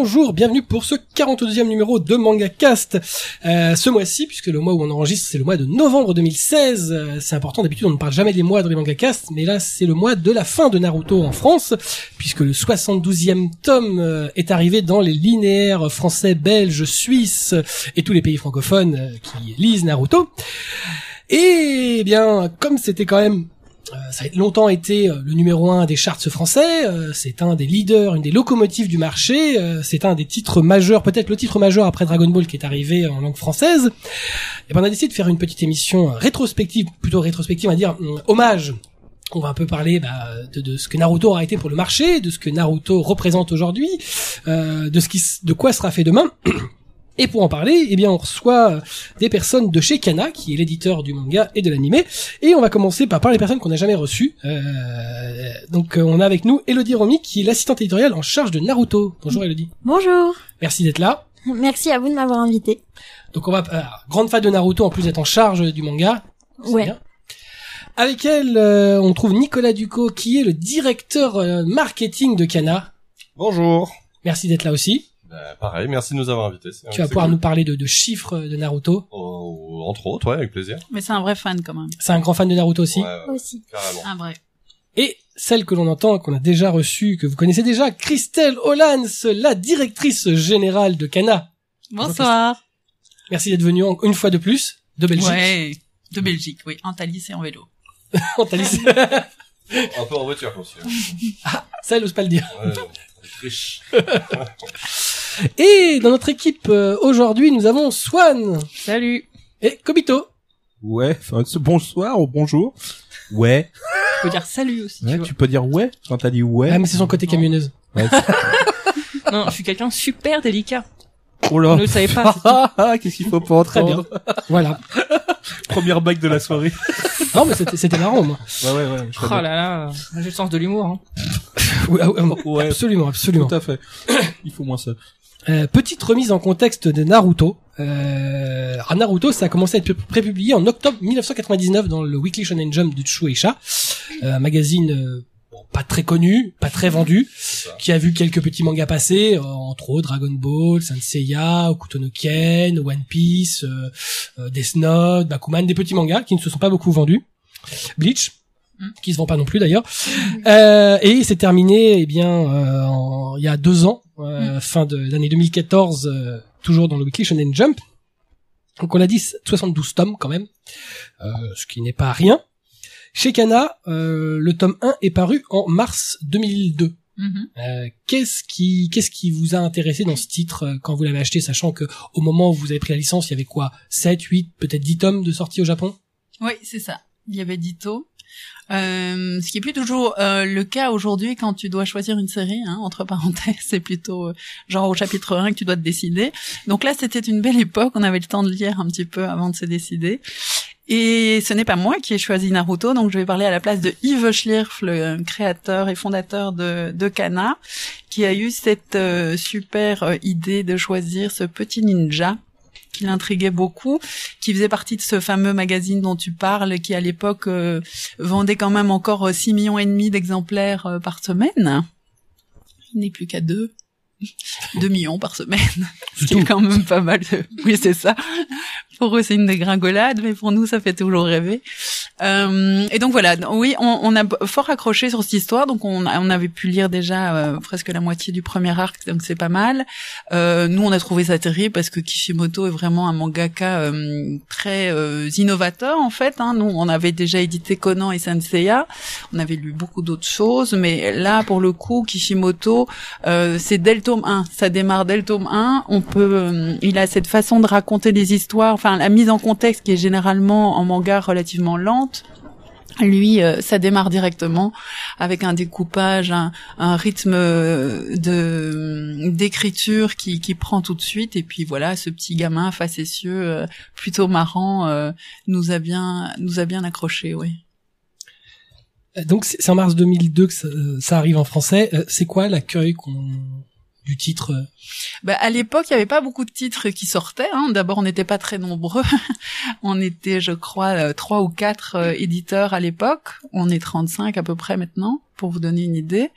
Bonjour, bienvenue pour ce 42e numéro de Manga Cast. Euh, ce mois-ci, puisque le mois où on enregistre, c'est le mois de novembre 2016. euh, c'est important, d'habitude on ne parle jamais des mois dans les Manga Cast, mais là c'est le mois de la fin de Naruto en France, puisque le 72e tome euh, est arrivé dans les linéaires français, belges, suisses et tous les pays francophones euh, qui lisent Naruto. Et eh bien, comme c'était quand même ça a longtemps été euh, le numéro un des charts français. euh, c'est un des leaders, une des locomotives du marché. euh, c'est un des titres majeurs, peut-être le titre majeur après Dragon Ball qui est arrivé en langue française. Et ben on a décidé de faire une petite émission euh, rétrospective, plutôt rétrospective, on va dire hommage. On va un peu parler bah, de, de ce que Naruto aura été pour le marché, de ce que Naruto représente aujourd'hui, euh, de ce qui, de quoi sera fait demain. Et pour en parler, eh bien, on reçoit euh, des personnes de chez Kana, qui est l'éditeur du manga et de l'animé. Et on va commencer par par les personnes qu'on n'a jamais reçues. Euh, donc, euh, on a avec nous Elodie Romy, qui est l'assistante éditoriale en charge de Naruto. Bonjour Elodie. Bonjour. Merci d'être là. Merci à vous de m'avoir invité. Donc, on va euh, grande fan de Naruto, en plus d'être en charge du manga. Ouais. bien. Avec elle, euh, on trouve Nicolas Ducot, qui est le directeur euh, marketing de Kana. Bonjour. Merci d'être là aussi. Bah, pareil, merci de nous avoir invités. Tu vas pouvoir cool. nous parler de, de chiffres de Naruto. Oh, entre autres, ouais, avec plaisir. Mais c'est un vrai fan quand même. C'est un grand fan de Naruto aussi. Ouais, ouais, Aussi. carrément. Un vrai. Et celle que l'on entend, qu'on a déjà reçue, que vous connaissez déjà, Christelle Hollans, la directrice générale de Cana. Bonsoir. Merci d'être venue en- une fois de plus de Belgique. Ouais. De Belgique, oui. En Thalys et en vélo. En Thalys. Un peu en voiture aussi. hein. Ça, elle ose pas le dire. Ouais, riche. Et dans notre équipe, euh, aujourd'hui, nous avons Swan Salut. et Kobito. Ouais, enfin, bonsoir ou bonjour. Ouais. Tu peux dire salut aussi, Ouais, tu peux dire ouais quand t'as dit ouais. Ah, mais c'est son côté camionneuse. Ouais. Non, je suis quelqu'un de super délicat. oh là. Vous ne le savez pas. c'est tout. Ah, ah, Qu'est-ce qu'il faut bien. entendre Voilà. Première bague de la soirée. Non, mais c'était c'était marrant, moi. Ouais, ouais, ouais. je Oh là là, j'ai le sens de l'humour. Hein. Oui, ah, oui, Ouais, absolument, absolument. tout à fait. Il faut moins ça. Euh, petite remise en contexte de Naruto. Euh, alors, Naruto, ça a commencé à être prépublié en octobre 1999 dans le Weekly Shonen Jump de Shueisha, euh, un magazine euh, bon, pas très connu, pas très vendu, qui a vu quelques petits mangas passer, euh, entre autres Dragon Ball, Saint Seiya, Okuto no Ken, One Piece, euh, Death Note, Bakuman, des petits mangas qui ne se sont pas beaucoup vendus. Bleach, Mm. qui se vend pas non plus d'ailleurs. Euh, et c'est terminé, eh bien, euh, en- il y a deux ans, euh, fin de l'année 2014, euh, toujours dans le Weekly Shonen Jump. Donc on a dit 72 tomes quand même, euh, ce qui n'est pas rien. Chez Kana, euh, le tome 1 est paru en mars 2002. Mhm. Euh, qu'est-ce qui qu'est-ce qui vous a intéressé dans ce titre euh, quand vous l'avez acheté sachant que au moment où vous avez pris la licence il y avait quoi? 7 8 peut-être 10 tomes de sortie au Japon? Oui, c'est ça. Il y avait Dito. Euh, ce qui est plus toujours euh, le cas aujourd'hui quand tu dois choisir une série, hein, entre parenthèses, c'est plutôt euh, genre au chapitre 1 que tu dois te décider. Donc là, c'était une belle époque, on avait le temps de lire un petit peu avant de se décider. Et ce n'est pas moi qui ai choisi Naruto, donc je vais parler à la place de Yves Schlierf, le créateur et fondateur de, de Kana, qui a eu cette euh, super euh, idée de choisir ce petit ninja qui l'intriguait beaucoup, qui faisait partie de ce fameux magazine dont tu parles, qui à l'époque euh, vendait quand même encore euh, 6 millions et demi d'exemplaires euh, par semaine. Il n'est plus qu'à 2. 2 millions par semaine. Ce qui est quand même pas mal. de- Oui, c'est ça. Pour eux, c'est une dégringolade, mais pour nous, ça fait toujours rêver. Euh, et donc voilà, oui, on, on a fort accroché sur cette histoire, donc on, on avait pu lire déjà euh, presque la moitié du premier arc, donc c'est pas mal. Euh, nous, on a trouvé ça terrible parce que Kishimoto est vraiment un mangaka euh, très euh, innovateur en fait. Hein. Nous, on avait déjà édité Conan et Senseiya, on avait lu beaucoup d'autres choses, mais là, pour le coup, Kishimoto, euh, c'est dès le tome 1. Ça démarre dès le tome 1. On peut, il a cette façon de raconter des histoires, la mise en contexte qui est généralement en manga relativement lente. Lui, euh, ça démarre directement avec un découpage, un, rythme euh, d'écriture qui, qui prend tout de suite. Et puis voilà, ce petit gamin facétieux, euh, plutôt marrant, nous a bien nous a bien accroché, oui. Donc c'est en mars 2002 que ça, ça arrive en français c'est quoi l'accueil qu'on du titre euh Bah, à l'époque, il y avait pas beaucoup de titres qui sortaient. Hein. D'abord, on n'était pas très nombreux. on était, je crois, euh, trois ou quatre euh, éditeurs à l'époque. On est 35 à peu près maintenant, pour vous donner une idée.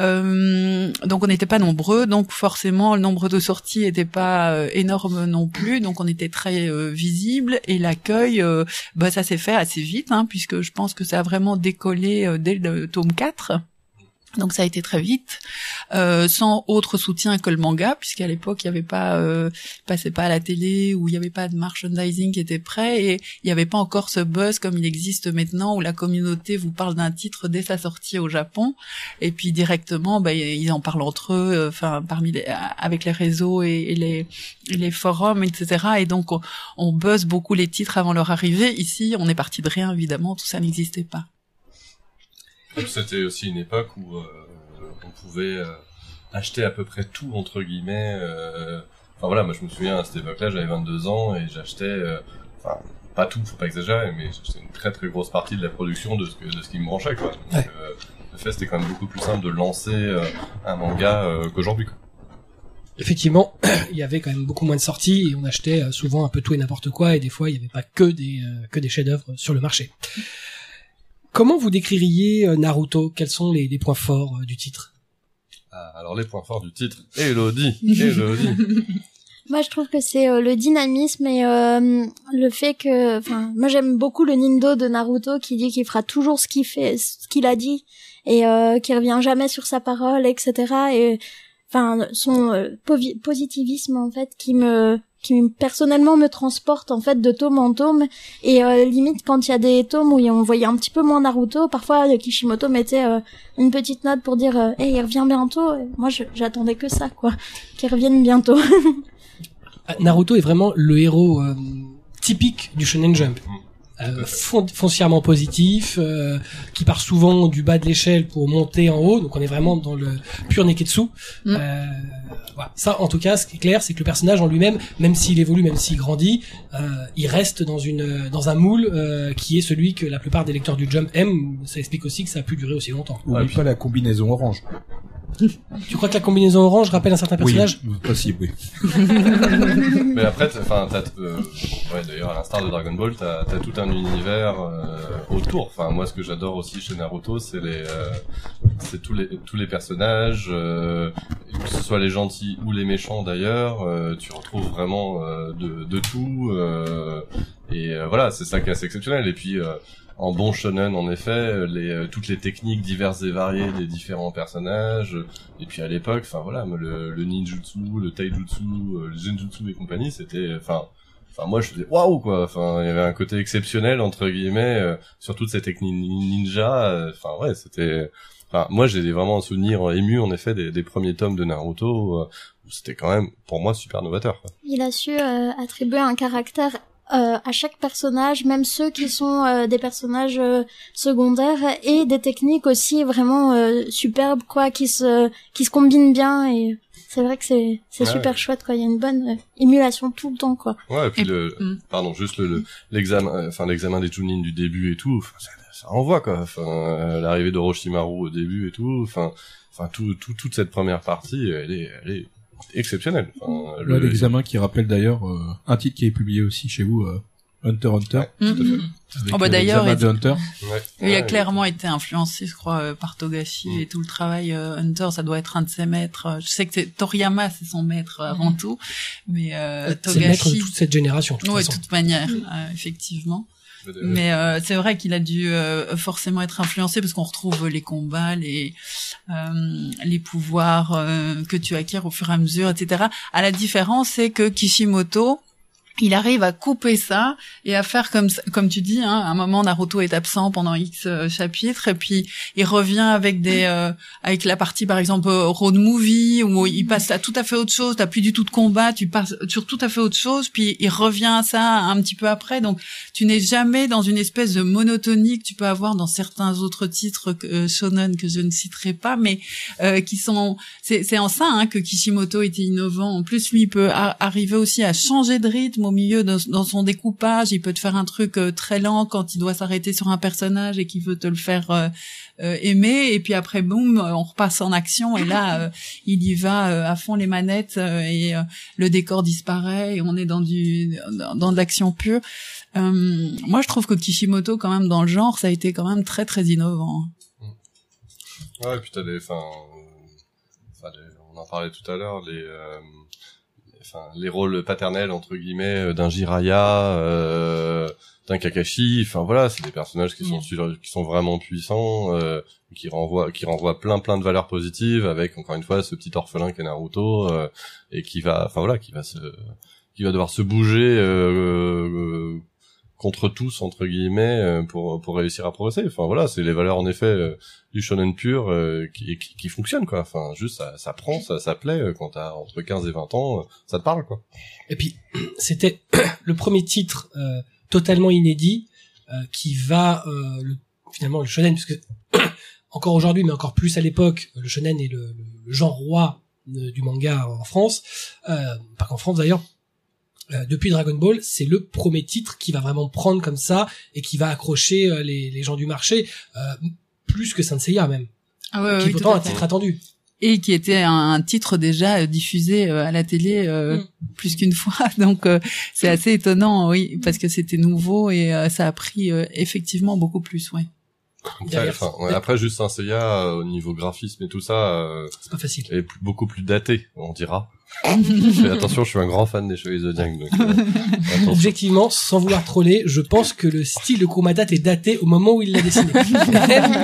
Euh, donc on n'était pas nombreux, donc forcément le nombre de sorties n'était pas énorme non plus, donc on était très visible et l'accueil, bah ça s'est fait assez vite, hein, puisque je pense que ça a vraiment décollé dès le tome 4. Donc ça a été très vite, euh, sans autre soutien que le manga, puisqu'à l'époque il n'y avait pas, euh, passait pas à la télé ou il n'y avait pas de merchandising qui était prêt et il n'y avait pas encore ce buzz comme il existe maintenant où la communauté vous parle d'un titre dès sa sortie au Japon et puis directement bah, ils en parlent entre eux, euh, enfin parmi les, avec les réseaux et, les, les forums etc. Et donc on, on buzz beaucoup les titres avant leur arrivée. Ici on est parti de rien évidemment, tout ça n'existait pas. C'était aussi une époque où euh, on pouvait euh, acheter à peu près tout entre guillemets. euh, Enfin voilà, moi je me souviens à cette époque-là, j'avais 22 ans et j'achetais, euh, enfin pas tout, faut pas exagérer, mais j'achetais une très très grosse partie de la production de ce que, de ce qui me branchait quoi. Donc, euh, le fait c'était quand même beaucoup plus simple de lancer euh, un manga euh, qu'aujourd'hui. Effectivement, il y avait quand même beaucoup moins de sorties et on achetait souvent un peu tout et n'importe quoi et des fois il n'y avait pas que des euh, que des chefs-d'œuvre sur le marché. Comment vous décririez euh, Naruto? Quels sont les, les points forts euh, du titre? Ah, alors les points forts du titre, Elodie, Elodie. Moi, je trouve que c'est euh, le dynamisme et euh, le fait que, enfin, moi j'aime beaucoup le Nindo de Naruto qui dit qu'il fera toujours ce qu'il fait, ce qu'il a dit et euh, qui revient jamais sur sa parole, etc. Et enfin, son euh, positivisme en fait qui me qui personnellement me transporte en fait de tome en tome. Et euh, limite quand il y a des tomes où on voyait un petit peu moins Naruto parfois euh, Kishimoto mettait euh, une petite note pour dire euh, hey il revient bientôt Et moi j'attendais que ça quoi qu'il revienne bientôt. Ah, Naruto est vraiment le héros euh, typique du Shonen Jump. Euh, fon- foncièrement positif, euh, qui part souvent du bas de l'échelle pour monter en haut, donc on est vraiment dans le pur neketsu. Mm. Euh, voilà. Ça, en tout cas, ce qui est clair, c'est que le personnage en lui-même, même s'il évolue, même s'il grandit, euh, il reste dans une dans un moule euh, qui est celui que la plupart des lecteurs du Jump aiment. Ça explique aussi que ça a pu durer aussi longtemps. Oublie pas la combinaison orange. Tu crois que la combinaison orange rappelle un certain personnage? Oui, possible, oui. Mais après, enfin, euh, ouais, d'ailleurs, à l'instar de Dragon Ball, t'as, t'as tout un univers euh, autour. Enfin, moi, ce que j'adore aussi chez Naruto, c'est les, euh, c'est tous les, tous les personnages, euh, que ce soit les gentils ou les méchants d'ailleurs. euh, tu retrouves vraiment euh, de, de tout. euh, et euh, voilà, c'est ça qui est assez exceptionnel. Et puis. En bon shonen, en effet, les, euh, toutes les techniques diverses et variées des différents personnages. Et puis à l'époque, enfin voilà, le, le ninjutsu, le taijutsu, euh, le zenjutsu et compagnie, c'était, enfin, enfin moi je faisais waouh quoi. Enfin, il y avait un côté exceptionnel entre guillemets euh, sur toutes ces techniques ninja. euh, Enfin ouais, c'était. Enfin, moi j'ai vraiment un souvenir ému en effet des, premiers tomes de Naruto. euh, c'était quand même pour moi super novateur. Il a su attribuer un caractère euh, à chaque personnage, même ceux qui sont euh, des personnages euh, secondaires et des techniques aussi vraiment euh, superbes quoi, qui se qui se combinent bien et c'est vrai que c'est c'est Ouais, super ouais. chouette quoi. Il y a une bonne euh, émulation tout le temps quoi. Ouais, et puis Et- le, Mm. pardon, juste le, le- l'examen, euh, enfin l'examen des Chunin du début et tout, enfin, ça, ça envoie quoi. Enfin, euh, l'arrivée de Orochimaru au début et tout, enfin, enfin tout, tout, toute cette première partie, elle est, elle est Enfin, Là, l'examen qui rappelle d'ailleurs euh, un titre qui est publié aussi chez vous, euh, Hunter Hunter. Ouais, tout à fait. Avec, Oh, bah, euh, d'ailleurs, il- de Hunter. Ouais. Il a Ouais, clairement été influencé, je crois, par Togashi Mm. et tout le travail euh, Hunter, ça doit être un de ses maîtres. Je sais que c'est Toriyama, c'est son maître euh, avant tout, mais euh, C'est le maître de Togashi. toute cette génération. De toute Ouais, de façon. toute manière, euh, effectivement. Mais, euh, c'est vrai qu'il a dû euh, forcément être influencé parce qu'on retrouve les combats, les euh, les pouvoirs euh, que tu acquiers au fur et à mesure, etc. À la différence, c'est que Kishimoto, il arrive à couper ça et à faire comme comme tu dis. Hein, à un moment, Naruto est absent pendant X euh, chapitres et puis il revient avec des euh, avec la partie par exemple euh, road movie où il passe à tout à fait autre chose. T'as plus du tout de combat, tu passes sur tout à fait autre chose. Puis il revient à ça un petit peu après. Donc tu n'es jamais dans une espèce de monotonie que tu peux avoir dans certains autres titres euh, shonen que je ne citerai pas, mais euh, qui sont c'est c'est en ça hein, que Kishimoto était innovant. En plus, lui il peut arriver aussi à changer de rythme au milieu dans son découpage. Il peut te faire un truc euh, très lent quand il doit s'arrêter sur un personnage et qu'il veut te le faire euh, euh, aimer. Et puis après, boum, on repasse en action et là il y va à fond les manettes et le décor disparaît et on est dans du dans, de l'action pure. Moi, je trouve que Kishimoto, quand même, dans le genre, ça a été quand même très très innovant. Ouais, et puis t'as des, enfin, on en parlait tout à l'heure, les, enfin, les rôles paternels entre guillemets euh, d'un Jiraya, euh, d'un Kakashi. Enfin voilà, c'est des personnages qui sont Mm. qui sont vraiment puissants, euh, qui renvoient qui renvoient plein plein de valeurs positives avec encore une fois ce petit orphelin qu'est Naruto euh, et qui va, enfin voilà, qui va se qui va devoir se bouger euh, euh, contre tous entre guillemets euh, pour pour réussir à progresser. Enfin voilà, c'est les valeurs en effet euh, du shonen pur euh, qui, qui qui fonctionnent quoi. Enfin juste ça ça prend, ça ça plaît quand t'as entre 15 et 20 ans, ça te parle quoi. Et puis, c'était le premier titre euh, totalement inédit euh, qui va euh, le- finalement le shonen, puisque encore aujourd'hui, mais encore plus à l'époque, le shonen est le, le- genre roi du manga en France, pas qu'en France d'ailleurs. Euh, depuis Dragon Ball, c'est le premier titre qui va vraiment prendre comme ça et qui va accrocher euh, les, les gens du marché, euh, plus que Saint Seiya même, Ah ouais, qui ouais, est pourtant un titre attendu. et qui était un, un titre déjà euh, diffusé euh, à la télé euh, Mm. plus qu'une fois donc euh, c'est assez étonnant oui parce que c'était nouveau et euh, ça a pris euh, effectivement beaucoup plus ouais Après, Derrière, enfin, ouais, après juste Saint Seiya euh, au niveau graphisme et tout ça euh, C'est pas facile. est beaucoup plus daté, on dira. Attention, je suis un grand fan des Chevaliers Zodiac donc euh. Objectivement, sans vouloir troller, je pense que le style de Kurumada est daté au moment où il l'a dessiné.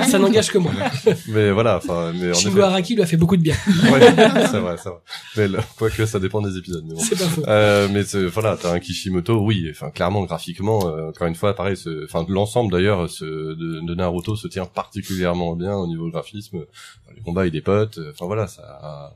ça n'engage que moi. Mais voilà, enfin mais Shingo. Araki lui a fait beaucoup de bien. Ouais, c'est vrai, c'est vrai. Mais le- quoique ça dépend des épisodes. Mais bon. C'est pas faux. Euh, mais voilà, t'as un Kishimoto, oui, enfin clairement graphiquement, euh, encore une fois, pareil, enfin l'ensemble d'ailleurs de, de Naruto se tient particulièrement bien au niveau graphisme, Enfin, les combats et des potes, euh, enfin voilà, ça,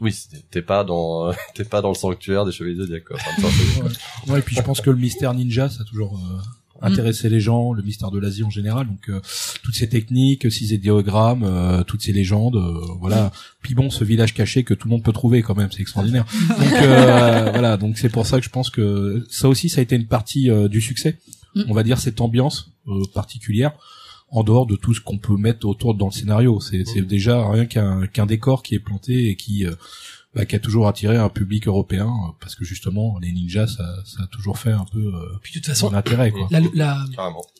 oui, c'est- t'es pas dans, t'es pas dans le sanctuaire des chevaliers zodiaques quoi. Enfin, Ouais, et puis je pense que le mystère ninja, ça a toujours euh, intéressé les gens, le mystère de l'Asie en général. Donc euh, toutes ces techniques, ces idéogrammes, euh, toutes ces légendes, euh, voilà. Puis bon, ce village caché que tout le monde peut trouver quand même, c'est extraordinaire. Donc euh, voilà, donc c'est pour ça que je pense que ça aussi, ça a été une partie euh, du succès. Mm. On va dire cette ambiance euh, particulière. En dehors de tout ce qu'on peut mettre autour dans le scénario, c'est c'est déjà rien qu'un qu'un décor qui est planté et qui euh, bah, qui a toujours attiré un public européen euh, parce que justement les ninjas ça, ça a toujours fait un peu euh, Puis de toute façon, son intérêt quoi. la, la,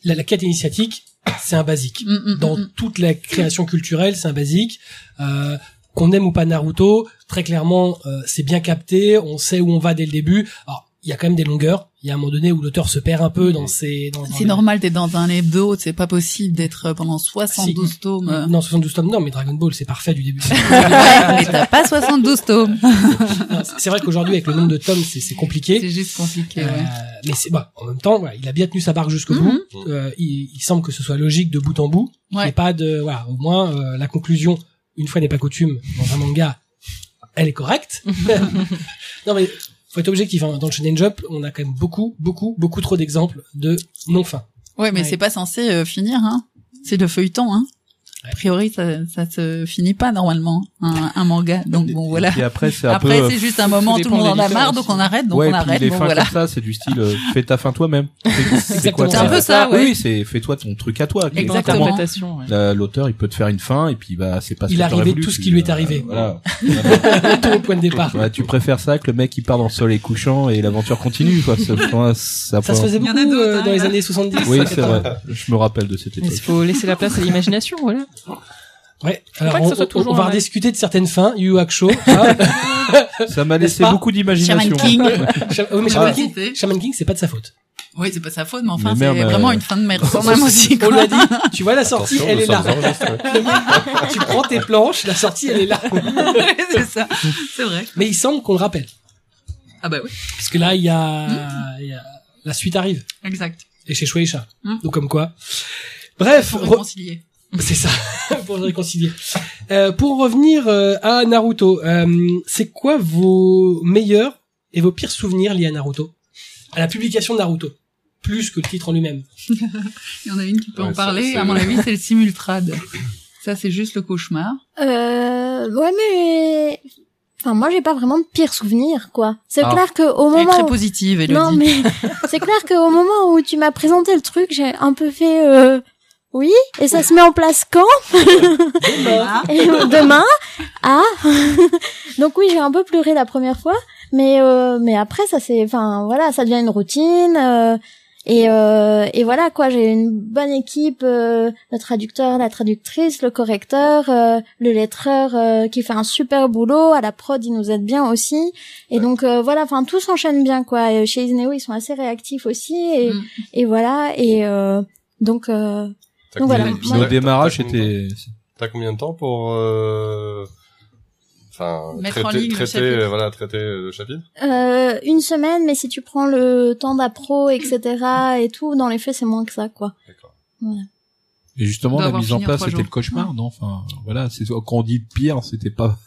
la, la quête initiatique, c'est un basique. Mm, mm, Dans mm, toute la création culturelle, c'est un basique. Euh, qu'on aime ou pas Naruto, très clairement, euh, c'est bien capté, on sait où on va dès le début. Alors, il y a quand même des longueurs. Il y a un moment donné où l'auteur se perd un peu dans ses... Dans, c'est normal t'es dans un hebdo c'est pas possible d'être pendant 72 Si. tomes. Non, 72 tomes, non, mais Dragon Ball, c'est parfait du début. mais t'as pas 72 tomes c'est- vrai qu'aujourd'hui, avec le nombre de tomes, c'est compliqué. c'est juste compliqué Euh, ouais mais c'est bah, en même temps, voilà, il a bien tenu sa barque jusqu'au Mhm. bout. Euh, il, il semble que ce soit logique de bout en bout. Ouais. ait pas de voilà, au moins euh, la conclusion, une fois n'est pas coutume, dans un manga, elle est correcte. non mais faut être objectif. Hein. Dans le Shonen Jump, on a quand même beaucoup, beaucoup, beaucoup trop d'exemples de non fin. ouais mais Ouais. c'est pas censé euh, finir hein c'est le feuilleton hein. A priori ça ça se finit pas normalement un, un manga donc bon voilà Et après c'est après peu c'est juste un moment tout tout le monde en a marre donc on arrête donc ouais, on puis arrête les bon fins voilà comme ça, c'est du style euh, fais ta fin toi-même. C'est quoi Exactement. C'est un peu ça, ouais. Oui, c'est fais-toi ton truc à toi. Exactement. L'auteur, il peut te faire une fin et puis bah c'est pas ce Il voulu, tout ce qui lui est euh, arrivé. Voilà. Retour au point de départ. Tu préfères ça que le mec qui part dans le soleil couchant et l'aventure continue quoi. Ça, se faisait beaucoup euh, hein, dans les là. années 70. Oui, 80. c'est vrai. Je me rappelle de cette époque. il faut laisser la place à l'imagination, voilà. Ouais. pas Alors on, ce soit on- toujours on va un rediscuter de certaines fins. Yu Hakusho. hein. Ça m'a N'est-ce laissé pas beaucoup d'imagination. Shaman King Sha- oui, mais Ah. Shaman King, Shaman King, c'est pas de sa faute. oui c'est pas sa faute mais enfin Mais c'est merde, vraiment euh, une fin de merde quand même aussi On quoi. l'a dit. Tu vois la sortie, Attention, elle nous est là. sommes enregistrés. tu prends tes planches, la sortie elle est là. c'est ça c'est vrai Mais il semble qu'on le rappelle, ah bah oui parce que là il y a, il y a- la suite arrive exact et chez Shueisha. Hmm. Donc comme quoi. Bref, pour re- réconcilier c'est ça pour le réconcilier. Euh, pour revenir euh, à Naruto, euh, c'est quoi vos meilleurs et vos pires souvenirs liés à Naruto, à la publication de Naruto, plus que le titre en lui-même. Il y en a une qui peut Ouais, en parler. c'est À mon avis, c'est le simultrade. Ça, c'est juste le cauchemar. Euh, ouais, mais, enfin, moi, j'ai pas vraiment de pire souvenir, quoi. C'est Ah. clair que au Elle est moment très où- positive, Elodie. non, mais c'est clair qu'au moment où tu m'as présenté le truc, j'ai un peu fait, euh, oui, et ça se met en place quand? Ah. Et demain, ah. Donc oui, j'ai un peu pleuré la première fois, mais euh, mais après ça c'est, enfin voilà, ça devient une routine. euh, Et, euh, et voilà quoi, j'ai une bonne équipe, euh, le traducteur, la traductrice, le correcteur, euh, le lettreur euh, qui fait un super boulot, à la prod il nous aide bien aussi. Et donc euh, voilà, enfin tout s'enchaîne bien quoi. Et chez Isneo ils sont assez réactifs aussi et, Mm. et voilà et euh, donc euh, Donc voilà. t'as- Moi, Au t'as- combien- c'était T'as combien de temps pour euh... enfin Mettre en traiter, ligne le traiter, chapitre. euh, voilà, traiter le chapitre euh, une semaine, mais si tu prends le temps d'appro etc et tout, dans les faits c'est moins que ça quoi. D'accord. Et justement, la mise en en place, c'était le cauchemar, non? Enfin, voilà, c'est quand on dit pire, c'était pas.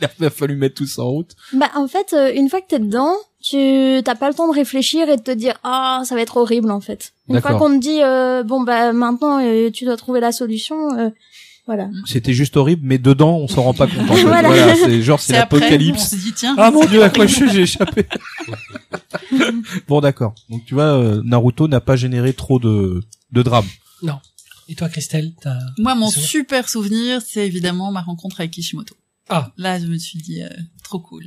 Il a fallu mettre tout ça en route. Bah en fait, euh, une fois que t'es dedans, tu t'as pas le temps de réfléchir et de te dire ah ça va être horrible en fait. Une fois qu'on te dit euh, bon bah maintenant euh, tu dois trouver la solution, euh, voilà. C'était juste horrible, mais dedans, on s'en rend pas compte. En fait. Voilà. Voilà, c'est genre c'est l'apocalypse. se dit tiens. Ah mon dieu, à quoi je suis, j'ai échappé. bon d'accord. Donc tu vois, euh, Naruto n'a pas généré trop de de drame. Et toi, Christelle, t'as... Moi, mon super souvenir, c'est évidemment ma rencontre avec Kishimoto. Ah. Là, je me suis dit, euh, trop cool.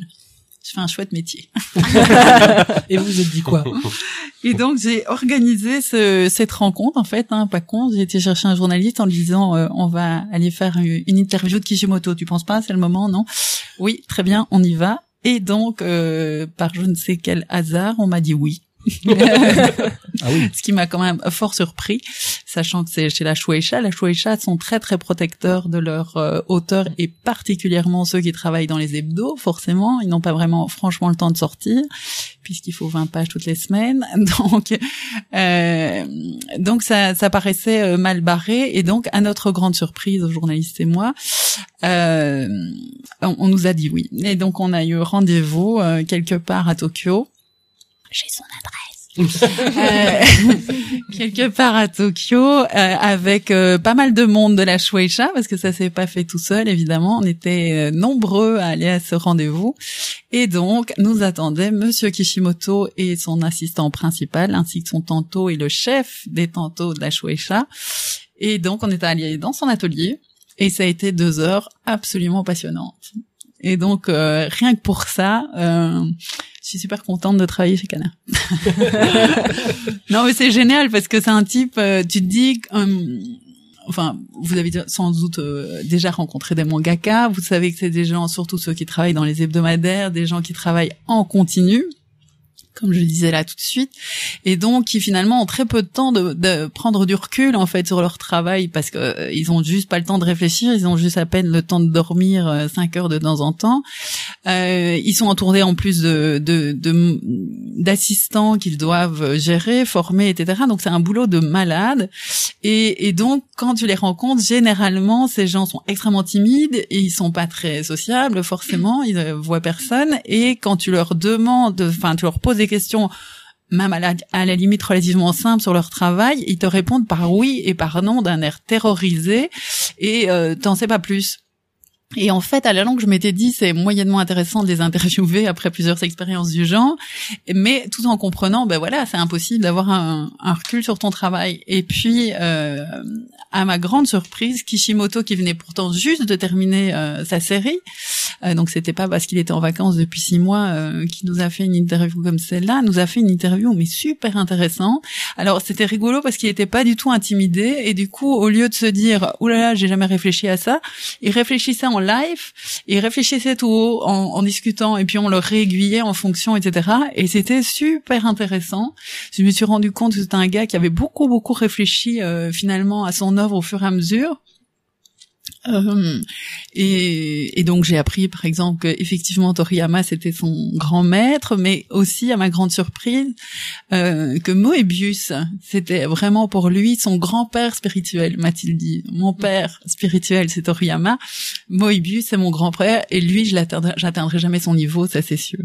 Je fais un chouette métier. Et vous vous êtes dit quoi? Et donc, j'ai organisé ce, cette rencontre, en fait, hein, pas con. J'ai été chercher un journaliste en lui disant, euh, on va aller faire une, une interview de Kishimoto. Tu penses pas? C'est le moment, non? Oui, très bien, on y va. Et donc, euh, par je ne sais quel hasard, on m'a dit oui. Ah oui. Ce qui m'a quand même fort surpris, sachant que c'est chez la Shueisha. La Shueisha sont très très protecteurs de leurs euh, auteurs et particulièrement ceux qui travaillent dans les hebdos, forcément. Ils n'ont pas vraiment franchement le temps de sortir, puisqu'il faut 20 pages toutes les semaines. Donc, euh, donc ça, ça paraissait euh, mal barré. Et donc, à notre grande surprise, aux journalistes et moi, euh, on, on nous a dit oui. Et donc, on a eu rendez-vous euh, quelque part à Tokyo. J'ai son adresse. Euh, quelque part à Tokyo euh, avec euh, pas mal de monde de la Shueisha parce que ça s'est pas fait tout seul évidemment. On était euh, nombreux à aller à ce rendez-vous. Et donc nous attendait monsieur Kishimoto et son assistant principal ainsi que son tanto et le chef des tantos de la Shueisha. Et donc on est allé dans son atelier. Et ça a été deux heures absolument passionnantes et donc euh, rien que pour ça euh, je suis super contente de travailler chez Kana. non mais c'est génial parce que c'est un type, euh, tu te dis, euh, enfin vous avez sans doute euh, déjà rencontré des mangaka, vous savez que c'est des gens, surtout ceux qui travaillent dans les hebdomadaires, des gens qui travaillent en continu comme je disais là tout de suite, et donc qui finalement ont très peu de temps de, de prendre du recul en fait sur leur travail parce que euh, ont juste pas le temps de réfléchir, ils ont juste à peine le temps de dormir euh, cinq heures de temps en temps. Euh, ils sont entourés en plus de de- de- d'assistants qu'ils doivent gérer, former, etc. Donc c'est un boulot de malade. Et, et donc quand tu les rencontres, généralement ces gens sont extrêmement timides et ils sont pas très sociables forcément, ils ne voient personne. Et quand tu leur demandes, enfin tu leur poses des questions même à la, limite relativement simple sur leur travail, ils te répondent par oui et par non d'un air terrorisé et euh, t'en sais pas plus. Et en fait, à la longue, je m'étais dit, c'est moyennement intéressant de les interviewer après plusieurs expériences du genre, mais tout en comprenant, ben voilà, c'est impossible d'avoir un, un recul sur ton travail. Et puis, euh, à ma grande surprise, Kishimoto, qui venait pourtant juste de terminer euh, sa série, euh, donc c'était pas parce qu'il était en vacances depuis six mois euh, qu'il nous a fait une interview comme celle-là, nous a fait une interview mais super intéressant. Alors c'était rigolo parce qu'il était pas du tout intimidé et du coup, au lieu de se dire, oulala, j'ai jamais réfléchi à ça, il réfléchissait en live, il réfléchissait tout haut en, en discutant et puis on le réaiguillait en fonction, etc. Et c'était super intéressant. Je me suis rendu compte que c'était un gars qui avait beaucoup beaucoup réfléchi euh, finalement à son œuvre au fur et à mesure. Euh, et, et donc j'ai appris par exemple que effectivement Toriyama c'était son grand maître, mais aussi à ma grande surprise euh, que Moebius c'était vraiment pour lui son grand-père spirituel, m'a-t-il dit. Mon père spirituel c'est Toriyama, Moebius c'est mon grand-père et lui je l'atteindrai, jamais son niveau, ça c'est sûr.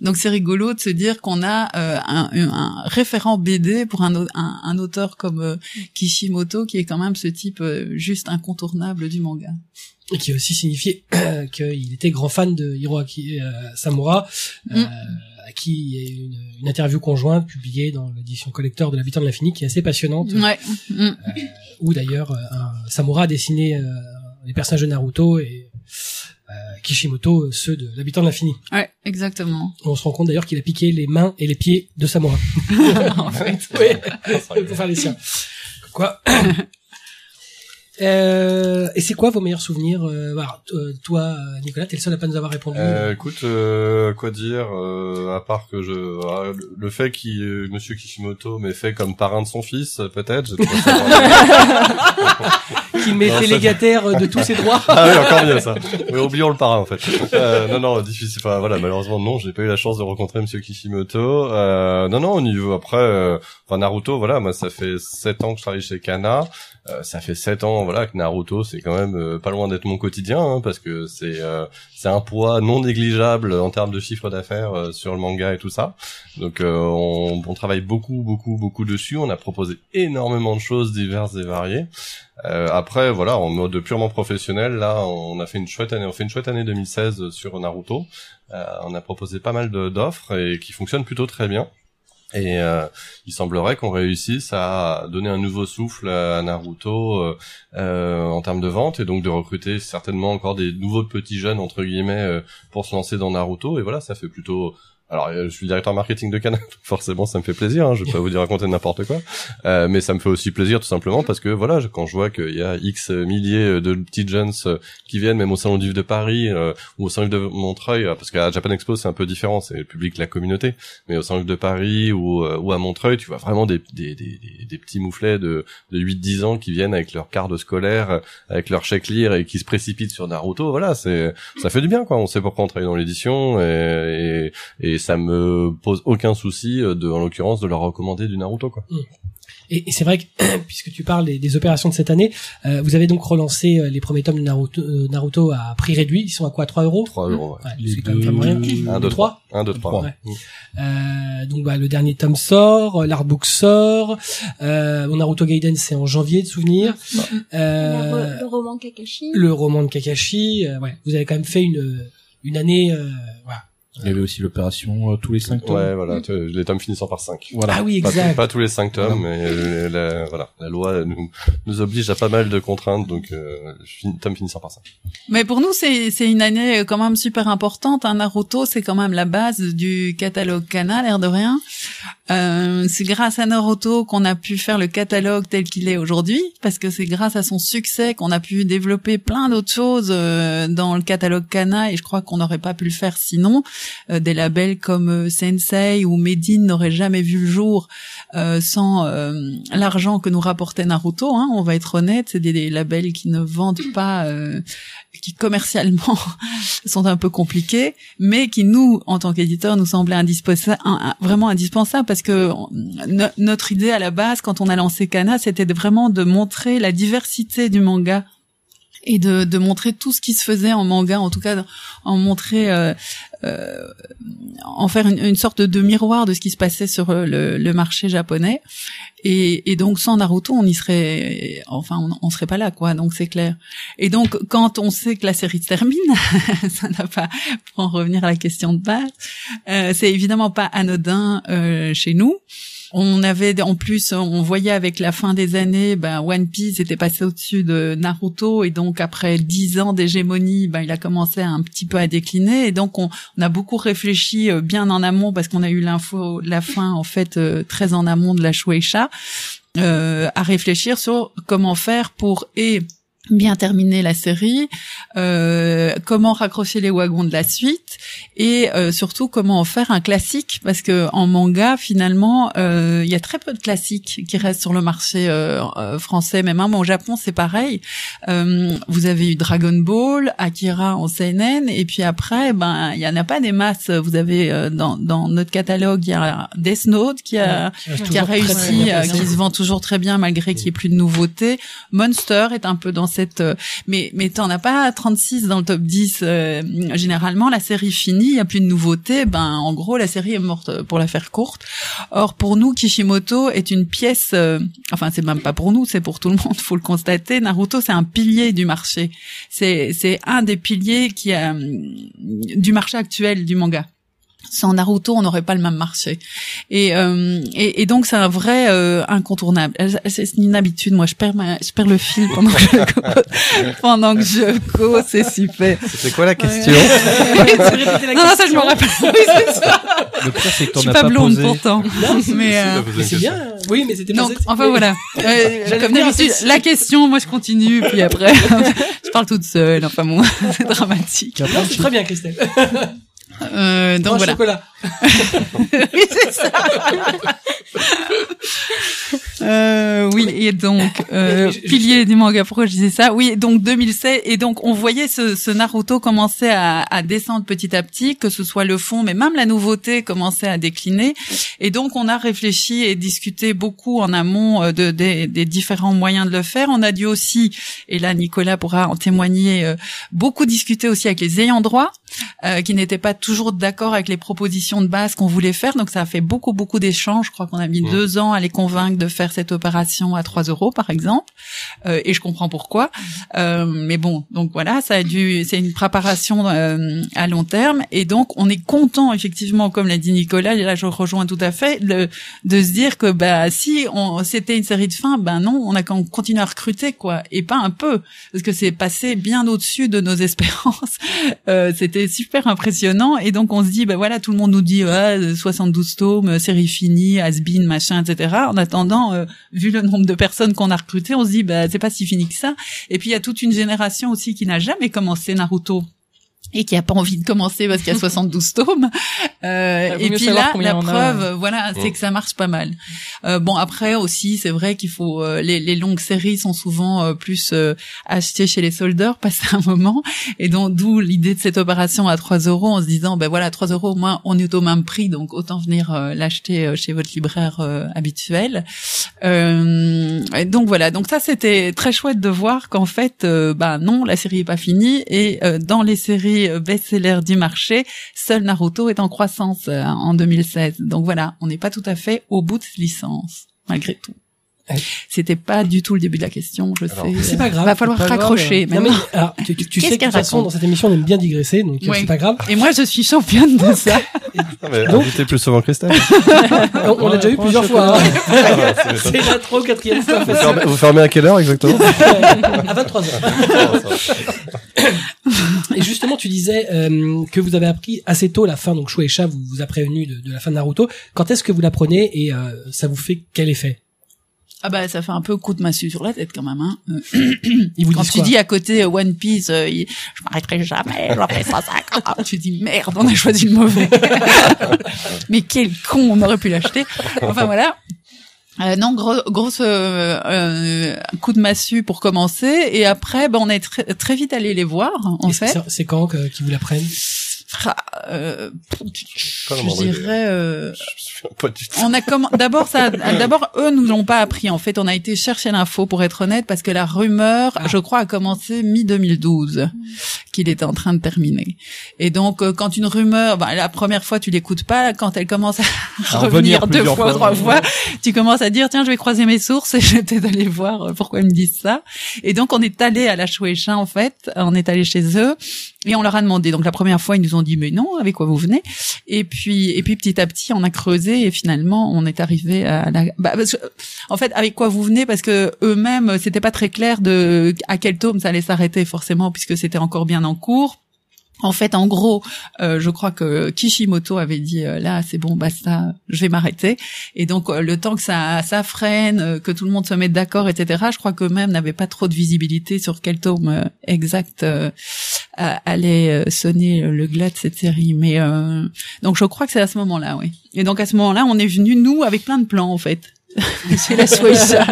Donc c'est rigolo de se dire qu'on a euh, un, référent BD pour un, un, auteur comme Kishimoto qui est quand même ce type juste incontournable du manga. Et qui a aussi signifié qu'il était grand fan de Hiroaki euh, Samura, euh, Mm. à qui il y a une, une interview conjointe publiée dans l'édition collector de l'habitant de l'infini qui est assez passionnante, Ouais. Mm. où d'ailleurs euh, un Samura a dessiné euh, les personnages de Naruto et euh, Kishimoto, euh, ceux de l'habitant de l'infini. Ouais, exactement. On se rend compte d'ailleurs qu'il a piqué les mains et les pieds de Samura. en fait. oui, pour faire les siens. Quoi? Euh, et c'est quoi vos meilleurs souvenirs euh, bah, t- euh, Toi, Nicolas, t'es le seul à pas nous avoir répondu. Euh, écoute, euh, quoi dire euh, à part que je ah, le- fait euh, Monsieur Kishimoto m'ait fait comme parrain de son fils, peut-être. m'est Non, ça- délégataire de tous ses droits. ah oui, encore mieux ça. Mais oublions le parrain en fait. Euh, non, non, difficile. Enfin voilà, malheureusement non, j'ai pas eu la chance de rencontrer Monsieur Kishimoto. Euh, non, non, au niveau après, euh, enfin Naruto, voilà, moi ça fait sept ans que je travaille chez Kana. Euh, ça fait sept ans, voilà, que Naruto, c'est quand même euh, pas loin d'être mon quotidien, hein, parce que c'est euh, c'est un poids non négligeable en termes de chiffre d'affaires euh, sur le manga et tout ça. Donc on, travaille beaucoup, beaucoup, beaucoup dessus. On a proposé énormément de choses diverses et variées. Après, voilà, en mode purement professionnel, là, on a fait une chouette année. On fait une chouette année 2016 sur Naruto. On a proposé pas mal d'offres et qui fonctionnent plutôt très bien. Et euh, il semblerait qu'on réussisse à donner un nouveau souffle à Naruto euh, euh, en termes de vente et donc de recruter certainement encore des nouveaux petits jeunes entre guillemets pour se lancer dans Naruto. Et voilà, ça fait plutôt. Alors, euh, je suis directeur marketing de donc forcément, ça me fait plaisir. Hein, je vais pas vous dire raconter n'importe quoi, Euh, mais ça me fait aussi plaisir tout simplement parce que voilà, quand je vois qu'il y a X milliers de petits jeunes qui viennent, même au salon du livre de Paris euh, ou au salon du livre de Montreuil, euh, parce qu'à Japan Expo c'est un peu différent, c'est le public, la communauté, mais au salon du livre de Paris ou, euh, ou à Montreuil, tu vois vraiment des, des, des, des, petits mouflets de, de 8-10 ans qui viennent avec leur carte scolaire, euh, avec leur chèque lire et qui se précipitent sur Naruto. Voilà, c'est ça fait du bien quoi. On sait pourquoi on travaille dans l'édition et, et ça me pose aucun souci euh, de, en l'occurrence, de leur recommander du Naruto quoi. Et, et c'est vrai que puisque tu parles des, des opérations de cette année, euh, vous avez donc relancé euh, les premiers tomes de Naruto, euh, Naruto à prix réduit. Ils sont à quoi 3 euros 3 euros. Ouais. Ouais, c'est quand même vraiment rien. 1, 2, Trois 3. 1, 2, 3. Ouais. Euh, donc bah, le dernier tome sort, euh, l'artbook sort, euh, bon, Naruto Gaiden c'est en janvier de souvenir. Le, Euh, le roman Kakashi. le roman de Kakashi, euh, ouais, vous avez quand même fait une une année, euh, voilà. Il y avait aussi l'opération euh, tous les cinq tomes. Ouais, voilà, les tomes finissant par 5. Voilà. Ah oui, Pas, exact. pas tous les cinq tomes, Non. mais euh, la, voilà, la loi nous, nous oblige à pas mal de contraintes, donc euh, fin, tome finissant par 5. Mais pour nous, c'est c'est une année euh, quand même super importante. Un Naruto, c'est quand même la base du catalogue Kana, l'air de rien. Euh, c'est grâce à Naruto qu'on a pu faire le catalogue tel qu'il est aujourd'hui, parce que c'est grâce à son succès qu'on a pu développer plein d'autres choses euh, dans le catalogue Kana, et je crois qu'on n'aurait pas pu le faire sinon. Euh, des labels comme euh, Sensei ou Medine n'auraient jamais vu le jour euh, sans euh, l'argent que nous rapportait Naruto. Hein, on va être honnête, c'est des, des labels qui ne vendent pas, euh, qui commercialement sont un peu compliqués, mais qui nous, en tant qu'éditeurs, nous semblaient indispensable, vraiment indispensables parce que notre idée à la base, quand on a lancé Kana, c'était vraiment de montrer la diversité du manga et de, de montrer tout ce qui se faisait en manga, en tout cas en montrer, euh, euh, en faire une, sorte de miroir de ce qui se passait sur euh, le, le marché japonais. Et, et donc sans Naruto, on y serait, enfin, on serait pas là, quoi. Donc c'est clair. Et donc quand on sait que la série se termine, ça n'a pas, pour en revenir à la question de base, euh, c'est évidemment pas anodin euh, chez nous. On avait en plus, on voyait avec la fin des années, ben One Piece était passé au-dessus de Naruto et donc après dix ans d'hégémonie, ben il a commencé un petit peu à décliner et donc on, on a beaucoup réfléchi euh, bien en amont parce qu'on a eu l'info, la fin en fait euh, très en amont de la Shueisha, euh, à réfléchir sur comment faire pour et bien terminer la série, euh, comment raccrocher les wagons de la suite et euh, surtout comment en faire un classique. Parce que en manga finalement euh, il y a très peu de classiques qui restent sur le marché euh, euh, français. Même hein, au Japon c'est pareil. Euh, vous avez eu Dragon Ball Akira en CNN et puis après ben il y en a pas des masses. Vous avez euh, dans, dans notre catalogue il y a Death Note qui a Ouais, qui a toujours très, très réussi, qui se vend toujours très bien malgré qu'il n'y ait plus de nouveautés. Monster est un peu dans euh, mais mais t'en as pas 36 dans le top 10. euh, généralement, la série finie, il y a plus de nouveautés. Ben en gros, la série est morte euh, pour la faire courte. Or pour nous, Kishimoto est une pièce. euh, enfin, c'est même pas pour nous, c'est pour tout le monde. Faut le constater. Naruto, c'est un pilier du marché. C'est c'est un des piliers qui a hum, du marché actuel du manga. Sans Naruto, on n'aurait pas le même marché. Et, euh, et, et donc c'est un vrai euh, incontournable. C'est une habitude. Moi, je perds, ma, je perds le fil pendant que je cause. pendant que je cause, c'est super. C'était quoi la question non, non, ça je me rappelle. Oui, c'est ça. Le pire, c'est que Je t'en suis as pas pas blonde posé. pourtant. Mais euh, Mais c'est bien. Oui, mais c'était donc, enfin voilà. Euh, comme d'habitude, la question, moi je continue, puis après, je parle toute seule. Enfin bon, c'est dramatique. Très bien, Christelle. Euh, donc voilà. chocolats. oui, c'est ça. Euh, oui, et donc euh, pilier du manga. Pourquoi je disais ça? Oui, donc 2016 et donc on voyait ce, ce Naruto commencer à, à descendre petit à petit, que ce soit le fond, mais même la nouveauté commençait à décliner. Et donc on a réfléchi et discuté beaucoup en amont euh, de, des- des différents moyens de le faire. On a dû aussi, et là Nicolas pourra en témoigner, euh, beaucoup discuter aussi avec les ayants droit, euh, qui n'étaient pas toujours d'accord avec les propositions de base qu'on voulait faire. Donc ça a fait beaucoup beaucoup d'échanges. Je crois qu'on a mis Ouais. deux ans à les convaincre de faire cette opération à 3 euros par exemple. Euh, et je comprends pourquoi. Euh, mais bon, donc voilà, ça a dû, c'est une préparation euh, à long terme. Et donc on est content effectivement, comme l'a dit Nicolas, et là je rejoins tout à fait, le- de se dire que bah si on, c'était une série de fin, ben non, on a quand même continué à recruter quoi, et pas un peu, parce que c'est passé bien au-dessus de nos espérances. Euh, c'était super impressionnant et donc on se dit bah voilà tout le monde nous dit ouais, 72 tomes série finie has-been machin etc en attendant euh, vu le nombre de personnes qu'on a recrutées on se dit bah c'est pas si fini que ça. Et puis il y a toute une génération aussi qui n'a jamais commencé Naruto et qui a pas envie de commencer parce qu'il y a 72 tomes. Euh, vaut et puis là, la a. preuve, voilà, c'est Ouais. que ça marche pas mal. Euh, bon, après aussi, c'est vrai qu'il faut euh, les, les longues séries sont souvent euh, plus euh, achetées chez les soldeurs, passé un moment, et donc d'où l'idée de cette opération à 3 euros en se disant, ben voilà, 3 euros au moins, on est au même prix, donc autant venir euh, l'acheter chez votre libraire habituel. Euh, et donc voilà, donc ça c'était très chouette de voir qu'en fait, bah non, la série est pas finie et euh, dans les séries euh, best-sellers du marché, seul Naruto est en croissance euh, en 2016. Donc voilà, on n'est pas tout à fait au bout de licence malgré tout. C'était pas du tout le début de la question, je Alors, sais. C'est pas grave. Va falloir pas grave. raccrocher. Non, mais, alors, tu, tu- tu Qu'est-ce sais que de toute façon, dans cette émission, on aime bien digresser, donc Ouais. c'est pas grave. Et moi, je suis championne de ça. Non, mais Donc- invitez plus souvent Christelle. On, on l'a déjà eu plusieurs fois. hein. Ah, c'est C'est l'intro, quatrième fois Vous fermez, vous fermez à quelle heure exactement À 23 heures. Et justement, tu disais euh, que vous avez appris assez tôt la fin, donc Shueisha vous, vous a prévenu de, de la fin de Naruto. Quand est-ce que vous la prenez et euh, ça vous fait quel effet? Ah bah ça fait un peu coup de massue sur la tête quand même. Hein. Euh, Ils vous Quand tu quoi dis à côté euh, One Piece, euh, il- je m'arrêterai jamais, j'en ferai 150. Ah, tu dis merde, on a choisi le mauvais. Mais quel con, on aurait pu l'acheter. Enfin voilà. Euh, non, gros, grosse euh, euh, coup de massue pour commencer, et après, ben on est très, très vite allé les voir, en Et fait. c'est- quand qu'ils vous la prennent euh, je dirais. euh, on a comment d'abord ça d'abord eux nous l'ont pas appris en fait. On a été chercher l'info pour être honnête parce que la rumeur Ah. je crois a commencé mi 2012 qu'il était en train de terminer. Et donc euh, quand une rumeur bah, la première fois tu l'écoutes pas quand elle commence à, À revenir revenir deux fois, fois. trois fois tu commences à dire tiens je vais croiser mes sources et je vais peut-être aller voir euh, pourquoi ils me disent ça. Et donc on est allé à la Shueisha en fait. On est allé chez eux et on leur a demandé donc la première fois ils nous ont dit mais non avec quoi vous venez? Et puis, et puis petit à petit, on a creusé et finalement, on est arrivé à la. Bah, parce que, en fait, avec quoi vous venez? Parce que eux-mêmes, c'était pas très clair de à quel tome ça allait s'arrêter forcément, puisque c'était encore bien en cours. En fait, en gros, euh, je crois que Kishimoto avait dit euh, là, c'est bon, basta, je vais m'arrêter. Et donc, euh, le temps que ça, ça freine, euh, que tout le monde se mette d'accord, etc. Je crois qu'eux-mêmes n'avaient pas trop de visibilité sur quel tome exact allait euh, sonner le glas de cette série. Mais euh, donc, je crois que c'est à ce moment-là, oui. Et donc, à ce moment-là, on est venu nous avec plein de plans, en fait. c'est la Swaisha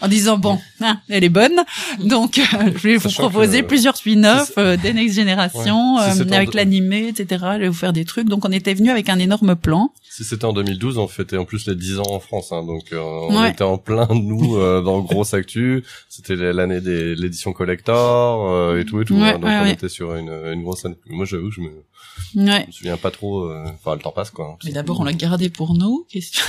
en disant bon hein, elle est bonne donc euh, je vais vous proposer que- plusieurs spin-offs euh, des Next Generation Ouais. Euh, en avec l'animé etc je vais vous faire des trucs donc on était venu avec un énorme plan Si c'était en 2012, on fêtait en plus les 10 ans en France, hein, donc on Ouais. était en plein nous dans grosse actu. C'était l'année des l'édition collector euh, et tout et tout. Ouais, hein, donc on était sur une, une grosse année. Moi, j'avoue, je me, ouais je me souviens pas trop. euh, Enfin, le temps passe quoi. mais d'abord on l'a gardé pour nous question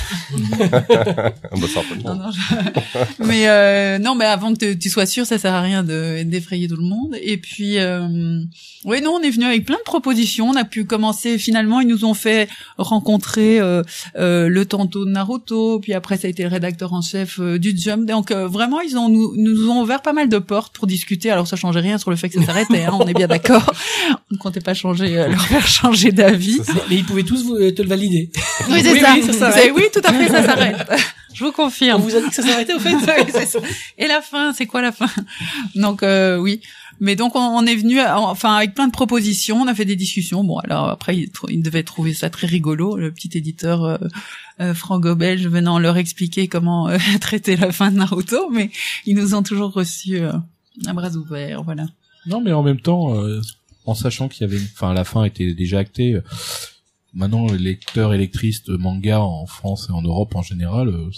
Ah bah, Non, non, je- mais euh, non, mais avant que tu sois sûr, ça sert à rien de d'effrayer tout le monde. Et puis, euh, ouais, non, on est venu avec plein de propositions. On a pu commencer. Finalement, ils nous ont fait rencontrer euh, euh, le tantôt de Naruto. Puis après, ça a été le rédacteur en chef euh, du Jump. Donc euh, vraiment, ils ont nous, nous ont ouvert pas mal de portes pour discuter. Alors ça changeait rien sur le fait que ça s'arrêtait. Hein, on est bien d'accord. On comptait pas changer, euh, leur faire changer d'avis. Mais, ils pouvaient tous vous, euh, te le valider. Oui, c'est Oui, ça. oui, ça oui, tout à fait, ça s'arrête. Je vous On confirme. vous a dit que ça s'arrêtait au fait Oui, c'est ça. Et la fin, c'est quoi la fin? Donc euh, oui. Mais donc on, on est venu, à- enfin avec plein de propositions, on a fait des discussions. Bon alors après ils, ils devaient trouver ça très rigolo, le petit éditeur euh, euh, franco-belge venant leur expliquer comment euh, traiter la fin de Naruto, mais ils nous ont toujours reçus euh, à bras ouverts, voilà. Non, mais en même temps, euh, en sachant qu'il y avait, enfin, la fin était déjà actée. euh, maintenant, les lecteurs et de manga en France et en Europe en général euh,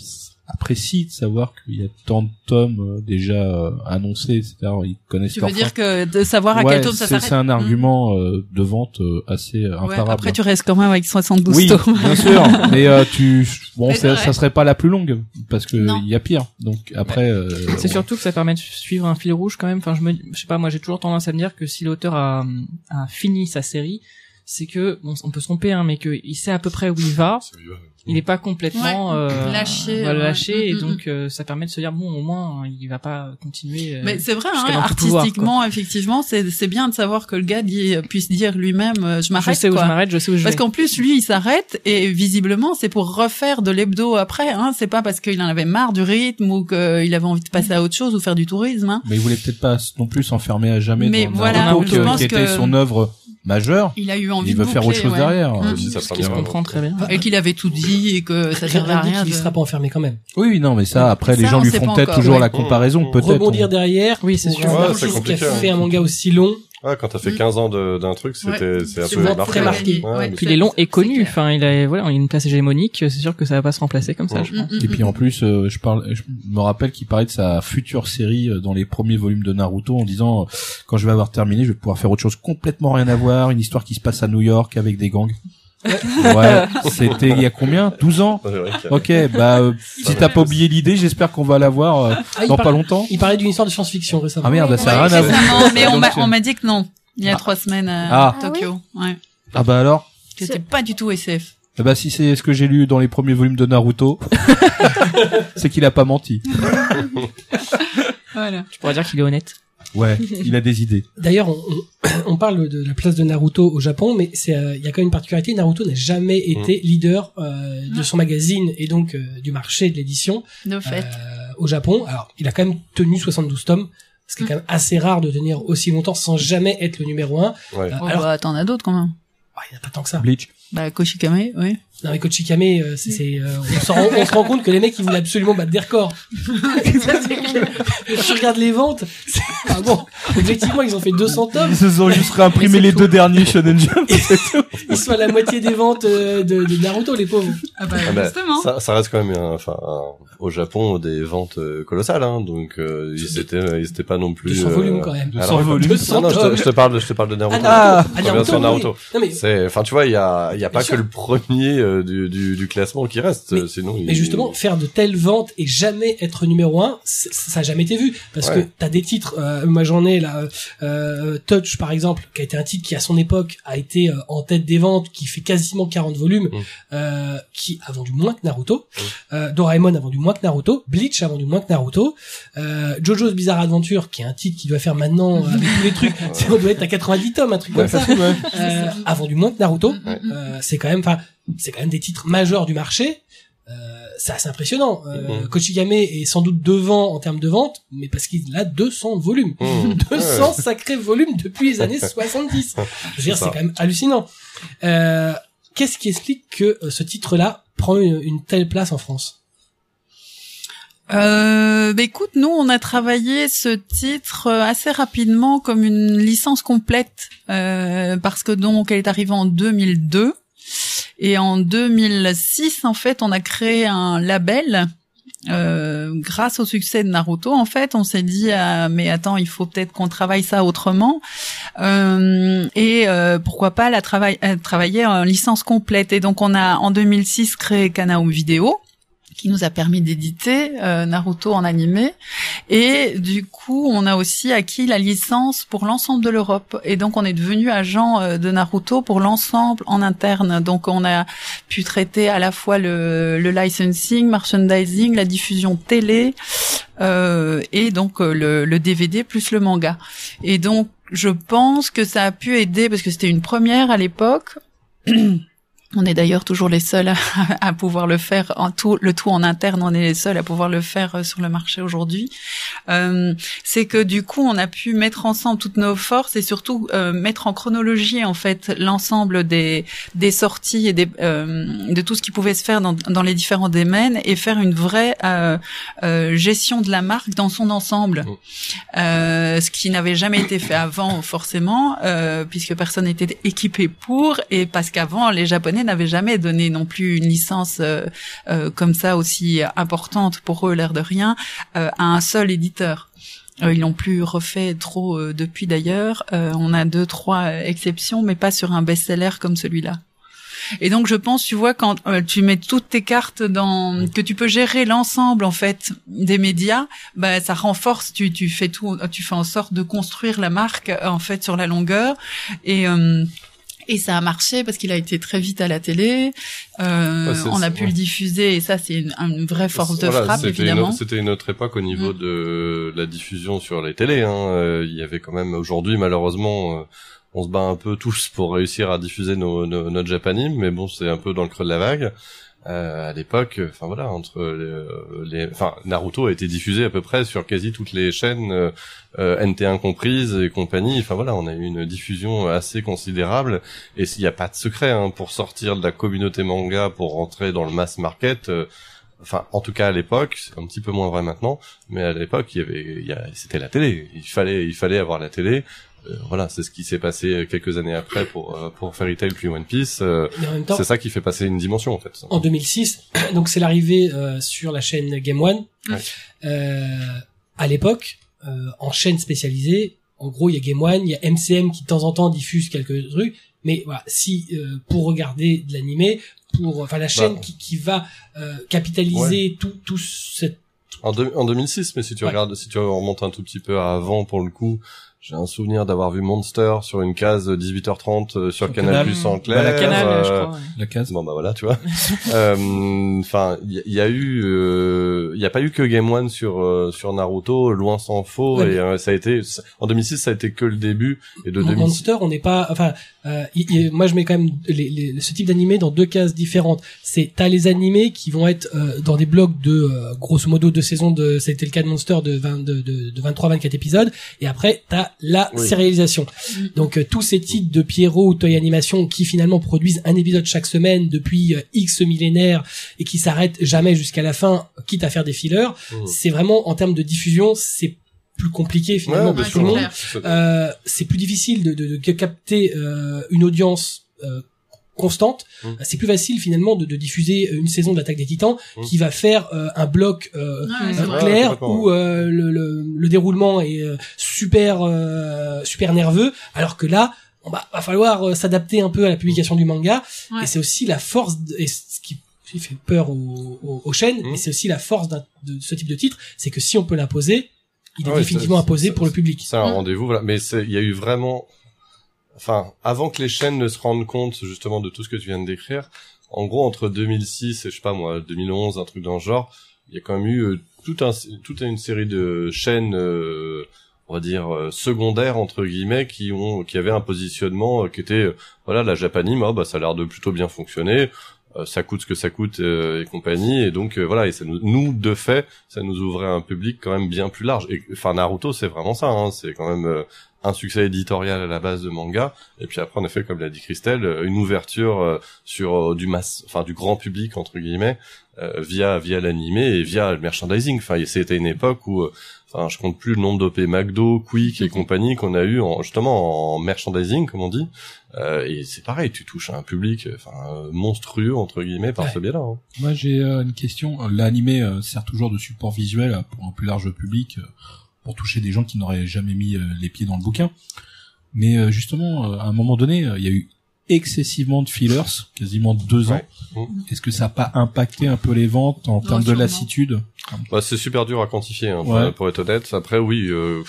apprécient de savoir qu'il y a tant de tomes euh, déjà euh, annoncés, etc. Ils connaissent Tu veux fin. dire que de savoir à Ouais, quel tome ça c'est s'arrête c'est un Hmm. argument euh, de vente assez Ouais, imparable. après tu restes quand même avec 72 oui, tomes. bien sûr, mais euh, tu, bon, Mais ça, serait pas la plus longue parce que il y a pire. Donc après, euh, C'est surtout que ça permet de suivre un fil rouge quand même. Enfin, je me, je sais pas, moi j'ai toujours tendance à me dire que si l'auteur a, a fini sa série, c'est que bon, on peut se tromper, hein, mais qu'il sait à peu près où il va. Il est pas complètement Ouais, euh, lâché, voilà, ouais. lâché, et Mm, mm, donc euh, ça permet de se dire bon, au moins il va pas continuer. euh, Mais c'est vrai, hein, pouvoir, artistiquement, effectivement, c'est c'est bien de savoir que le gars dit, puisse dire lui-même, euh, je je m'arrête. sais où je m'arrête, je sais où je Parce vais. qu'en plus, lui, il s'arrête et visiblement, c'est pour refaire de l'hebdo après. Hein. C'est pas parce qu'il en avait marre du rythme ou qu'il avait envie de passer à autre chose ou faire du tourisme. Hein. mais il voulait peut-être pas non plus s'enfermer à jamais Mais dans voilà, Naruto, je pense qui était son œuvre majeure. Il a eu envie Il de veut faire autre chose ouais. derrière. Mm. Aussi, ça Ce fera qui se comprend très bien. Et qu'il avait tout dit et que ça servait à Rien qu'il de- sera pas enfermé quand même. Oui, oui, non, mais ça, après, les gens lui pas peut-être toujours ouais. la comparaison, Mmh. peut-être. Rebondir on- derrière. Oui, c'est sûr. Ouais, c'est qui a compliqué, fait un manga aussi long. Ouais, quand t'as fait 15 ans de- d'un truc, c'était, Ouais. c'est un peu marqué. très marqué. Ouais, Ouais. mais Puis il est long et connu. Enfin, il a voilà, il a une place hégémonique. C'est sûr que ça va pas se remplacer comme ça. Mm. je pense. Mm, mm, Et puis en plus, euh, je parle, je me rappelle qu'il parlait de sa future série euh, dans les premiers volumes de Naruto en disant euh, quand je vais avoir terminé, je vais pouvoir faire autre chose complètement rien à voir, une histoire qui se passe à New York avec des gangs. Ouais, c'était il y a combien? 12 ans? Ok, bah euh, si t'as pas oublié l'idée, j'espère qu'on va l'avoir euh, Ah, dans par- pas longtemps. il parlait d'une histoire de science-fiction récemment. Ah merde, Ouais, ça a rien à voir. récemment, mais on m'a euh, on m'a dit que non. Il y a Ah. trois semaines à Ah. Tokyo. Ouais. Ah bah alors? C'était pas du tout SF. Eh bah si c'est ce que j'ai lu dans les premiers volumes de Naruto, c'est qu'il a pas menti. Voilà. Tu pourrais dire qu'il est honnête. Ouais, il a des idées. D'ailleurs, on, parle de la place de Naruto au Japon, mais c'est euh, il y a quand même une particularité. Naruto n'a jamais été leader euh, de son magazine et donc euh, du marché de l'édition euh, au Japon. Alors, il a quand même tenu 72 tomes, ce qui est quand même assez rare de tenir aussi longtemps sans jamais être le numéro un. Ouais. Euh, Oh, alors, bah, t'en as d'autres quand même. il n'y en a pas tant que ça. Bleach. Bah, Koshikame, oui. Non, mais Kochikame, euh, c'est, c'est, euh, on, s'en rend, on se rend compte que les mecs, ils voulaient absolument battre des records. Ça, c'est clair. Quand tu regardes les ventes, c'est, ah bon, objectivement, ils ont fait 200 tomes. Ils se sont juste réimprimé les deux derniers Shonen Jump. Ils sont à la moitié des ventes euh, de, de Naruto, les pauvres. Ah bah, Ah bah, justement. ça, ça reste quand même, un- enfin, au Japon, des ventes colossales, hein, donc euh, ils étaient, ils étaient pas non plus. 200 euh, volumes, quand même. 200 alors, volumes. 200 Non, non, je te, je te parle, de- je te parle de Naruto. Ah, Je reviens sur oui. Naruto. Non, mais, C'est, enfin, tu vois, il y a, il y a pas Bien que sûr. le premier euh, du, du, du classement qui reste, Mais- euh, sinon. il- mais justement, faire de telles ventes et jamais être numéro un, ça a jamais été vu. Parce Ouais. que t'as des titres, euh, moi j'en ai là, euh, Touch par exemple, qui a été un titre qui à son époque a été euh, en tête des ventes, qui fait quasiment 40 volumes, Mm. euh, qui a vendu moins que Naruto. Mm. Euh, Doraemon a vendu moins que Naruto. Bleach a vendu moins que Naruto. Euh, Jojo's Bizarre Adventure, qui est un titre qui doit faire maintenant euh, avec tous les trucs, on doit être à 90 tomes, un truc comme ça. Euh, a vendu moins que Naruto. Euh, c'est quand même, enfin, c'est quand même des titres majeurs du marché. Euh, c'est assez impressionnant. Euh. Kochigame est sans doute devant en termes de vente, mais parce qu'il a 200 volumes. Mmh. 200 sacrés volumes depuis les années 70. Je veux dire, C'est quand même hallucinant. Euh, Qu'est-ce qui explique que euh, ce titre-là prend une, une telle place en France? Euh, bah écoute, nous on a travaillé ce titre euh, assez rapidement comme une licence complète euh, parce que donc elle est arrivée en 2002 et en 2006 en fait on a créé un label euh, grâce au succès de Naruto, en fait, on s'est dit ah, mais attends, il faut peut-être qu'on travaille ça autrement. Euh, et pourquoi pas la travail, travailler en licence complète. Et donc on a en 2006 créé Kanaum Vidéo qui nous a permis d'éditer euh, Naruto en animé. Et du coup on a aussi acquis la licence pour l'ensemble de l'Europe. Et donc on est devenu agent euh, de Naruto pour l'ensemble en interne. Donc on a pu traiter à la fois le, le licensing, merchandising, la diffusion télé euh, et donc euh, le, le DVD plus le manga. Et donc je pense que ça a pu aider parce que c'était une première à l'époque On est d'ailleurs toujours les seuls à, à, pouvoir le faire en tout, le tout en interne. On est les seuls à pouvoir le faire euh, sur le marché aujourd'hui. Euh, c'est que du coup, on a pu mettre ensemble toutes nos forces et surtout euh, mettre en chronologie en fait l'ensemble des des sorties et des euh, de tout ce qui pouvait se faire dans, dans les différents domaines et faire une vraie gestion de la marque dans son ensemble, ce qui n'avait jamais été fait avant forcément, puisque personne n'était équipé pour et parce qu'avant les Japonais n'avaient jamais donné non plus une licence euh, euh, comme ça aussi importante pour eux, l'air de rien, euh, à un seul éditeur. ils l'ont plus refait trop depuis d'ailleurs. on a deux, trois exceptions, mais pas sur un best-seller comme celui-là. Et donc je pense, tu vois, quand tu mets toutes tes cartes dans, que tu peux gérer l'ensemble en fait des médias, bah ça renforce. Tu tu fais tout, tu fais en sorte de construire la marque en fait sur la longueur et et ça a marché parce qu'il a été très vite à la télé. Euh, on a pu ouais. le diffuser et ça c'est une, une, vraie force de voilà, frappe évidemment. C'était une autre époque au niveau mm. de la diffusion sur les télés. Hein. Euh, il y avait quand même aujourd'hui malheureusement. Euh, on se bat un peu tous pour réussir à diffuser nos, nos, notre Japanime, mais bon, c'est un peu dans le creux de la vague. Euh, à l'époque, enfin voilà, entre les, les, enfin Naruto a été diffusé à peu près sur quasi toutes les chaînes, euh, NT1 comprises et compagnie. Enfin voilà, on a eu une diffusion assez considérable et s'il n'y a pas de secret hein, pour sortir de la communauté manga pour rentrer dans le mass market. Euh, enfin, en tout cas à l'époque, c'est un petit peu moins vrai maintenant, mais à l'époque, il y avait, c'était la télé. Il fallait, il fallait avoir la télé. Euh, voilà, c'est ce qui s'est passé quelques années après pour euh, pour Fairy Tail puis One Piece. Euh, c'est ça qui fait passer une dimension en fait. En 2006, donc c'est l'arrivée sur la chaîne Game One. Ouais. à l'époque, en chaîne spécialisée, en gros, il y a Game One, il y a MCM qui de temps en temps diffuse quelques trucs, mais voilà, si pour regarder de l'animé, pour enfin la chaîne Bah. qui, qui va capitaliser tout tout cette En, deux- en 2006, mais si tu Ouais. regardes, si tu remontes un tout petit peu avant pour le coup, j'ai un souvenir d'avoir vu Monster sur une case 18h30 euh, sur Sur Canal Canal. Plus en Bah, clair. la canal, euh, je crois. ouais. La case. Bon bah voilà, tu vois. Euh, Enfin, il y, y a eu, euh, il y a pas eu que Game One sur euh, sur Naruto, loin s'en faut, Ouais, et euh, ça a été en 2006, ça a été que le début, et de Mon 2006. Monster, on n'est pas, enfin, euh, il- il- moi je mets quand même les, les- ce type d'animé dans deux cases différentes. C'est t'as les animés qui vont être euh, dans des blocs de euh, grosso modo deux saisons de, ça a été le cas de Monster de 20, de, de, de 23-24 épisodes, et après t'as la Oui. sérialisation. Donc euh, tous ces titres de Pierrot ou Toy Animation qui finalement produisent un épisode chaque semaine depuis euh, X millénaires et qui s'arrêtent jamais jusqu'à la fin, quitte à faire des fillers, Mmh. c'est vraiment en termes de diffusion, c'est plus compliqué finalement Ouais, pour bien tout le sûr. monde. C'est- Euh, c'est plus difficile de, de, de capter euh, une audience euh, constante. Mm. C'est plus facile finalement de, de diffuser une saison de l'attaque des Titans Mm. qui va faire euh, un bloc euh, Ouais, euh, clair où euh, le, le, le déroulement est euh, super euh, super nerveux, alors que là on va, va falloir euh, s'adapter un peu à la publication du manga. Ouais. Et c'est aussi la force de- et ce qui fait peur aux, aux, aux chaînes, Mm. mais c'est aussi la force de ce type de titre, c'est que si on peut l'imposer, il est définitivement imposé pour le public. C'est un Mm. rendez-vous, voilà. Mais c'est- il y a eu vraiment, enfin, avant que les chaînes ne se rendent compte justement de tout ce que tu viens de décrire, en gros entre 2006 et je sais pas moi 2011, un truc dans le genre, il y a quand même eu euh, tout un, toute une série de chaînes, euh, on va dire euh, secondaires entre guillemets, qui ont, qui avaient un positionnement euh, qui était, euh, voilà, la Japanime, ah, bah ça a l'air de plutôt bien fonctionner. euh, ça coûte ce que ça coûte et compagnie et donc voilà et ça nous, nous de fait ça nous ouvrait un public quand même bien plus large et enfin Naruto c'est vraiment ça hein, c'est quand même un succès éditorial à la base de manga et puis après en effet comme l'a dit Christelle euh, une ouverture euh, sur euh, du masse enfin du grand public entre guillemets euh, via via l'animé et via le merchandising enfin c'était une époque où enfin je compte plus le nombre d'OP McDo Quick et compagnie qu'on a eu en, justement en merchandising comme on dit euh, et c'est pareil tu touches à un public enfin monstrueux entre guillemets par Ouais. ce biais-là hein. Moi, j'ai euh, une question. L'animé sert toujours de support visuel pour un plus large public, pour toucher des gens qui n'auraient jamais mis euh, les pieds dans le bouquin. Mais euh, justement, euh, à un moment donné, euh, il y a eu excessivement de fillers, quasiment deux ans. Ouais. Est-ce que ça a pas impacté un peu les ventes en termes de lassitude? Bah, c'est super dur à quantifier, hein, Ouais. pour, être honnête. Après, oui, euh,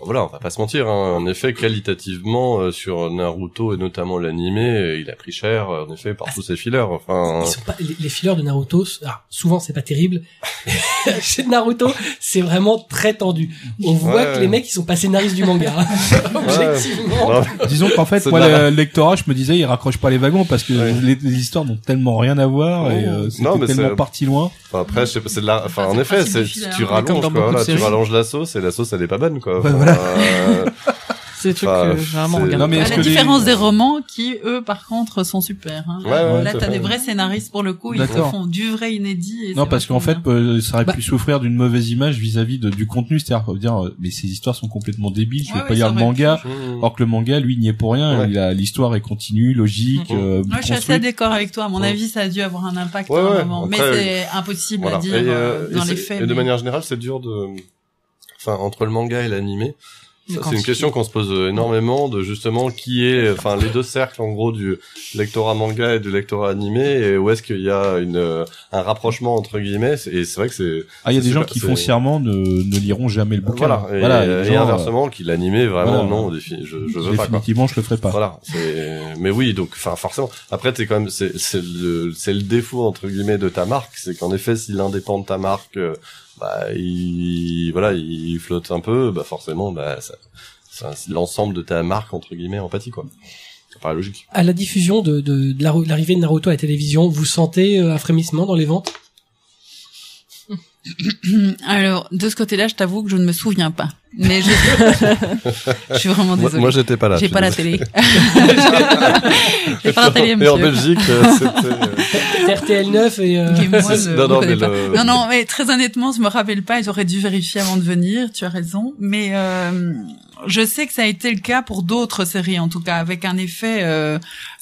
voilà, on va pas se mentir. Hein. En effet, qualitativement, euh, sur Naruto et notamment l'animé, euh, il a pris cher, euh, en effet, par tous ses fillers. Enfin, Ils sont pas, les, les fillers de Naruto, alors, souvent c'est pas terrible. Chez Naruto, c'est vraiment très tendu. On voit Ouais. que les mecs ils sont pas scénaristes du manga. hein. Objectivement. non, Disons qu'en fait, moi, le lectorat, je me disais, il raccroche pas les wagons parce que Ouais. les, les histoires n'ont tellement rien à voir et euh, c'était tellement parti loin. Enfin, après, je sais pas, c'est de la, enfin, Ah, en effet, tu hein. Rallonges, quoi, voilà, tu rallonges la sauce et la sauce, elle est pas bonne, quoi. Enfin, voilà. Euh, C'est des trucs Enfin, que c'est- regarde. Non, mais À la que les- différence des romans qui, eux, par contre, sont super. Hein. Ouais, ouais, Là, t'as des vrais scénaristes pour le coup, ils font du vrai inédit. et Non, parce qu'en fait, bien. euh, ça aurait Bah- pu souffrir d'une mauvaise image vis-à-vis du contenu, c'est-à-dire dire, euh, mais ces histoires sont complètement débiles, je vais Ouais, pas ouais, lire le manga. hmm. Or que le manga, lui, n'y est pour rien. Ouais. Il a l'histoire est continue, logique, euh, Ouais, je suis assez d'accord avec toi. À mon Ouais. avis, ça a dû avoir un impact Ouais, à un ouais. moment. Après, mais c'est impossible à dire dans les faits. Et de manière générale, c'est dur de, enfin, entre le manga et l'animé. C'est une question qu'on se pose énormément de justement qui est, enfin les deux cercles en gros du lectorat manga et du lectorat animé et où est-ce qu'il y a une un rapprochement entre guillemets c'est- et c'est vrai que c'est Ah, il y a c'est des gens qui c'est- foncièrement ne, ne liront jamais le bouquin. voilà et, voilà, et les gens, inversement qui l'animé vraiment voilà. non défi- je, je veux pas quoi. définitivement, je le ferai pas. Voilà, c'est mais oui donc enfin forcément après t'es quand même c'est c'est le c'est le défaut entre guillemets de ta marque c'est qu'en effet si l'un dépend de ta marque euh, bah il voilà il flotte un peu bah forcément bah ça, l'ensemble de ta marque entre guillemets en pâtit quoi. Paraît logique. À la diffusion de, de, de la- de l'arrivée de Naruto à la télévision, vous sentez euh, un frémissement dans les ventes? Alors, de ce côté-là, je t'avoue que je ne me souviens pas. Mais je, je suis vraiment désolée. moi, j'étais pas là. J'ai je pas la télé. J'ai pas la télé, Et en monsieur. Belgique, euh, c'était. euh, RTL 9 et euh, Game One, c'est- non, on non, mais le- Non, non, mais très honnêtement, je me rappelle pas. Ils auraient dû vérifier avant de venir. Tu as raison. Mais euh, je sais que ça a été le cas pour d'autres séries, en tout cas, avec un effet, euh,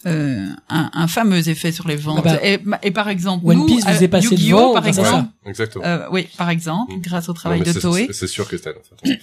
euh, un, un fameux effet sur les ventes. Ah bah, et, et par exemple, One nous, Piece vous est passé Yu-Gi-Oh, par exemple. Exactement. Euh, oui, par exemple, Mm. grâce au travail de c'est- Toei. c'est- C'est sûr, Christelle. En fait.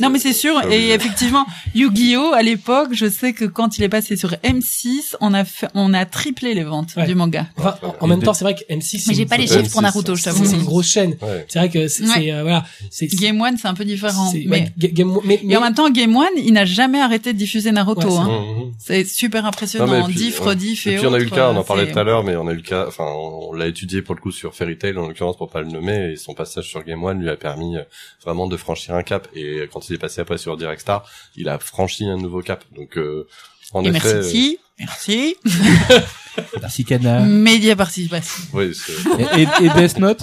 Non mais c'est sûr c'est et effectivement Yu-Gi-Oh à l'époque je sais que quand il est passé sur M6 on a fait, on a triplé les ventes Ouais. du manga. enfin, en, en même temps, c'est vrai que M6 c'est Mais j'ai pas les c'est- chiffres pour c'est- Naruto je c'est t'avoue. c'est une grosse chaîne. Ouais. C'est vrai que c'est Ouais. c'est, euh, voilà, c'est Game One c'est un peu différent c'est- mais ouais, Ga- Game- mais, mais et en même temps Game One il n'a jamais arrêté de diffuser Naruto c'est hein. Mhm. C'est super impressionnant diff rediff et, Et puis on a eu le cas, on en euh, parlait c'est- tout à l'heure, mais on a eu le cas, enfin on l'a étudié pour le coup sur Fairy Tail en l'occurrence pour pas le nommer, et son passage sur Game One lui a permis euh, vraiment de franchir un cap. Et quand il est passé après sur Direct Star, il a franchi un nouveau cap. Donc euh, en Et effet, merci merci Merci Cana. média participation. euh, oui. et, et, et Death Note?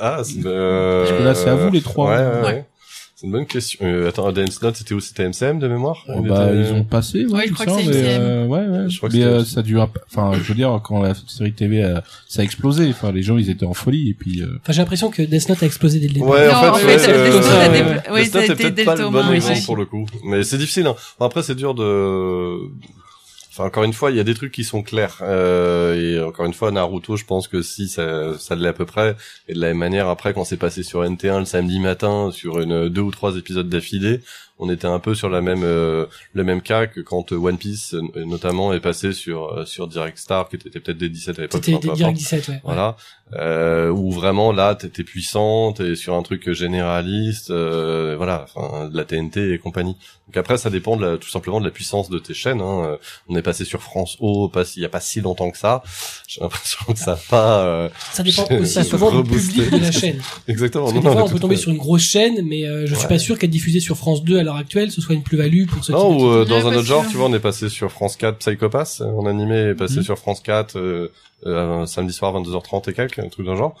Ah, c'est, euh, Parce que là, c'est à vous, les trois. Ouais, ouais, Ouais. ouais. C'est une bonne question. Euh, attends, Dance Note, c'était où? C'était MCM de mémoire? Oh, Il bah, était- ils ont passé, ouais, Ouais, je crois que c'est MCM. euh, ouais, ouais. Je crois que mais euh, ça dure, enfin, je veux dire, quand la série TV, a, ça a explosé, enfin, les gens, ils étaient en folie, et puis, euh, enfin, j'ai l'impression que Death Note a explosé dès le début. Ouais, Non, en fait, en ouais, fait, euh, Death Note été peut-être pas le bon exemple pour le coup. Mais c'est difficile. Hein. Après, c'est dur de. Encore une fois, il y a des trucs qui sont clairs. Euh, et encore une fois, Naruto, je pense que si ça, ça l'est à peu près. Et de la même manière, après, quand c'est passé sur NT1 le samedi matin, sur deux ou trois épisodes d'affilée, on était un peu sur la même euh, le même cas que quand One Piece, euh, notamment, est passé sur euh, sur Direct Star, qui était peut-être des 17 à l'époque. C'était des Direct importe. 17, ouais. Voilà, euh, où vraiment là t'es puissant, t'es sur un truc généraliste, euh, voilà, enfin de la TNT et compagnie. Donc après ça dépend de la, tout simplement de la puissance de tes chaînes. Hein. Euh, On est passé sur France O, pas il y a pas si longtemps que ça. J'ai l'impression que ça a pas euh, Ça dépend aussi souvent du public de la chaîne. exactement. Parce que Non, des fois, on peut tomber fait. sur une grosse chaîne, mais euh, je suis Ouais. pas sûr qu'être diffusée sur France 2 à l'heure actuelle, ce soit une plus-value pour ce Non, type de ou euh, dans un autre genre, tu vois, on est passé sur France 4 Psychopass, en animé, est passé Mhm. sur France 4 euh, euh, samedi soir 22h30 et quelques, un truc d'un genre.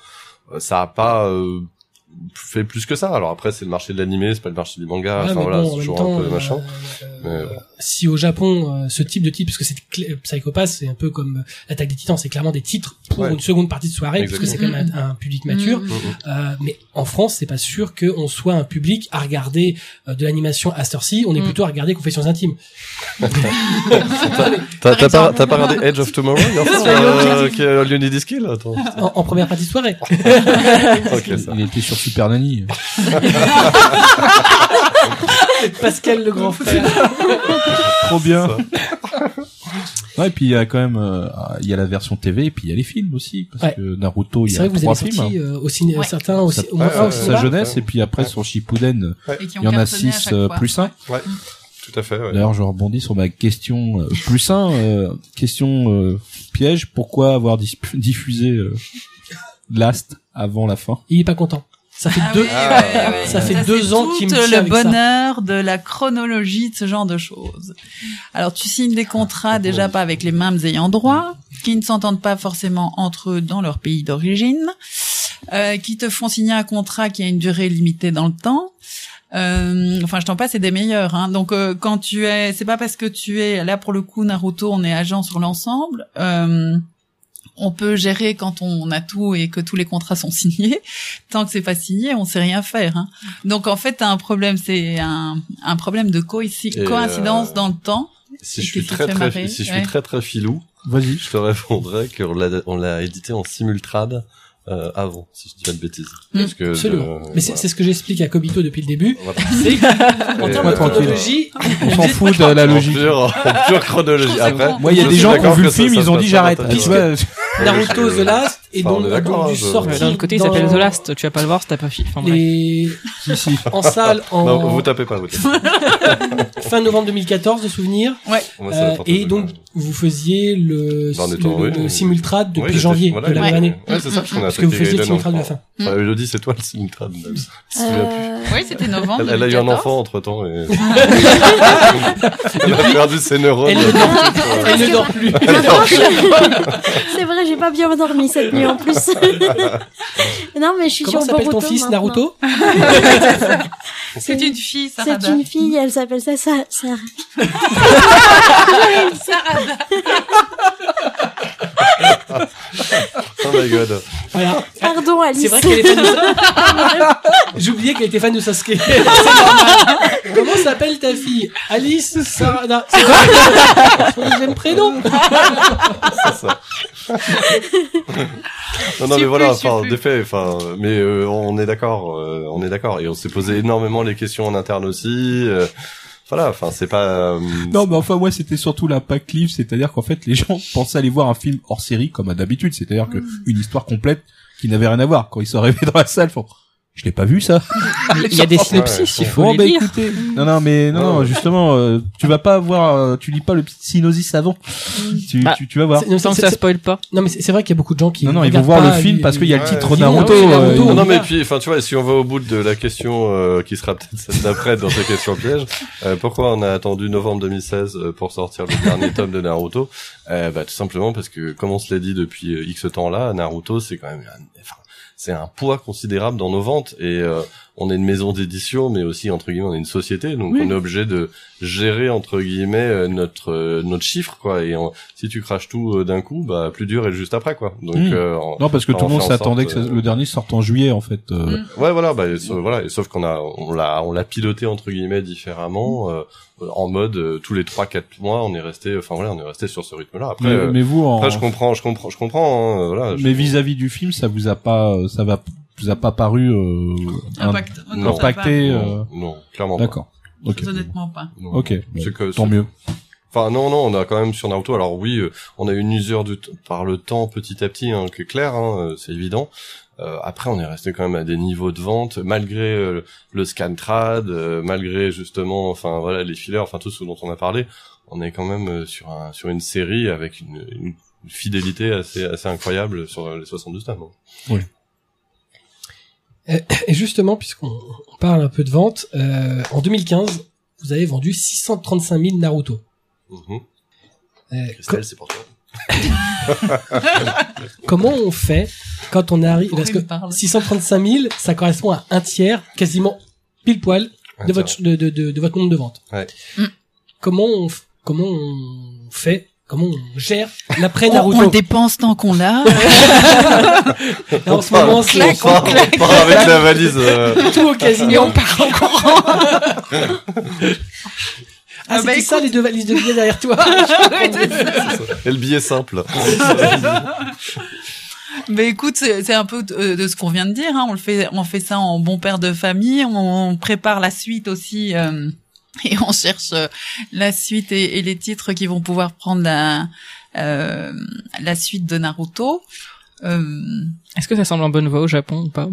Euh, ça a pas euh, fait plus que ça. Alors après, c'est le marché de l'animé, c'est pas le marché du manga. Ouais, enfin mais voilà, bon, c'est toujours temps, un peu euh, machin. euh, Mais bon. si au Japon, euh, ce type de titre, parce que c'est cl- Psychopath, c'est un peu comme euh, l'attaque des Titans, c'est clairement des titres pour Ouais. une seconde partie de soirée, parce que c'est quand même un, un public mature. Mhm. Mhm. Euh, mais en France, c'est pas sûr qu'on soit un public à regarder euh, de l'animation à cette heure-ci. On est Mm. plutôt à regarder Confessions intimes. T'as pas, regardé Edge of Tomorrow Soyons euh, qui est Leonidas Kill Attends. En, en première partie de soirée. ok, ça. il était sur Super Nanny. Pascal le grand frère. Trop bien. Ouais, et puis il y a quand même, euh, il y a la version TV et puis il y a les films aussi, parce Ouais. que Naruto, il y C'est a vrai que vous trois avez films. sorti euh, au ciné, Ouais. certains au, Ça- au moins un sa jeunesse et puis après Ouais. sur Shippuden, il y en a cartonné à 6 chaque fois. plus 1. Ouais, tout à fait. Ouais. D'ailleurs, je rebondis sur ma question euh, plus 1, question euh, piège, pourquoi avoir diffusé euh, Last avant la fin? Il est pas content. Ça fait Ah deux. oui, Ah, ouais, ouais, ça fait Ça, deux c'est ans tout qu'il me tient le avec ça. bonheur de la chronologie de ce genre de choses. Alors tu signes des contrats déjà pas avec les mêmes ayants droit, qui ne s'entendent pas forcément entre eux dans leur pays d'origine, euh, qui te font signer un contrat qui a une durée limitée dans le temps. Euh, enfin, je t'en passe, c'est des meilleurs. Hein. Donc, euh, quand tu es, c'est pas parce que tu es là pour le coup Naruto, on est agent sur l'ensemble. Euh, on peut gérer quand on a tout et que tous les contrats sont signés. Tant que c'est pas signé, on sait rien faire. Hein. Donc en fait, t'as un problème, c'est un, un problème de Et, coïncidence euh, dans le temps. Si je suis très très, marrer si je suis très très filou, Vas-y. je te répondrais qu'on l'a, on l'a édité en simultrad euh, avant, si je dis pas de bêtises. Mm. Parce que Mais c'est voilà. c'est ce que j'explique à Kobito depuis le début. Voilà. C'est Et, termes de chronologie, On s'en fout de la En logique. pure, en pure chronologie. Je Après. Moi, il y a des gens qui ont vu le film, ils ont dit j'arrête. Naruto The Last et Enfin, on donc, donc hein, du je- sorti Ouais, D'un autre côté, il dans s'appelle The Last. Tu vas pas le voir si t'as pas film. Enfin, bref. les si, si. en salle en Non, vous tapez pas, vous tapez pas. fin novembre 2014 de souvenir. Ça Euh, et donc vous faisiez le, Dans les le, temps, le- oui. le simultrad depuis Ouais, janvier voilà, de la ouais. même année. Ouais, c'est ça, parce qu'on a Parce que vous faisiez le Gaiden simultrad de la fin. Enfin, Elodie, c'est toi le simultrad. même. Si tu te souviens plus. Euh, Oui, c'était novembre. Elle, elle a eu un 2014. enfant entre temps et elle a perdu ses neurones. Elle ne dort, elle ne dort plus. c'est vrai, j'ai pas bien dormi cette en plus. non, mais je suis Comment sur s'appelle ton Boruto fils maintenant. Naruto C'est une fille, C'est Sarada. une fille, elle s'appelle ça, ça, ça. Oh my god. Voilà. Pardon, Alice. C'est vrai qu'elle est fan de J'oubliais qu'elle était fan de Sasuke. C'est normal. Comment s'appelle ta fille Alice Sarada. C'est quoi son deuxième prénom C'est ça. non, non, mais voilà, enfin, plus. des faits, enfin, mais euh, on est d'accord, euh, on est d'accord, et on s'est posé énormément les questions en interne aussi. euh, voilà, enfin, c'est pas. euh, Non, mais enfin, moi, c'était surtout l'impact livre, c'est-à-dire qu'en fait, les gens pensaient aller voir un film hors série, comme à d'habitude, c'est-à-dire que une histoire complète qui n'avait rien à voir. Quand ils sont arrivés dans la salle, font, je l'ai pas vu, ça. Il y a des Ouais, synopsis, il faut Bon, les bah, lire. écoutez. Non, non, mais, non, non, justement, euh, tu vas pas voir, euh, tu lis pas le petit synosis avant. tu, Bah, tu, tu vas voir. C'est- non, ça spoil pas. Non, mais c'est vrai qu'il y a beaucoup de gens qui. Non, non, ils vont voir le film parce qu'il y a le titre Naruto. vont- euh, Naruto, Non, on non, mais puis, enfin, tu vois, si on va au bout de la question euh, qui sera peut-être celle d'après dans ces questions pièges, euh, pourquoi on a attendu novembre 2016 euh, pour sortir le dernier tome de Naruto? Euh, Bah, tout simplement parce que, comme on se l'a dit depuis X temps là, Naruto, c'est quand même, enfin, c'est un poids considérable dans nos ventes et euh, on est une maison d'édition, mais aussi entre guillemets on est une société, donc Oui. on est obligé de gérer entre guillemets euh, notre euh, notre chiffre quoi. Et on- si tu craches tout euh, d'un coup, bah plus dur est juste après quoi. Donc Mm. euh, en- Non, parce que tout le monde s'attendait que ça- euh, le dernier sorte en juillet, en fait. euh, Mm. Ouais, voilà, bah, sauf, voilà, et sauf qu'on a, on l'a, on l'a piloté entre guillemets différemment, euh, en mode euh, tous les trois quatre mois, on est resté, enfin voilà, on est resté sur ce rythme-là. Après, mais, euh, mais vous, en, après, je comprends, je comprends, je comprends, hein, voilà. je- mais vis-à-vis du film, ça vous a pas, ça va, vous a pas paru euh, Impact. Non, impacté. non, euh, non, clairement pas. D'accord. Ok. Honnêtement pas. Non. Ok. bon, C'est que- tant c'est- mieux. Enfin non non on a quand même sur Naruto alors oui euh, on a une usure du t- par le temps petit à petit hein, qui est clair hein, euh, c'est évident Euh, après on est resté quand même à des niveaux de vente malgré euh, le scan trad euh, malgré justement enfin voilà les fillers enfin tout ce dont on a parlé on est quand même euh, sur un sur une série avec une, une fidélité assez assez incroyable sur les 72 tomes hein. Et justement, puisqu'on on parle un peu de vente, euh, en 2015, vous avez vendu 635 000 Naruto. Mhm. Euh, Christelle c'est pour toi co- comment on fait quand on arrive Parce que Pourquoi il me parle 635 000, ça correspond à un tiers, quasiment pile poil de votre de, de, de, de votre nombre de ventes. Ouais. Mm. Comment on comment on fait Comment on gère l'après On, Naruto on le dépense tant qu'on l'a. Là, En ce moment, c'est on part, on part avec la valise euh, tout au casino. Et on part en courant. Ah, Ah bah, ça les deux valises de billets derrière toi. Et le billet simple Mais écoute, c'est un peu de, de ce qu'on vient de dire. Hein. On le fait, on fait ça en bon père de famille. On prépare la suite aussi. euh, et on cherche euh, la suite et, les titres qui vont pouvoir prendre la euh, suite de Naruto. Euh, Est-ce que ça semble en bonne voie au Japon ou pas?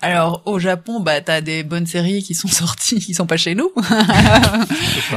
Alors au Japon, bah t'as des bonnes séries qui sont sorties, qui sont pas chez nous,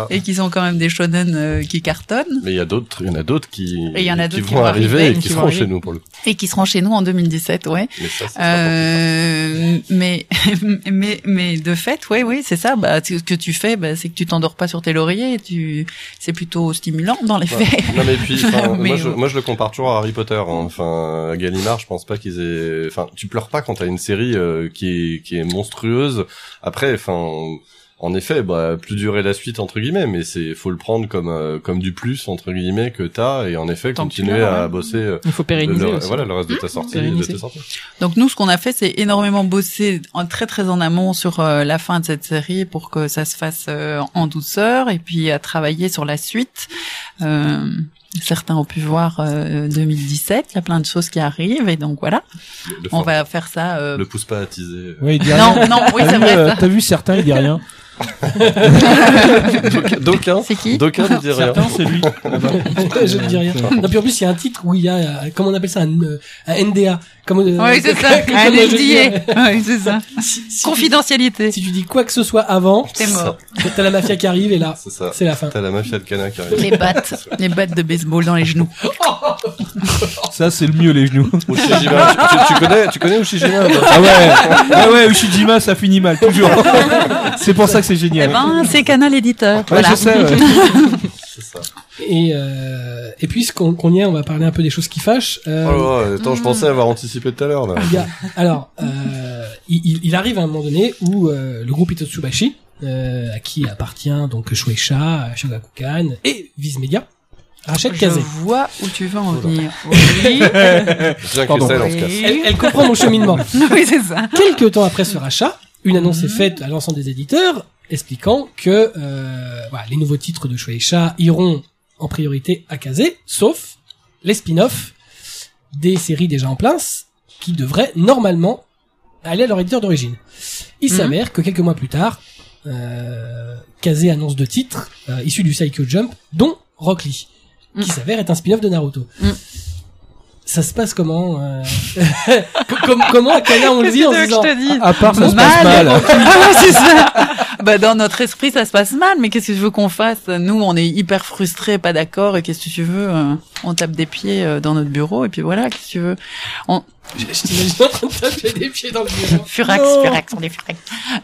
et qui sont quand même des shonen euh, qui cartonnent Mais il y a d'autres, il y en a d'autres qui, Et il y en a qui vont arriver et qui seront arriver. chez nous pour le coup. et qui seront chez nous en 2017, ouais. Mais ça, Euh, mais mais mais de fait, oui oui, c'est ça. Bah ce que tu fais, bah, c'est que tu t'endors pas sur tes lauriers. Tu c'est plutôt stimulant dans les Ouais. faits. Non mais puis, enfin, Mais moi, je, ouais. moi je le compare toujours à Harry Potter. hein. Enfin, à Gallimard, je pense pas qu'ils aient. Enfin, tu pleures pas quand t'as une série euh, qui est qui est monstrueuse. Après, enfin, en effet, bah plus durer la suite entre guillemets, mais c'est faut le prendre comme euh, comme du plus entre guillemets que t'as et en effet Tant continuer à ouais. bosser. euh, Il faut pérenniser le- aussi. voilà le reste de ta sortie, de tes sorties. Donc nous, ce qu'on a fait, c'est énormément bosser en très très en amont sur euh, la fin de cette série pour que ça se fasse euh, en douceur et puis à travailler sur la suite. Certains ont pu voir euh, 2017, il y a plein de choses qui arrivent et donc voilà, Le- on fort. va faire ça. euh, Le pousse pas à teaser. Ouais, il dit rien. Non, non, oui, T'as c'est vu, vrai. euh. T'as vu certains, il dit rien. D'aucuns, C'est qui d'aucuns ne disent rien. Certains, c'est lui. je ne dis rien. Non, puis en plus, il y a un titre où il y a, euh, comment on appelle ça, un, euh, un NDA. Comme, euh, Oui, c'est ça. comme. Oui, c'est ça. Si, si Confidentialité. tu, si tu dis quoi que ce soit avant, T'es mort. t'as la mafia qui arrive et là, C'est la fin. T'as la mafia de Cana qui arrive. Les battes, les battes de baseball dans les genoux. Ça, c'est le mieux, les genoux. Ushijima, tu, connais, tu connais Ushijima toi Ah ouais, ah ouais, Ushijima, ça finit mal, toujours. C'est pour ça que c'est Eh génial. ben, c'est Canal Éditeur. Ouais, voilà. je sais, ouais. C'est ça. Et, euh, et puisqu'on qu'on y est, on va parler un peu des choses qui fâchent. Euh, Oh là là, attends, je pensais avoir anticipé tout à l'heure là. il y a- alors, euh, il, il- il arrive à un moment donné où euh, le groupe Itotsubashi, euh, à qui appartient donc Shueisha, Shogakukan et Viz Media, rachète Je vois où tu veux en venir. Oui, Pardon. Elle, elle comprend mon cheminement. oui c'est ça. Quelques temps après ce rachat, une annonce est faite à l'ensemble des éditeurs expliquant que euh, voilà, les nouveaux titres de Shueisha iront en priorité à Kazé, sauf les spin-offs des séries déjà en place qui devraient normalement aller à leur éditeur d'origine. Il Mhm. s'avère que quelques mois plus tard, euh, Kazé annonce deux titres euh, issus du Psycho Jump, dont Rock Lee, qui Mhm. s'avère être un spin-off de Naruto. Mhm. Ça se passe comment euh... Com- Comment à Kana on le dit en se disant te dis À part, ça se passe Mal. mal. Ah ça. Bah dans notre esprit ça se passe mal, mais qu'est-ce que je veux qu'on fasse? Nous on est hyper frustrés, pas d'accord, et qu'est-ce que tu veux euh, On tape des pieds euh, dans notre bureau et puis voilà, qu'est-ce que tu veux? On Je t'imagine en train de taper des pieds dans le bureau. Furax, Non. Furax, on est Furax.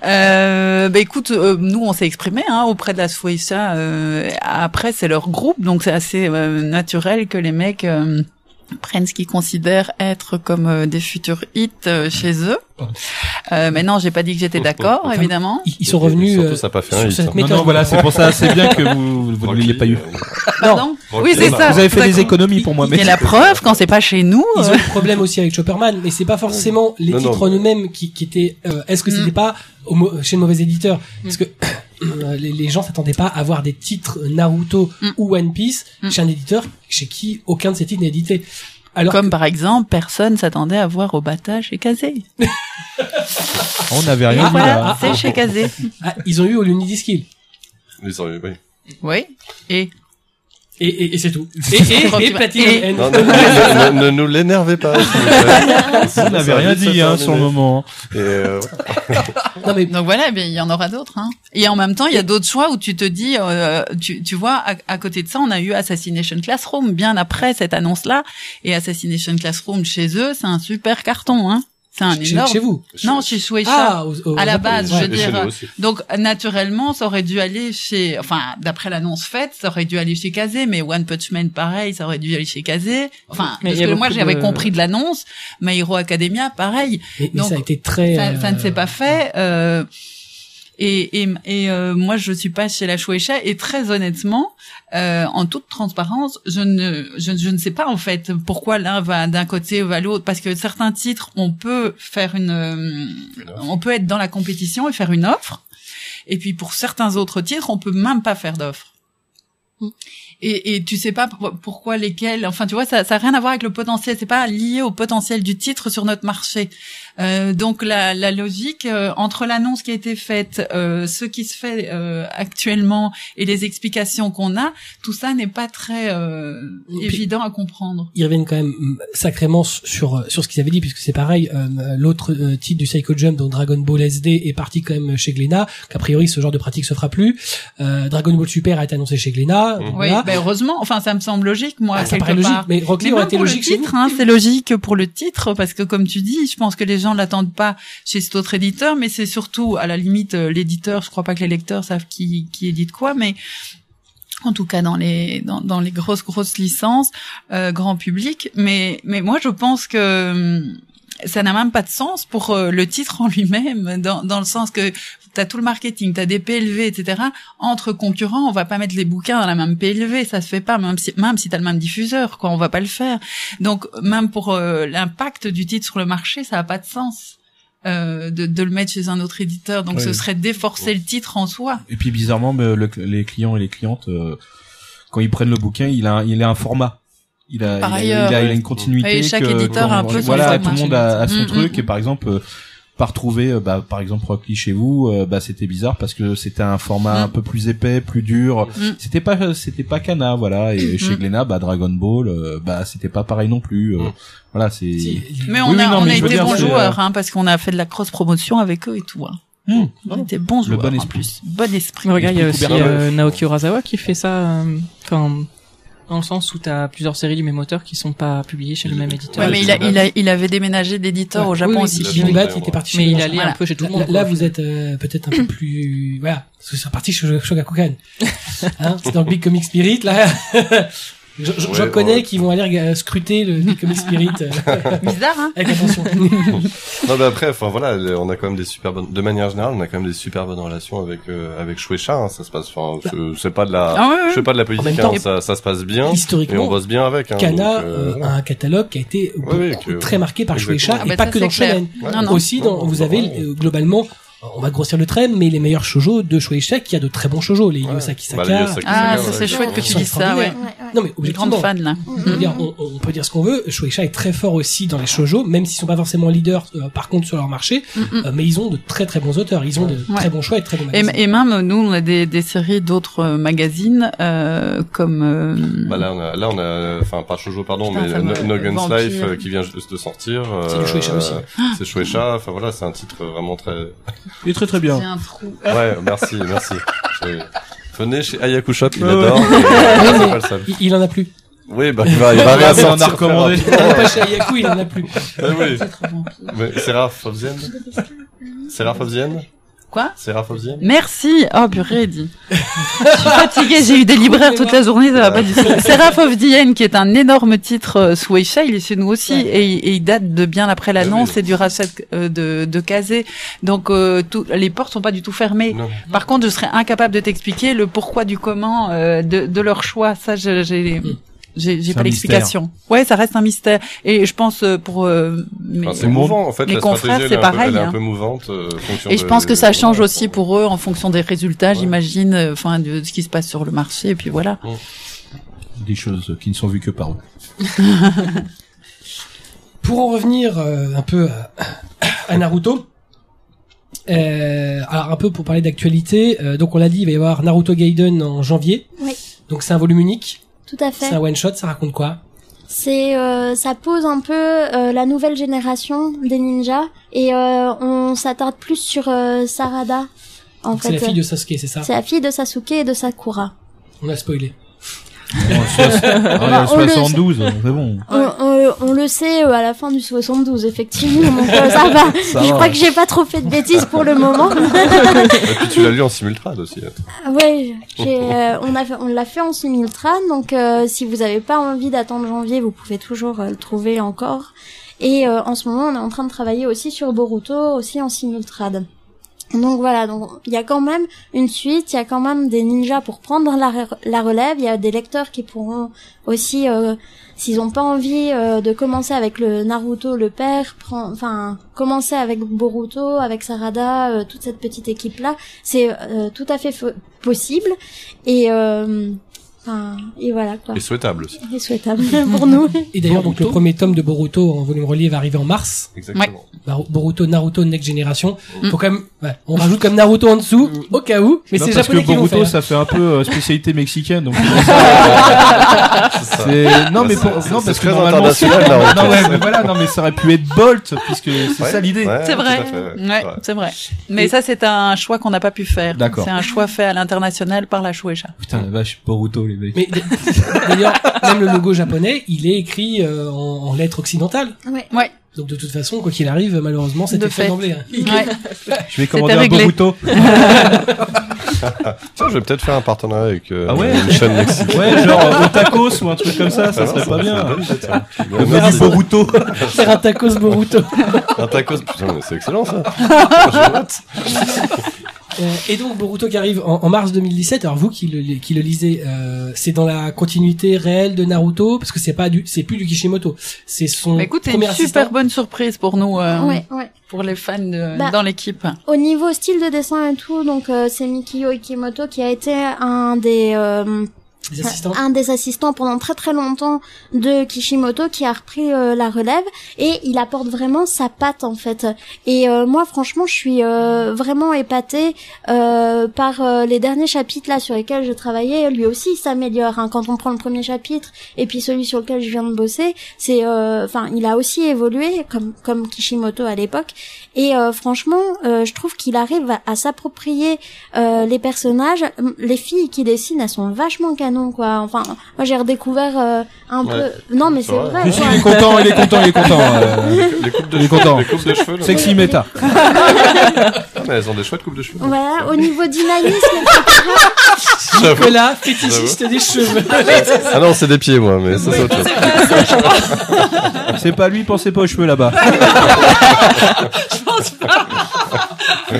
Euh, bah écoute, euh, nous on s'est exprimé hein, auprès de la Shueisha. Euh, après c'est leur groupe, donc c'est assez euh, naturel que les mecs euh, prennent ce qu'ils considèrent être comme euh, des futurs hits euh, chez eux. Euh, mais non, j'ai pas dit que j'étais d'accord, Enfin, évidemment. Ils, ils sont revenus Surtout, euh, ça a pas fait un sur hit, cette hein. Non, méthode. non, voilà, c'est pour ça, c'est bien que vous, vous ne l'ayez pas eu. Pardon Rock Oui, c'est ça. Vous avez fait des économies pour moi, mais la preuve, quand c'est pas chez nous, Ils ont le problème aussi avec Chopperman, mais c'est pas forcément les Non, non, titres en eux-mêmes qui, qui étaient. euh, Est-ce que c'était Mm. pas au chez le mauvais éditeur? Parce que les, les gens s'attendaient pas à voir des titres Naruto Mm. ou One Piece Mm. chez un éditeur chez qui aucun de ces titres n'est édité. Alors comme par exemple, personne s'attendait à voir Obata chez Kazé. on n'avait rien dit voilà, là. c'est chez Kazé. ah, ils ont eu au Unity Ils ont eu- oui. Oui. Et et, et, et c'est tout. Et, et, et Platinum Et- End. Non, non, ne, ne- ne nous l'énervez pas. On n'avait rien dit hein, sur le moment. Et, euh, Non mais Donc voilà, mais il y en aura d'autres. Hein. Et en même temps, il y a d'autres choix où tu te dis, euh, tu, tu vois, à, à côté de ça, on a eu Assassination Classroom bien après cette annonce-là. Et Assassination Classroom chez eux, c'est un super carton. Hein. C'est un chez, énorme. chez vous. Non, chez Shueisha. Ah, au- au à la base, Ouais. je chez dire, nous aussi. Donc naturellement, ça aurait dû aller chez, enfin d'après l'annonce faite, ça aurait dû aller chez Kazé, mais One Punch Man pareil, ça aurait dû aller chez Kazé. Enfin, Mais parce que moi j'avais de- compris de l'annonce, My Hero Academia pareil, Mais, mais Donc, ça a été très. ça, ça ne euh, s'est pas fait. Euh, et et, et euh, moi je suis pas chez la Shueisha et très honnêtement, euh, en toute transparence, je ne je, je ne sais pas en fait pourquoi l'un va d'un côté ou va l'autre parce que certains titres on peut faire une euh, on peut être dans la compétition et faire une offre et puis pour certains autres titres on peut même pas faire d'offre. Mm. Et, et tu sais pas pour- pourquoi lesquels. Enfin, tu vois, ça, ça a rien à voir avec le potentiel. C'est pas lié au potentiel du titre sur notre marché. Euh, donc la, la logique euh, entre l'annonce qui a été faite, euh, ce qui se fait euh, actuellement et les explications qu'on a, tout ça n'est pas très euh, évident à comprendre. Ils reviennent quand même mm, sacrément sur sur ce qu'ils avaient dit puisque c'est pareil. euh, L'autre euh, titre du Psycho Jump, donc Dragon Ball SD, est parti quand même chez Glénat. Qu'a priori, ce genre de pratique se fera plus. Euh, Dragon Ball Super a été annoncé chez Glénat. Mhm. Oui, Voilà. ben heureusement. Enfin, ça me semble logique, moi. Ah, ça paraît logique, part. mais Lee Mais aurait même été pour logique titre, hein, c'est logique pour le titre parce que comme tu dis, je pense que les gens l'attendent pas chez cet autre éditeur, mais c'est surtout à la limite euh, l'éditeur. Je crois pas que les lecteurs savent qui qui édite quoi, mais en tout cas dans les dans, dans les grosses grosses licences euh, grand public. Mais mais moi je pense que hum, ça n'a même pas de sens pour euh, le titre en lui-même, dans, dans le sens que tu as tout le marketing, tu as des PLV, etc. Entre concurrents, on va pas mettre les bouquins dans la même PLV, ça se fait pas, même si, même si tu as le même diffuseur, quoi, on va pas le faire. Donc, même pour euh, l'impact du titre sur le marché, ça a pas de sens. euh, de, de le mettre chez un autre éditeur, donc ce serait déforcer le titre en soi. Et puis bizarrement, le- les clients et les clientes, euh, quand ils prennent le bouquin, il a, il a un format. Il a, Par il a, ailleurs, il a, il a oui. une continuité. Et chaque que- éditeur a un peu son Voilà, tout le monde a, a son Mm, truc. mm, Et par exemple, euh, pas retrouver, euh, bah, par exemple, Rock Lee chez vous, euh, bah, c'était bizarre parce que c'était un format Mm. un peu plus épais, plus dur. Mm. C'était pas, c'était pas Kana, voilà. Et chez Mm. Glénat, bah, Dragon Ball, euh, bah, c'était pas pareil non plus. euh, Mm. Voilà, c'est. Si, Mais on oui, a, non, on mais a été bons c'est, joueurs, hein, parce qu'on a fait de la cross promotion avec eux et tout. Hein. Mm. On était bons Le joueurs bon en esprit. plus. Bon esprit. Regarde, il y a aussi euh, Naoki Urasawa qui fait ça, euh, enfin, dans le sens où t'as plusieurs séries du même auteur qui sont pas publiées chez le même éditeur. Ouais, mais il, a, il, a, il avait déménagé d'éditeur Ouais, au Japon oui, oui, aussi. il Bat, il était parti chez Mais il allait Voilà. un peu chez tout le Là, monde. là, quoi. vous êtes euh, peut-être un peu plus voilà parce que c'est reparti chez Shogakukan hein, c'est dans le Big Comic Spirit là J'en j'en Ouais, connais ouais. qui vont aller scruter le Big Comic Spirit euh, Bizarre, hein avec attention Non, mais après, enfin voilà, on a quand même des super bonnes, de manière générale, on a quand même des super bonnes relations avec euh, avec Shueisha. Hein, ça se passe, enfin, c'est- c'est pas de la, Ah ouais, ouais. je fais pas de la politique, temps, hein, ça, ça se passe bien et on historiquement bosse bien avec. Hein, Kana donc, euh, euh, a un catalogue qui a été Ouais, ouais, beaucoup- que- très marqué par. Shueisha Ah et bah pas ça, que dans c'est clair. Shonen Ouais. Non, non. aussi dans, vous avez euh, globalement on va grossir le trait mais les meilleurs shoujo de Shueisha qui a de très bons shoujo les Ouais. Yosaki Bah, Saka les Yosaki Ah, Saka, ça ouais. c'est chouette que tu dises ça, ouais. Ouais, extraordinaires. ouais. non mais Je suis grande objectivement fan, là. Je veux dire, on, on peut dire ce qu'on veut. Shueisha est très fort aussi dans les shoujo, même s'ils sont pas forcément leaders, euh, par contre, sur leur marché. Mm, mm. euh, mais ils ont de très très bons auteurs. Ils ont de Ouais. très bons choix et de très bons Et, magazines. et même, nous, on a des, des séries d'autres euh, magazines, euh, comme... euh, Bah là, on a, là, on a, enfin, pas Shoujo, pardon, Putain, mais No, Vampire. Life euh, qui vient juste de sortir. C'est du Shueisha aussi. C'est Shueisha. Enfin voilà, c'est un titre vraiment très. Il est très très bien. J'ai un trou. Ouais, merci, merci. Venez chez Ayaku Shop, il adore. ouais. mais, Ouais, c'est mais pas le seul. il, il en a plus. Oui, bah il va, il va a recommandé. Il en a pas chez Ayaku, il en a plus. Ah oui. Mais Seraph of Zien Seraph of Zien Quoi Seraph of Zien Merci. Oh, purée, dit. Je suis fatiguée, j'ai eu des libraires toute la journée, ça va pas du tout. Seraph of the End, qui est un énorme titre euh, sous Weisha, il est chez nous aussi, et, il- et il date de bien après l'annonce oui. et du rachat euh, de, de Kazé. Donc, euh, tout, les portes sont pas du tout fermées. Non. Par contre, je serais incapable de t'expliquer le pourquoi du comment euh, de, de leur choix. Ça, j'ai, j'ai, pas l'explication. Ouais, ça reste un mystère. Et je pense euh, pour euh, mes- Enfin, c'est mouvant en fait. mes la confrères, c'est peu- pareil, est un hein. peu mouvante. euh, fonction Et je de- pense que ça change aussi pour eux en fonction des résultats, Ouais. j'imagine, euh, enfin de, de ce qui se passe sur le marché. Et puis voilà. Des choses qui ne sont vues que par eux. Pour en revenir euh, un peu à, à Naruto, euh, alors un peu pour parler d'actualité, euh, donc on l'a dit, il va y avoir Naruto Gaiden en janvier. Oui. Donc c'est un volume unique, Tout à c'est fait. un one shot, ça raconte quoi? C'est euh, ça pose un peu euh, la nouvelle génération des ninjas et euh, on s'attarde plus sur Sarada. En C'est la fille de Sasuke, c'est ça? C'est la fille de Sasuke et de Sakura. On a spoilé. on le- 72, c'est bon. On, on- on le sait euh, à la fin du 72 effectivement. Donc euh, ça va. Ça Je va. crois que j'ai pas trop fait de bêtises pour le moment. Et puis tu l'as lu en simultrade aussi. attends. Ah Ouais, j'ai, euh, on a fait, on l'a fait en simultrane, donc euh, si vous avez pas envie d'attendre janvier, vous pouvez toujours euh, le trouver encore. Et euh, en ce moment, on est en train de travailler aussi sur Boruto, aussi en simultrade. Donc voilà, donc il y a quand même une suite, il y a quand même des ninjas pour prendre la, la relève, il y a des lecteurs qui pourront aussi, euh, s'ils ont pas envie euh, de commencer avec le Naruto, le père, enfin commencer avec Boruto, avec Sarada, euh, toute cette petite équipe là, c'est euh, tout à fait possible. Et euh, Enfin, et voilà quoi. Et souhaitable aussi. Et souhaitable pour nous. Et d'ailleurs, donc le premier tome de Boruto en volume relié va arriver en mars. Exactement. Bar- Boruto, Naruto, Next Generation. Mm. Faut quand même, ouais, on rajoute comme Naruto en dessous, au cas où. Mais c'est parce que japonais Boruto, ça fait un peu euh, spécialité mexicaine, donc C'est non mais C'est- pour... non parce que normalement non ouais mais voilà non mais ça aurait pu être Bolt puisque c'est Ouais, ça l'idée. ouais, C'est vrai. fait, ouais. Ouais, Ouais. c'est vrai. Mais ça, c'est un choix qu'on n'a pas pu faire. D'accord. C'est un choix fait à l'international par la Shueisha. Putain la vache Boruto les Mais d'ailleurs, même le logo japonais, il est écrit euh, en, en lettres occidentales. Ouais. Ouais. Donc de toute façon, quoi qu'il arrive, malheureusement, c'était fait fait. d'emblée. hein. Ouais. Je vais commander un. Boruto. Tiens, je vais peut-être faire un partenariat avec euh, Ah ouais une chaîne mexicaine. Ouais genre euh, au tacos ou un truc comme ça, ça Ah, serait non, pas bien. tiens. Le merci. Boruto. Faire un tacos Boruto. Un tacos, putain, mais c'est excellent ça. Euh, et donc Boruto qui arrive en, en mars 2017. Alors vous qui le, qui le lisez, euh, c'est dans la continuité réelle de Naruto parce que c'est pas du, c'est plus du Kishimoto. C'est son Bah, écoute, c'est premier une assistant. super bonne surprise pour nous, euh, Ouais, ouais. pour les fans de- Bah, dans l'équipe. Au niveau style de dessin et tout, donc euh, c'est Mikio Ikimoto qui a été un des euh. Un des assistants pendant très très longtemps de Kishimoto qui a repris euh, la relève et il apporte vraiment sa patte en fait. Et euh, moi franchement je suis euh, vraiment épatée euh, par euh, les derniers chapitres là sur lesquels je travaillais. Lui aussi il s'améliore hein. quand on prend le premier chapitre et puis celui sur lequel je viens de bosser. C'est euh, enfin il a aussi évolué comme comme Kishimoto à l'époque et euh, franchement euh, je trouve qu'il arrive à, à s'approprier euh, les personnages. Les filles qui dessinent elles sont vachement canon quoi. Enfin moi j'ai redécouvert euh, un Ouais. peu. Non mais C'est vrai. si, il est content, il est content, il est content. euh, Les coupes de Il est content. les coupes de cheveux. là. Sexy méta. Ah, mais elles ont des chouettes coupes de cheveux. Voilà, au niveau dynamisme, J'avoue. Nicolas, fétichiste des cheveux. Ah non, c'est des pieds, moi, mais ça. C'est pas lui, pensez pas aux cheveux là-bas. Je pense pas.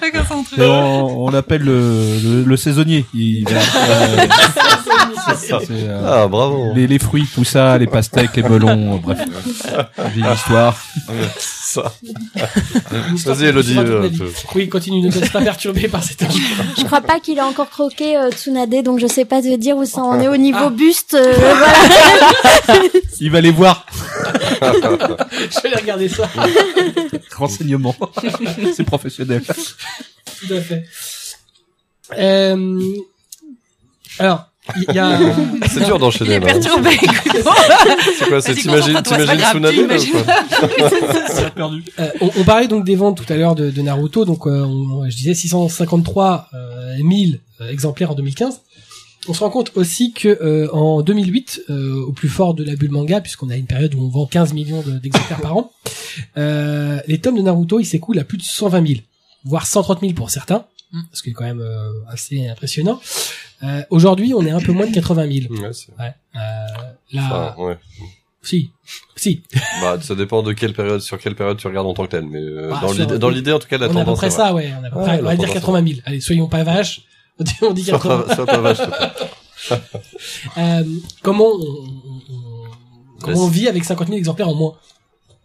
Chacun son truc. Et on, on appelle le, le, le saisonnier. Il, euh, ça. euh, Ah, bravo. les, les fruits, tout ça, les pastèques, les melons, euh, bref. J'ai une histoire. Ça. Vas-y, Elodie, euh, Oui, continue, ne te laisse pas perturber par cet âge. je crois pas qu'il a encore croqué euh, Tsunade, donc je sais pas te dire où ça en est au niveau Ah. buste. euh, voilà. Il va les voir. Je vais regarder ça. Renseignement. C'est professionnel. Tout à fait. Euh, alors, il y a, C'est dur Il d'enchaîner, est là. perturbé. écoute. C'est quoi, c'est t'imagines, quoi perdu. Euh, on, on parlait donc des ventes tout à l'heure de, de Naruto, donc euh, on- je disais 653 euh, 000 euh, exemplaires en 2015. On se rend compte aussi que euh, en 2008, euh, au plus fort de la bulle manga, puisqu'on a une période où on vend 15 millions de- d'exemplaires par an, euh, les tomes de Naruto, ils s'écoulent à plus de 120 000, voire 130 000 pour certains. Ce qui est quand même euh, assez impressionnant. Euh, Aujourd'hui, on est un peu moins de 80 000. Ouais, Ouais. Euh, là, Enfin, ouais. si, si, Bah, ça dépend de quelle période, sur quelle période tu regardes en tant que tel, mais euh, Ah, dans l'idée, en tout cas, la on a à peu tendance près ça, ouais. On, a peu près, on va dire tendance, 80 000. Allez, soyons pas vaches. On dit, on dit Sois 80 pas, sois pas vache. Euh, comment on, on- on- comment on vit avec 50 000 exemplaires en moins?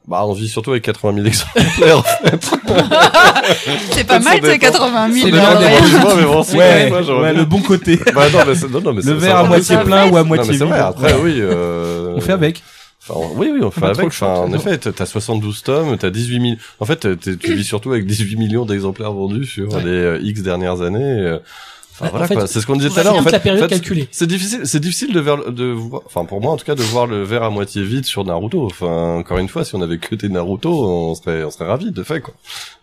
Bah, on vit surtout avec 80 000 exemplaires. C'est pas mal, dépend. c'est 80 000. Ça dans dépend le des réel. excuse-moi, mais bon, c'est Ouais, moi, le bon côté. Bah, non, mais c'est, non, non, mais Le verre à moitié ça plein ou à moitié vide. après, oui, euh... On fait avec. Enfin, oui, oui, on fait avec. Enfin, en effet, t'as t'as 72 tomes, t'as 18 000. En fait, tu vis surtout avec 18 millions d'exemplaires vendus sur Ouais. les euh, X dernières années. Euh. Enfin, Ouais, voilà en fait. C'est ce qu'on disait tout à l'heure. En fait, en fait. C'est difficile, c'est difficile de, ver- de voir, enfin pour moi en tout cas de voir le verre à moitié vide sur Naruto. Enfin encore une fois, si on avait que des Naruto, on serait, on serait ravis de fait quoi.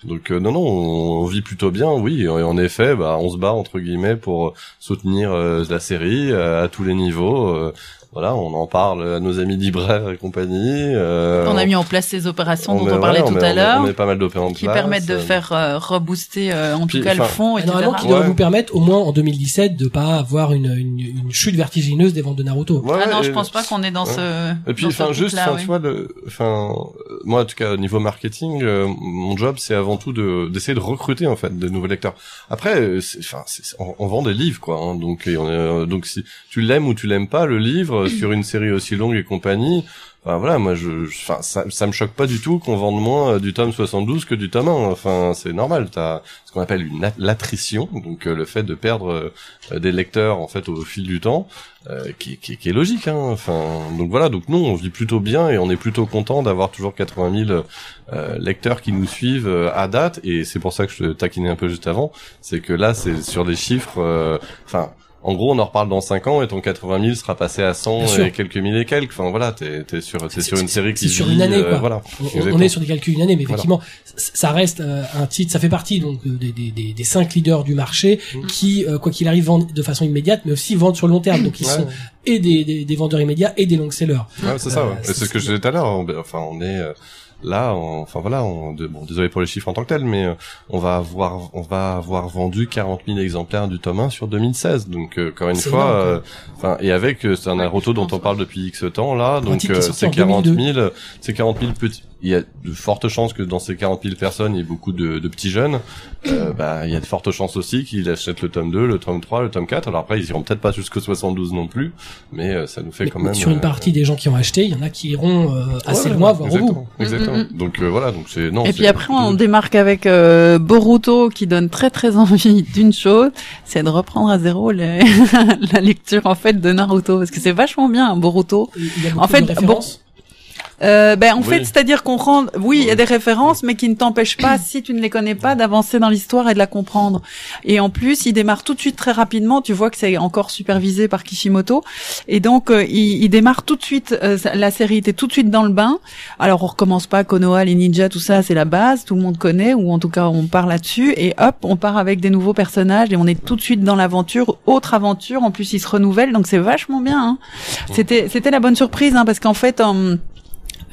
Donc euh, non non, on, on vit plutôt bien, oui. Et en effet, bah on se bat entre guillemets pour soutenir euh, la série euh, à tous les niveaux. Voilà, on en parle à nos amis libraires et compagnie. euh, On a mis en place ces opérations dont met- on parlait ouais, tout met- à on l'heure, On met pas mal d'OP en qui place, permettent de euh, faire euh, rebooster euh, en Puis, tout cas le fond, etc. Normalement, qui devrait Ouais. vous permettre, au moins en 2017, de pas avoir une, une, une chute vertigineuse des ventes de Naruto. ouais, Ah non, je et- pense pas qu'on est dans ouais. ce. Et puis, enfin, juste, tu vois, le, enfin, moi, en tout cas, au niveau marketing, euh, mon job, c'est avant tout de d'essayer de recruter en fait de nouveaux lecteurs. Après, euh, c'est- enfin, c'est- on, on vend des livres, quoi. hein, donc, et on est, euh, donc, si tu l'aimes ou tu l'aimes pas, le livre euh, sur une série aussi longue et compagnie. Enfin voilà, moi je, ça, ça me choque pas du tout qu'on vende moins euh, du tome 72 que du tome 1. Enfin c'est normal. T'as ce qu'on appelle une at- l'attrition, donc euh, le fait de perdre des lecteurs en fait au fil du temps, qui, qui, qui est logique. Hein. Enfin donc voilà, donc nous on vit plutôt bien et on est plutôt content d'avoir toujours 80 000 euh, lecteurs qui nous suivent à date et c'est pour ça que je te taquinais un peu juste avant, c'est que là c'est sur des chiffres, enfin. En gros, on en reparle dans 5 ans et ton 80 000 sera passé à 100 Bien sûr. et quelques mille et quelques. Enfin voilà, t'es t'es sur t'es C'est- sur une série qui c'est sur une année, euh, quoi. voilà. On- est sur des calculs une année, mais effectivement, ça reste euh, un titre, ça fait partie donc euh, des, des, des, des cinq leaders du marché Mm. qui, euh, quoi qu'il arrive, vendent de façon immédiate, mais aussi vendent sur le long terme. Donc ils Ouais. sont et des, des, des vendeurs immédiats et des long-sellers. Ouais, c'est ça. Euh, ouais. c'est- Et c'est ce que je disais tout à l'heure. Enfin, on est euh, là. on- Enfin voilà. On, de- bon, désolé pour les chiffres en tant que tels, mais euh, on va avoir, on va avoir vendu 40 000 exemplaires du tome 1 sur 2016. Donc euh, encore une fois, euh, enfin et avec euh, c'est un Naruto dont on parle depuis X temps là. Donc euh, c'est en 40 2002. 000, c'est 40 000 petits. Il y a de fortes chances que dans ces 40 000 personnes, il y ait beaucoup de, de petits jeunes. Euh, bah, il y a de fortes chances aussi qu'ils achètent le tome 2, le tome 3, le tome 4. Alors après, ils iront peut-être pas jusqu'au 72 non plus, mais euh, ça nous fait Mais quand même sur une euh, partie des gens qui ont acheté, il y en a qui iront euh, assez Ouais, loin, voire au bout. exactement, Mm, Donc euh, voilà, donc c'est non. Et puis après, on démarque avec euh, Boruto qui donne très très envie d'une chose, c'est de reprendre à zéro les- la lecture en fait de Naruto parce que c'est vachement bien hein, Boruto. Il y a beaucoup En fait, de références. Euh, ben en Oui. fait, c'est-à-dire qu'on rend, oui, il y a des références, mais qui ne t'empêchent pas, si tu ne les connais pas, d'avancer dans l'histoire et de la comprendre. Et en plus, il démarre tout de suite très rapidement. Tu vois que c'est encore supervisé par Kishimoto, et donc euh, il, il démarre tout de suite. euh, la série était tout de suite dans le bain. Alors on recommence pas Konoha, les ninjas, tout ça, c'est la base, tout le monde connaît, ou en tout cas on part là-dessus. Et hop, on part avec des nouveaux personnages et on est tout de suite dans l'aventure, autre aventure. En plus, ils se renouvellent, donc c'est vachement bien. hein. C'était c'était la bonne surprise, hein, parce qu'en fait.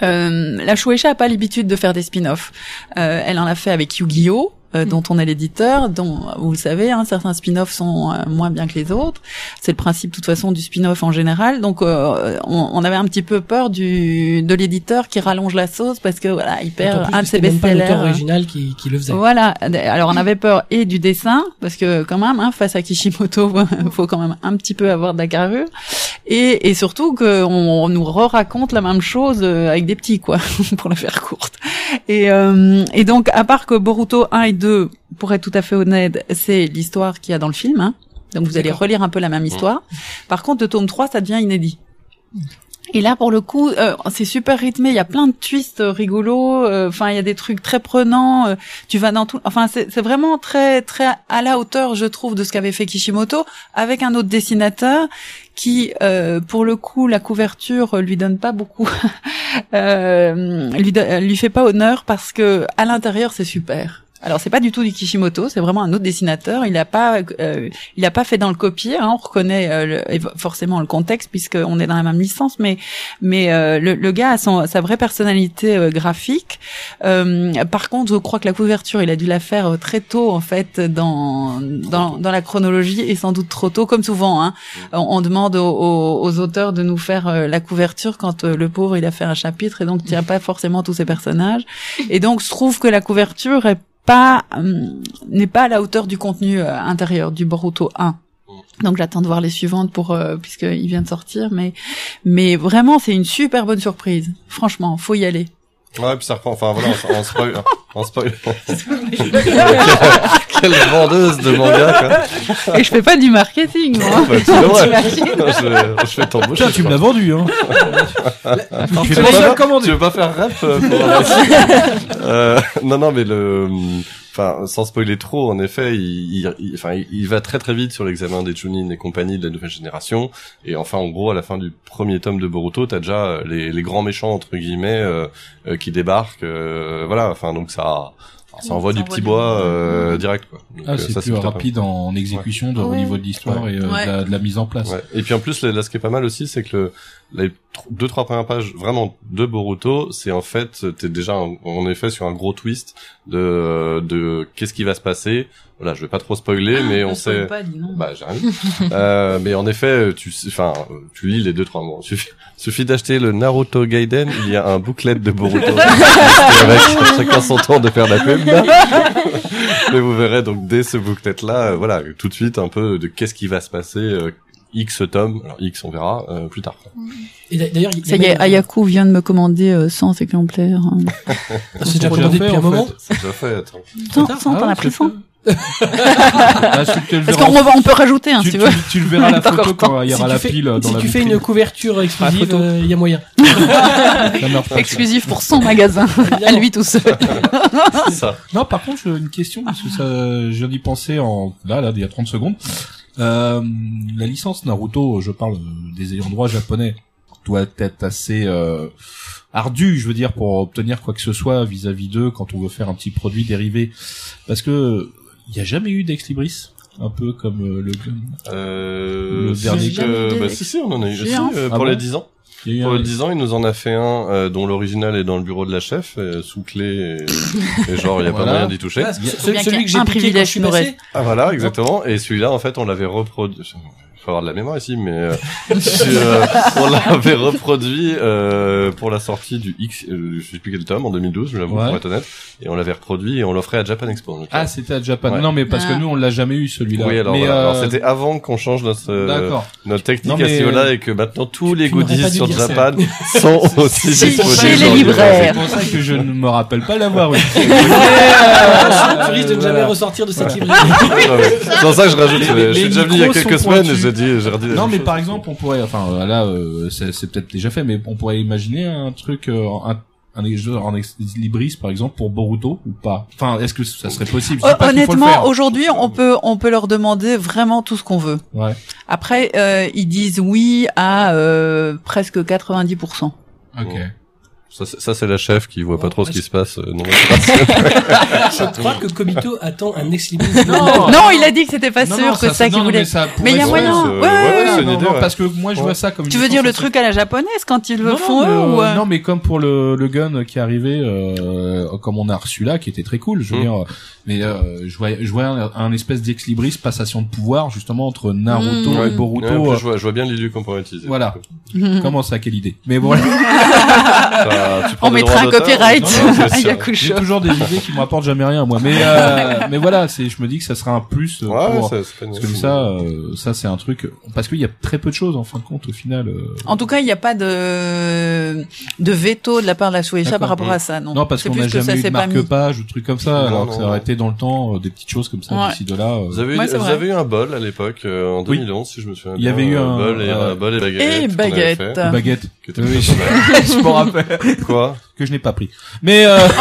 La Shueisha a pas l'habitude de faire des spin-offs. Euh, elle en a fait avec Yu-Gi-Oh! Euh, dont on est l'éditeur, dont vous savez, hein, certains spin-offs sont euh, moins bien que les autres. C'est le principe, de toute façon, du spin-off en général. Donc, euh, on, on avait un petit peu peur du de l'éditeur qui rallonge la sauce parce que voilà, il perd un de ses best-sellers. l'auteur original qui, qui le faisait. Voilà. Alors on avait peur et du dessin parce que quand même, hein, face à Kishimoto, faut quand même un petit peu avoir de la carrure et, et surtout qu'on on nous re-raconte la même chose euh, avec des petits quoi, pour la faire courte. Et, euh, et donc à part que Boruto 1 et 2, pour être tout à fait honnête, c'est l'histoire qu'il y a dans le film. Hein. Donc vous allez relire un peu la même histoire. Par contre, le tome 3, ça devient inédit. Et là, pour le coup, euh, c'est super rythmé. Il y a plein de twists rigolos. euh, Enfin, il y a des trucs très prenants. euh, tu vas dans tout. Enfin, c'est vraiment très très à la hauteur, je trouve, de ce qu'avait fait Kishimoto avec un autre dessinateur qui, euh, pour le coup, la couverture lui donne pas beaucoup, euh, lui do- lui fait pas honneur parce que à l'intérieur, c'est super. Alors c'est pas du tout du Kishimoto, c'est vraiment un autre dessinateur. Il a pas, euh, il a pas fait dans le copier. Hein, on reconnaît euh, forcément le contexte puisque on est dans la même licence, mais mais euh, le, le gars a son, sa vraie personnalité euh, graphique. Euh, par contre, je crois que la couverture, il a dû la faire euh, très tôt en fait dans dans, dans la chronologie et sans doute trop tôt, comme souvent. Hein. On, demande aux, aux- auteurs de nous faire la couverture quand le pauvre il a fait un chapitre et donc il tient pas forcément tous ses personnages. Et donc je trouve que la couverture est pas hum, n'est pas à la hauteur du contenu euh, intérieur du Boruto 1. Donc j'attends de voir les suivantes pour euh, puisqu'il vient de sortir, mais mais vraiment c'est une super bonne surprise. Franchement, faut y aller. Ouais, puis ça reprend. Enfin voilà, on, on spoil. On spoil. Quelle vendeuse de manga, quoi. Et je fais pas du marketing, moi. Bah, tu je, je fais t'embaucher. Putain, tu me l'as vendu, hein. Tu Tu veux pas, tu veux pas faire rap euh, pour euh, Non, non, mais le, enfin, sans spoiler trop, en effet, il, il, il- enfin, il, il va très très vite sur l'examen des Chunin et compagnie de la nouvelle génération. Et enfin, en gros, à la fin du premier tome de Boruto, t'as déjà euh, les, les grands méchants entre guillemets euh, euh, qui débarquent. euh, voilà, enfin, donc ça, ça envoie du petit bois euh, direct, quoi. Donc, Ah, euh, c'est plus rapide en exécution de, au niveau de l'histoire et euh, Ouais. de, la, de la mise en place. Ouais. Et puis en plus, là, là, ce qui est pas mal aussi, c'est que le, les deux trois premières pages vraiment de Boruto, c'est en fait, t'es déjà en, en effet sur un gros twist de de qu'est-ce qui va se passer. Voilà, je vais pas trop spoiler, mais on sait. Pas, dis non. Bah, j'ai rien. dit. euh, mais en effet, tu, enfin, tu lis les deux trois mots. Suffit, suffit d'acheter le Naruto Gaiden. Il y a un booklet de Boruto avec chacun son tour de faire la pub. mais vous verrez donc dès ce booklet là, voilà, tout de suite un peu de qu'est-ce qui va se passer. euh, X tomes. Alors X, on verra euh, plus tard. Et d'ailleurs, Ça y est, même- Ayaku vient de me commander euh, 100 exemplaires. C'est déjà commandé depuis un en moment. fait. C'est déjà fait. attends. 100, tard 100 t'en Ah, as pris c'est 100 tu te le Parce qu'on en- on peut rajouter, hein, tu, si tu veux. tu le verras à la photo quand il y Si aura tu la fais- pile dans si la tu fais vitrine. une couverture exclusive, euh, il y a moyen. Exclusif pour son magasin, à lui tout seul. C'est ça. Non, par contre, une question parce que ça, je viens d'y penser en là, là, il y a 30 secondes. Euh, la licence Naruto, je parle euh, des ayants droit japonais, doit être assez euh, ardue, je veux dire, pour obtenir quoi que ce soit vis-à-vis d'eux quand on veut faire un petit produit dérivé, parce que il y a jamais eu d'ex libris, un peu comme euh, le. Euh, Le dernier que- de- bah, si, si, on en a eu. J'ai si, un. euh, Ah pour bon les 10 ans. Pour un- les 10 ans, il nous en a fait un euh, dont l'original est dans le bureau de la chef, euh, sous clé, et, et genre, il y a pas moyen d'y toucher. Ah, celui y que j'ai un piqué quand privilège je suis passé. Ah voilà, exactement. Et celui-là, en fait, on l'avait reproduit. Faut avoir de la mémoire ici, mais euh, euh, on l'avait reproduit euh, pour la sortie du X, euh, je sais plus quel tome, en 2012, je l'avoue, Ouais. pour être honnête. Et on l'avait reproduit et on l'offrait à Japan Expo. Donc, Ah, c'était à Japan. Ouais. Non, mais parce que Ah. nous, on l'a jamais eu celui-là. oui, alors, mais, voilà. Alors, c'était avant qu'on change notre D'accord. notre technique Non, à ce niveau-là et que maintenant tous les goodies sur ça. Japan sont aussi Si, disponibles chez les libraires. C'est pour ça que je ne me rappelle pas l'avoir eu. Tu risques de ne jamais ressortir de cette librairie. C'est pour ça que je rajoute. Je suis déjà venu il y a quelques semaines Non, mais chose. par exemple, on pourrait, enfin euh, là, euh, c'est c'est peut-être déjà fait, mais on pourrait imaginer un truc, euh, un, un, un ex libris par exemple pour Boruto ou pas? Enfin, est-ce que ça serait possible? Je pas Honnêtement, aujourd'hui, on peut, on peut leur demander vraiment tout ce qu'on veut. Ouais. Après, euh, ils disent oui à euh, presque 90%. Ok. Ça, c'est- ça, c'est la chef qui voit pas trop ce qui se passe. euh, non, Je crois que Komito attend un ex libris. Non, non, il a dit que c'était pas Non, sûr non, que ça, ça qu'il voulait. Mais, il y a moyen. c'est- Ouais, ouais, ouais, parce que moi je Ouais. vois ça comme. Tu veux dire le truc à la japonaise quand ils le non, font non, eux mais, ou euh, euh, non, mais comme pour le, le gun qui est arrivé, euh, comme on a reçu là, qui était très cool, je veux Mm. dire, mais euh, je voyais, je voyais un, un espèce d'ex libris passation de pouvoir justement entre Naruto Mm. et. Boruto. Euh, je, vois, je vois bien l'illu qu'on pourrait utiliser. Voilà. Comment ça, quelle idée? Mais voilà. Tu prends On des mettra droits un d'auteur, copyright non, non, c'est à. J'ai Yakusho. toujours des idées qui me rapportent jamais rien, moi. Mais euh, mais voilà, c'est, je me dis que ça sera un plus euh, Ouais, pour- ça, c'est pas une- parce que ça, euh, ça c'est un truc parce qu'il y a très peu de choses en fin de compte au final. euh. En tout cas, il n'y a pas de de veto de la part de la D'accord. par rapport à ça, non. Non, parce C'est qu'on plus n'a que ça jamais eu s'est de pas mis. marque-page ou truc comme ça, Non, alors que non, ça aurait non. été dans le temps euh, des petites choses comme ça Ouais. d'ici de là. euh. Vous avez, eu, Ouais, c'est vous vrai. avez eu un bol à l'époque, euh, en Oui. 2011, si je me souviens Il y bien. avait eu euh, un- bol et, euh, euh, bol et baguette. Et qu'on avait baguette. fait, baguette qui était Oui, plutôt pas mal. je m'en rappelle Quoi? Que je n'ai pas pris. Mais euh,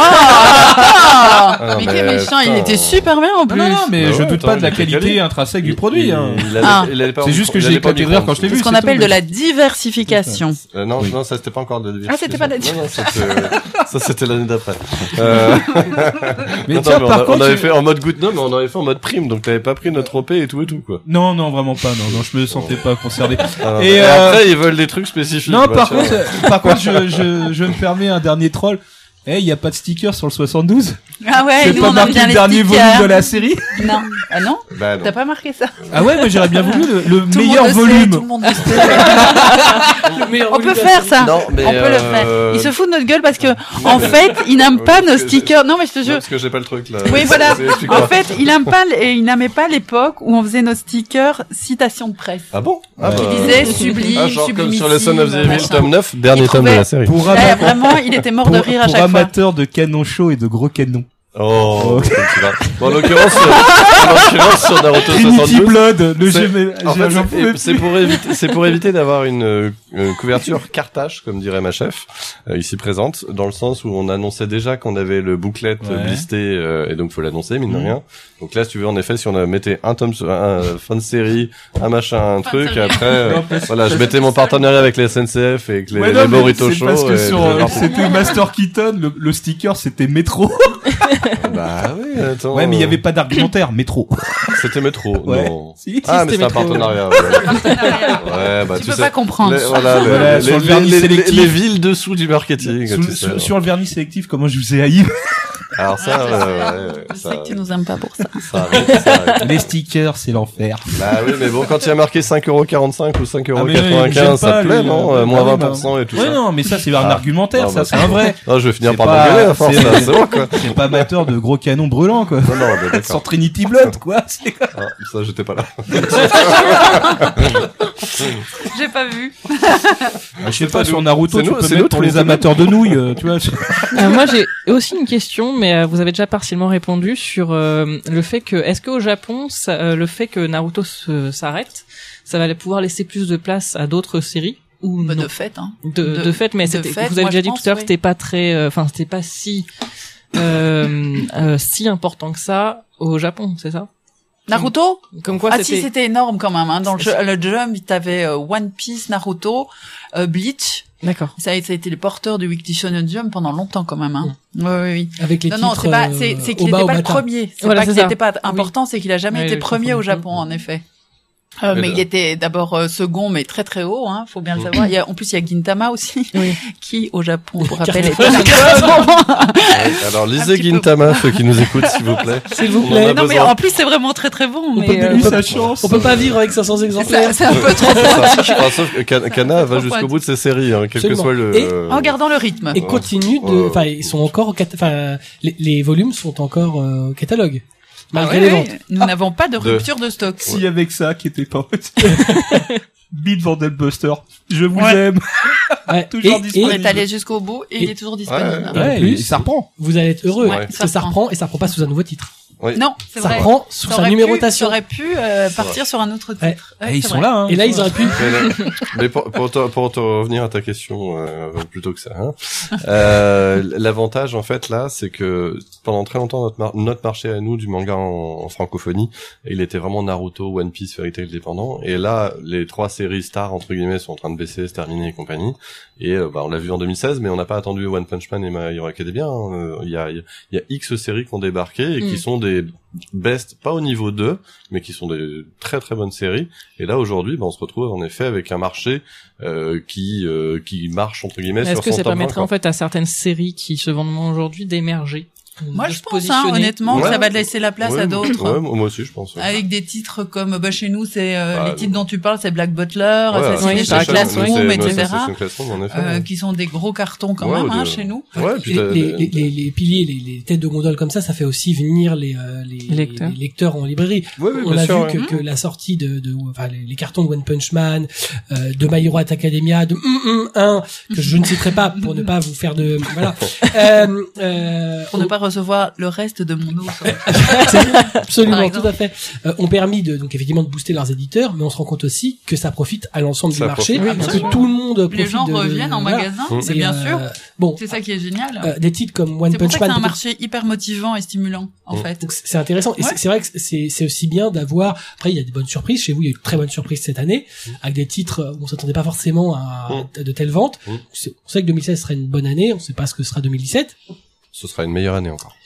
Ah, Ah, mais mais quel méchant, il était super bien en plus. non, non, mais Bah je ouais, doute attends, pas de la qualité intrinsèque du produit. il- hein. il Ah. C'est juste que j'ai éclaté de rire quand je l'ai vu. C'est ce qu'on appelle de la diversification. Euh, non, Oui. non, ça c'était pas encore de la Ah, c'était pas la Non, non, c'était, ça c'était l'année d'après. Euh, Mais tiens, par a- on contre, avait je- fait en mode goutte, non, mais on avait fait en mode prime, donc t'avais pas pris notre OP et tout et tout, quoi. Non, non, vraiment pas. Non, non, je me sentais pas concerné. Ah, Et, et euh, après, ils veulent des trucs spécifiques. Non, par contre, euh, par contre, je, je, permets un dernier troll. Eh, il y a pas de sticker sur le 72 Ah ouais, C'est nous pas on marqué bien le les dernier stickers. volume de la série Non, ah non, Bah, non. t'as pas marqué ça. Ah ouais, mais j'aurais bien voulu le, le Tout le meilleur monde le sait, volume. tout le monde le sait. Le meilleur On volume peut faire ça. Non, mais On peut le euh, faire. Il se fout de notre gueule parce que, en mais- fait, il n'aime Oui, pas nos stickers. Non, mais je te Non, jure. parce que j'ai pas le truc là. Oui, voilà. C'est-. En fait, il aime pas, et il n'aimait pas l'époque où on faisait nos stickers citations de presse. Ah bon Ah bah, Il disait sublime, ah, genre comme sur le Son of the Evil, machin. tome 9, dernier tome de trouvait- la série. Pour, Eh, vraiment, il était mort pour, de rire à pour chaque fois. amateurs de canon chaud et de gros canons. Oh, Oh. Bon, en l'occurrence, euh, en l'occurrence, sur Naruto Trinity 72, Blood, le c'est- jeu, En fait, c'est- pour éviter, c'est pour éviter d'avoir une, euh, une couverture cartage, comme dirait ma chef, euh, ici présente, dans le sens où on annonçait déjà qu'on avait le booklet euh, Ouais. blisté, euh, et donc faut l'annoncer, mine de Mhm. rien. Donc là, si tu veux, en effet, si on a mettait un tome, sur- un euh, fin de série, un machin, un Fin truc, après, euh, Non, voilà, je mettais mon partenariat avec les SNCF et avec les, Ouais, les non, Show. parce que et sur, euh, c'était Master Keaton, le, le sticker c'était métro. bah oui, attends. Ouais, mais il y avait pas d'argumentaire, métro. C'était métro, Ouais. non. Si. Ah, mais c'est un partenariat. Ouais, ouais bah Tu tu peux sais. pas comprendre. Les, voilà, sur le vernis les- sélectif. les villes dessous du marketing. Sous- sur, sur le vernis sélectif, comment je vous ai haï Alors ça, ouais, ouais, ouais, Je ça, sais que tu nous aimes pas pour ça. ça arrive, ça arrive. Les stickers, c'est l'enfer. Bah oui, mais bon, quand il y a marqué 5,45€ ou 5,95€, Ah, oui, ça te plaît, lui, non euh, Euh, Moins ah oui, 20% et tout Ouais, ça. non, mais ça, c'est un Ah. argumentaire, ça, bah, c'est un vrai. Non, je vais finir par m'engueuler à force, c'est- bon, quoi. C'est pas amateur de gros canons brûlants, quoi. Non, non, bah, Sans d'accord. Trinity Blood, quoi. Ah, ça, j'étais pas là. J'ai pas vu. Je sais pas sur. Naruto, C'est tu peux mettre pour les amateurs de nouilles, euh, tu vois. Euh, moi, j'ai aussi une question, mais euh, vous avez déjà partiellement répondu sur euh, le fait que, est-ce qu'au Japon, ça- euh, le fait que Naruto s'arrête, ça va pouvoir laisser plus de place à d'autres séries ou Bah, non? de fait, hein. de, de- de fait, mais de c'était- fait, vous avez déjà dit pense, tout à l'heure que c'était pas très, euh, enfin, c'était pas si euh, euh, si important que ça au Japon, c'est ça? Naruto Comme quoi, Ah si, c'était énorme quand même. Hein. Dans le, jeu, le Jump, t'avais euh, One Piece, Naruto, euh, Bleach. D'accord. Ça a, ça a été les porteurs du Weekly Shonen Jump pendant longtemps quand même. Hein. Oui, oui, oui. Avec les Non, titres. non, c'est pas, euh, c'est, c'est qu'il n'était pas le premier. C'est Voilà, pas qu'il n'était pas important, c'est qu'il a jamais Oui, été premier au. Japon, en effet. Euh, Mais il était d'abord euh, second, mais très très haut, hein, faut bien le savoir. Il y a, en plus, il y a Gintama aussi, Oui. qui au Japon, pour rappel, Ouais, Alors, lisez. Gintama, ceux qui nous écoutent, s'il vous plaît. S'il vous en plaît. a Non mais en plus c'est vraiment très très bon. On mais, peut, euh, on peut- sa chance. on peut pas vivre avec 500 c'est exemplaires. ça, c'est un peu trop sauf que Kan- Kana va jusqu'au bout de ses séries, hein, quel que soit le... Et euh, en gardant le rythme. Et continue de, enfin, ils sont encore au cat- enfin, les, les volumes sont encore euh, au catalogue. Malgré Ah les ventes. oui. Nous n'avons pas de rupture de stock. Si que ça qui était pas. Beat Vandelbuster. Je vous Ouais. aime. Ouais. Toujours Et- On disponible. et est allé jusqu'au bout et il est toujours disponible. Et en Ouais, plus, et ça reprend. vous allez être heureux. Ouais, parce ça que ça reprend. reprend et ça reprend pas sous un nouveau titre. Oui. Non, c'est Ça vrai. reprend sous Ça sa aurait pu- numérotation. Ça aurait pu euh, partir sur un autre titre. Ouais, Et ils c'est sont vrai. là, hein. Et là, ils auraient pu. Mais, là- mais pour, pour, te, pour te revenir à ta question, euh, plutôt que ça, hein, euh, l'avantage en fait là, c'est que pendant très longtemps notre, mar- notre marché à nous du manga en, en francophonie, il était vraiment Naruto, One Piece, Fairy Tail dépendant. Et là, les trois séries stars entre guillemets sont en train de baisser, se terminer et compagnie. Et euh, bah, on l'a vu en 2016, mais on n'a pas attendu One Punch Man et My Hero Academia. hein. Euh, Il y, a, il y a X séries qui ont débarqué et qui Mm. sont des best, pas au niveau 2, mais qui sont des très très bonnes séries. Et là aujourd'hui, bah, on se retrouve en effet avec un marché euh, qui euh, qui marche entre guillemets Est-ce que ça top 20, permettrait en fait à certaines séries qui se vendent moins aujourd'hui d'émerger? Moi, je se pense, hein, honnêtement, que Ouais. ça va laisser la place Ouais, à d'autres. Ouais, moi aussi je pense. ouais. Avec des titres comme, bah, chez nous, c'est euh, Bah, les titres dont tu parles, c'est Black Butler, par exemple, Classroom, etc. Assassination Classroom, en effet. euh, ouais. qui sont des gros cartons quand Ouais, même hein, chez nous. Ouais, puis les, les, les, les- les piliers, les, les têtes de gondole comme ça, ça fait aussi venir les, euh, les, Les lecteurs. les lecteurs en librairie. Ouais, oui, On a sûr, vu ouais. que, que la sortie de, de enfin, les, cartons de One Punch Man, euh, de My Hero Academia, de hum, hum, 1, que je ne citerai pas pour ne pas vous faire de, voilà. Euh, Pour ne pas recevoir le reste de mon eau. Absolument, tout à fait. Euh, ont permis de donc effectivement de booster leurs éditeurs, mais on se rend compte aussi que ça profite à l'ensemble du marché, profite, parce que sûr. tout le monde profite Les gens de- de- reviennent en voilà. magasin, Mmh. c'est bien euh, sûr. Bon, C'est ça qui est génial. euh, des titres comme One Punch que c'est Man, un marché hyper motivant et stimulant, en Mmh. fait. c'est intéressant. Et Ouais. c'est- vrai que c'est aussi bien d'avoir. Après, il y a des bonnes surprises. Chez vous, il y a eu de très bonnes surprises cette année, avec des titres où on s'attendait pas forcément à, Mmh. de telles ventes. Mmh. On sait que 2016 serait une bonne année. On sait pas ce que sera 2017. Ce sera une meilleure année encore.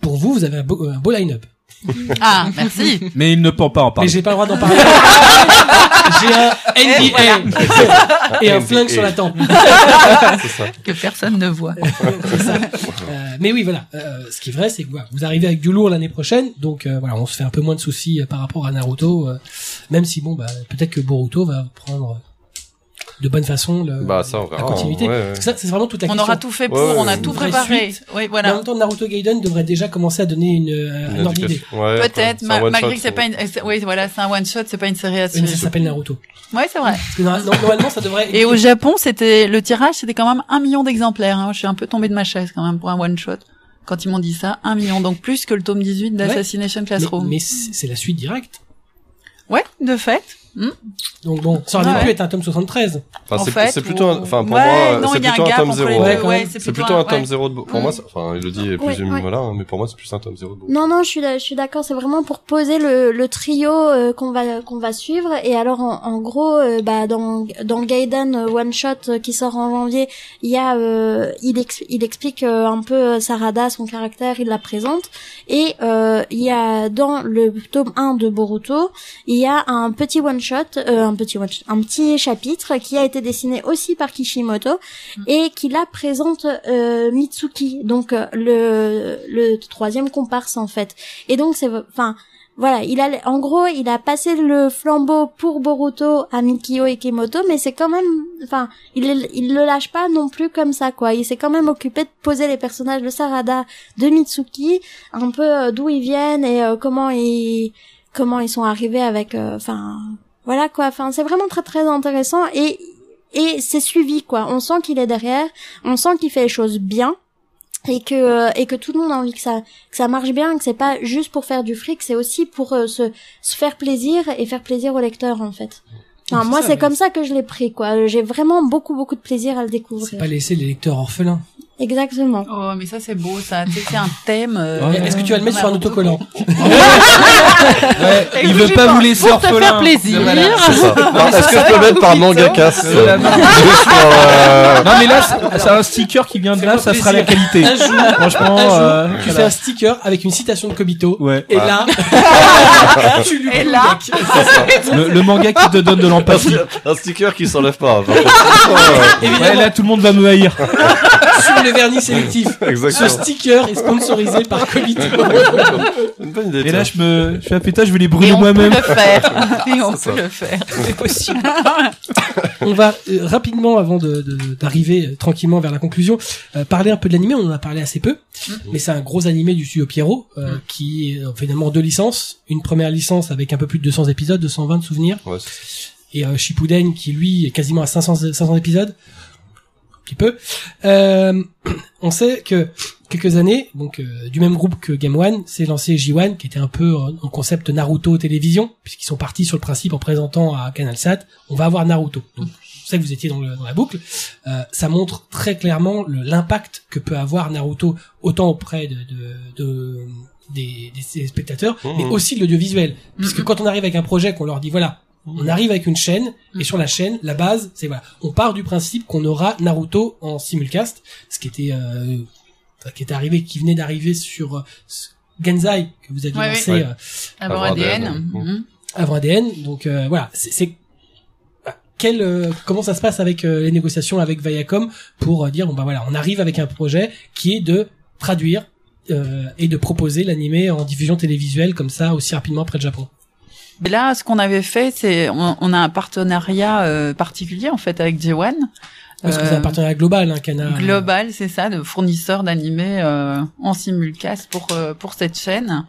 Pour vous, vous avez un beau, un beau line-up. Ah, merci. Mais il ne peut pas en Mais parler. j'ai pas le droit d'en parler. j'ai un NDA et un flingue sur la tempe. c'est ça. que personne ne voit. C'est ça. Euh, mais oui, voilà. Euh, ce qui est vrai, c'est que voilà, vous arrivez avec du lourd l'année prochaine, donc euh, voilà, on se fait un peu moins de soucis euh, par rapport à Naruto, euh, même si bon, bah, peut-être que Boruto va prendre de bonne façon le, Bah ça on la continuité. Ouais, ouais. Parce que ça, c'est vraiment toute la On question. aura tout fait pour, Ouais, on a tout préparé. Mais En même temps, Naruto Gaiden devrait déjà commencer à donner une, euh, un Une ordre d'idée. Peut-être, ma- malgré que c'est pas une, c'est- oui, voilà, c'est un one shot, c'est pas une série à Mais ça suivre. s'appelle Naruto. Ouais, c'est vrai. Parce que norma- normalement, ça devrait. Et au Japon, c'était, le tirage, c'était quand même un million d'exemplaires, hein. Je suis un peu tombée de ma chaise, quand même, pour un one shot. Quand ils m'ont dit ça, un million. Donc plus que le tome 18 d'Assassination mais, Classroom. mais c'est c'est la suite directe. Ouais, de fait. Donc bon, ça aurait Ouais. pu être un tome 73. Enfin, En c'est fait, c'est plutôt, ou- un- enfin pour Ouais, moi, non, c'est plutôt un tome entre zéro. les Ouais, deux. quand Ouais, même. c'est C'est plutôt un tome ouais. zéro de Bo- Pour moi, enfin, il le dit plus Ouais, d'une ouais. voilà, hein, mais pour moi, c'est plus un tome zéro de Bo- Non, non, je suis, là- je suis d'accord. C'est vraiment pour poser le, le trio euh, qu'on va qu'on va suivre. Et alors, en, en gros, euh, bah dans dans le Gaiden euh, One Shot euh, qui sort en janvier, il y a euh, il, ex- il explique euh, un peu Sarada, son caractère, il la présente. Et euh, il y a dans le tome 1 de Boruto, il y a un petit one shot, euh, un petit one shot, un petit chapitre qui a été dessiné aussi par Kishimoto et qui là présente euh, Mitsuki, donc euh, le le troisième comparse en fait. Et donc c'est, enfin voilà, il a, en gros, il a passé le flambeau pour Boruto à Mikio Ikemoto, mais c'est quand même, enfin, il, il le lâche pas non plus comme ça, quoi. Il s'est quand même occupé de poser les personnages de Sarada, de Mitsuki, un peu euh, d'où ils viennent et euh, comment ils, comment ils sont arrivés avec, euh, enfin, voilà quoi. Enfin, c'est vraiment très très intéressant et et c'est suivi quoi. On sent qu'il est derrière, on sent qu'il fait les choses bien et que euh, et que tout le monde a envie que ça que ça marche bien que c'est pas juste pour faire du fric c'est aussi pour euh, se se faire plaisir et faire plaisir au lecteur en fait enfin, moi c'est comme ça que je l'ai pris quoi j'ai vraiment beaucoup beaucoup de plaisir à le découvrir c'est pas laisser les lecteurs orphelins Exactement. Oh, mais ça c'est beau, ça. C'est un thème. Euh, Est-ce que tu vas le mettre sur un autocollant ouais, Il veut pas vous laisser pour orphelin. te faire plaisir. Est-ce que je peux mettre par mangakas Euh, non. juste pour, euh, Non mais là, c'est- un sticker qui vient de là, ça sera la qualité. un jour, Franchement, un jour, euh, tu voilà. fais un sticker avec une citation de Kobito Ouais. et là tu lui Et là le. Le, le manga qui te donne de l'empathie. un sticker qui s'enlève pas. contre. Ouais, là, tout le monde va me haïr. Sur le vernis sélectif ce Exactement. sticker est sponsorisé par idée. Et là, je me, je fais ah, putain, je vais les brûler on peut moi-même. le faire. Et on C'est peut ça. le faire. c'est possible on va euh, rapidement avant de- de- d'arriver euh, tranquillement vers la conclusion euh, parler un peu de l'animé on en a parlé assez peu mais c'est un gros animé du studio Pierrot euh, qui est euh, finalement deux licences une première licence avec un peu plus de 200 épisodes 220 de souvenirs Ouais, et euh, Shippuden qui lui est quasiment à 500 500 épisodes petit peu. Euh, on sait que quelques années donc euh, du même groupe que Game One s'est lancé J1 qui était un peu euh, en concept Naruto télévision puisqu'ils sont partis sur le principe en présentant à CanalSat on va avoir Naruto. Donc je sais que vous étiez dans, le- dans la boucle. Euh, ça montre très clairement l'impact que peut avoir Naruto autant auprès de, de, de- des, des spectateurs mais aussi de l'audiovisuel. Puisque Mhm. quand on arrive avec un projet qu'on leur dit voilà on arrive avec une chaîne et sur la chaîne, la base, c'est voilà, on part du principe qu'on aura Naruto en simulcast, ce qui était euh, enfin, qui était arrivé, qui venait d'arriver sur euh, Genzai que vous aviez Ouais, lancé ouais. euh, Avant Avant ADN. ADN. Mhm. avant ADN. Donc euh, voilà, c'est c'est- bah, quel euh, comment ça se passe avec euh, les négociations avec Viacom pour euh, dire bon bah voilà, on arrive avec un projet qui est de traduire euh, et de proposer l'animé en diffusion télévisuelle comme ça aussi rapidement près de Japon? Mais là, ce qu'on avait fait, c'est on, on a un partenariat euh, particulier en fait avec J1. Parce que c'est un partenariat global, hein, Cana. global, c'est ça, de fournisseurs d'animés euh, en simulcast pour euh, pour cette chaîne.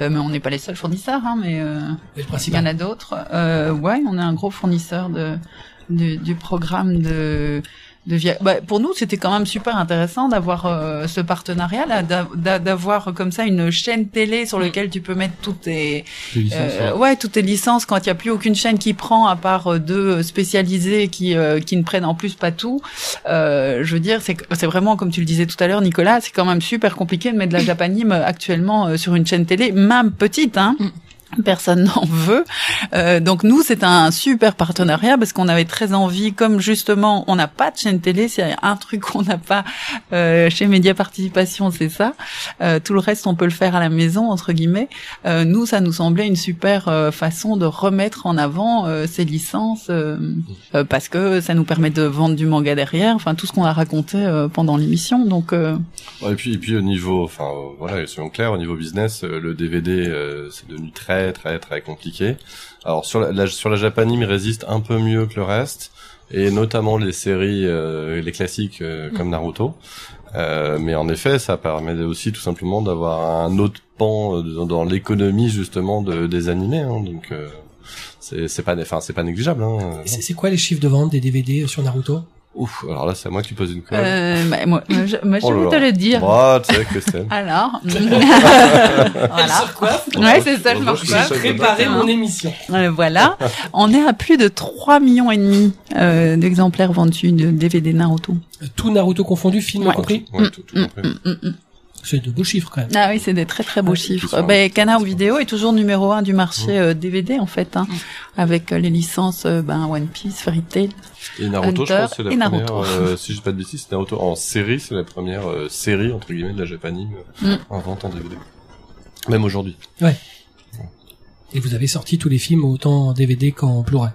Euh, mais on n'est pas les seuls fournisseurs, hein, mais euh, il y en a d'autres. Euh, ouais, on est un gros fournisseur de, du, du programme de de via... bah, pour nous, c'était quand même super intéressant d'avoir euh, ce partenariat-là, d'a- d'a- d'avoir comme ça une chaîne télé sur laquelle tu peux mettre toutes tes licences, euh, ouais. ouais, toutes tes licences quand il y a plus aucune chaîne qui prend à part euh, deux spécialisés qui euh, qui ne prennent en plus pas tout. Euh, je veux dire, c'est c'est vraiment comme tu le disais tout à l'heure, Nicolas, c'est quand même super compliqué de mettre de la japanime euh, actuellement euh, sur une chaîne télé, même petite, hein. Personne n'en veut. Euh, donc nous, c'est un super partenariat parce qu'on avait très envie, comme justement, on n'a pas de chaîne télé, c'est un truc qu'on n'a pas euh, chez Média Participation, c'est ça. Euh, tout le reste, on peut le faire à la maison, entre guillemets. Euh, nous, ça nous semblait une super euh, façon de remettre en avant euh, ces licences parce que ça nous permet de vendre du manga derrière. Enfin, tout ce qu'on a raconté pendant l'émission. Donc, et puis et puis au niveau, enfin voilà, soyons clairs, au niveau business, le DVD c'est devenu très très très compliqué. Alors sur la, la- sur la Japanime, il résiste un peu mieux que le reste, et notamment les séries, euh, les classiques euh, comme Naruto. Euh, mais en effet, ça permet aussi tout simplement d'avoir un autre pan dans, dans l'économie justement de, des animés. Hein, donc c'est pas, enfin c'est pas négligeable. Hein. C'est quoi les chiffres de vente des DVD sur Naruto? Ouf, alors là c'est à moi qui pose une colle. euh, bah, moi, moi, je, moi, je Oh vais te le dire. Bah, tu sais, Christine. Alors, voilà. quoi Ouais, c'est ça, je marche je pas. Préparer mon émission. Euh, voilà, on est à plus de 3 millions et demi euh, d'exemplaires vendus de DVD Naruto. Tout Naruto confondu, film Ouais. compris Ouais, tout, tout Mm, compris. mm, mm, mm. C'est de beaux chiffres quand même. Ah oui, c'est des très très beaux Ouais, chiffres. ouais. Ben, Canard vidéo est toujours numéro un du marché euh, DVD en fait, hein, avec euh, les licences euh, ben, One Piece, Fairy Tail. Et Naruto, je Hunter pense, c'est la et première, Naruto. euh, si j'ai pas de bêtises, c'est Naruto en série, c'est la première euh, série, entre guillemets, de la Japanime, euh, Mm. en vente en DVD. Même aujourd'hui. Et vous avez sorti tous les films autant en DVD qu'en Blu-ray.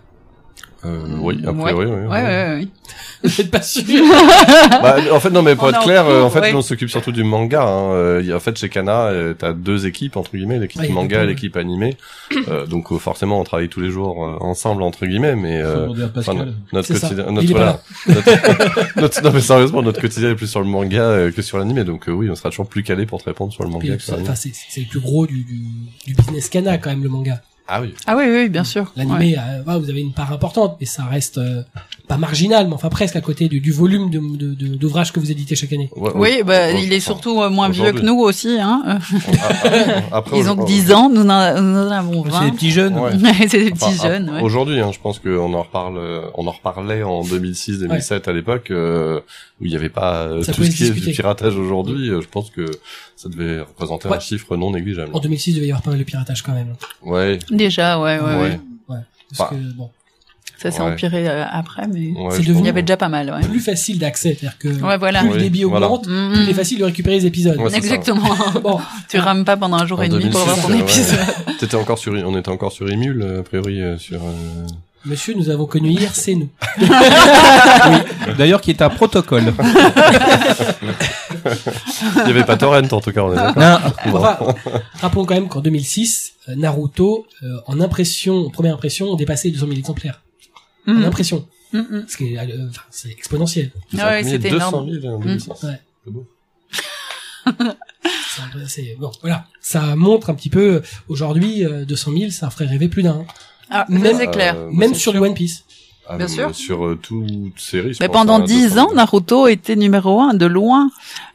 Euh, oui, a priori, oui. Ouais, ouais, ouais. ouais. Vous êtes pas sûr Bah, en fait, non, mais pour On être en clair, euh, en fait, ouais. nous, on s'occupe surtout du manga. Hein. Euh, en fait, chez Kana, t'as deux équipes entre guillemets, l'équipe Ouais, manga et ouais. l'équipe animée. Euh, donc, forcément, on travaille tous les jours ensemble entre guillemets, mais euh, Pascal. notre quotidien, notre, voilà, notre, notre- non mais sérieusement, notre quotidien est plus sur le manga que sur l'animé. Donc, euh, oui, on sera toujours plus calé pour te répondre sur le manga. enfin, c'est le plus gros du, du, du business Kana quand même le manga. Ah oui. Ah oui, oui, bien sûr. Ouais. L'animé, euh, ouais, vous avez une part importante, mais ça reste euh, pas marginal, mais enfin presque à côté du, du volume de- de- de- d'ouvrages que vous éditez chaque année. Ouais, Oui, bah, il est surtout euh, moins vieux que nous aussi. Hein. Euh, Après, Ils ont que au- 10 ans, nous en, nous en avons C'est 20. des petits jeunes. Ouais. c'est des petits Enfin, jeunes. Aujourd'hui, hein, je pense qu'on en reparle, euh, on en reparlait en 2006-2007 à l'époque euh, où il n'y avait pas euh, tout ce qui est du piratage aujourd'hui. euh, je pense que ça devait représenter Ouais. un chiffre non négligeable. En 2006, il devait y avoir pas mal de piratage quand même. Ouais, Déjà, ouais, ouais, ouais. ouais, Parce Bah, que bon, Ça s'est Ouais. empiré euh, après, mais ouais, C'est devenu- il y avait déjà pas mal, ouais. plus facile d'accès, c'est-à-dire que Ouais, voilà. plus le Oui, débit voilà. augmente, Mm, plus il est facile de récupérer les épisodes. Exactement. Bon, tu rames pas pendant un jour En et demi pour avoir ton 2006, épisode. T'étais encore sur, on était encore sur Emule, a priori, euh, sur. euh, monsieur, nous avons connu hier, c'est nous. D'ailleurs, qui est un protocole. Il y avait pas Torrent en tout cas, on est d'accord. Non. Bon. Enfin, rappelons quand même qu'en 2006, euh, Naruto, euh, en impression, en première impression, ont dépassé les 200 000 exemplaires. En Mm, impression. mm, mm. Ce qui est, euh, enfin, c'est exponentiel. Ah ouais, 5 000, c'était 200 énorme. 000 en Mm. 2006. Ouais. C'est beau. C'est bon, voilà. Ça montre un petit peu, aujourd'hui, euh, 200 000, ça ferait rêver plus d'un. Ah, Même- clair. Même c'est sur du One Piece. Ah, Bien sûr. Sur euh, toute série. Mais pendant 10 200 ans, 000. Naruto était numéro un de loin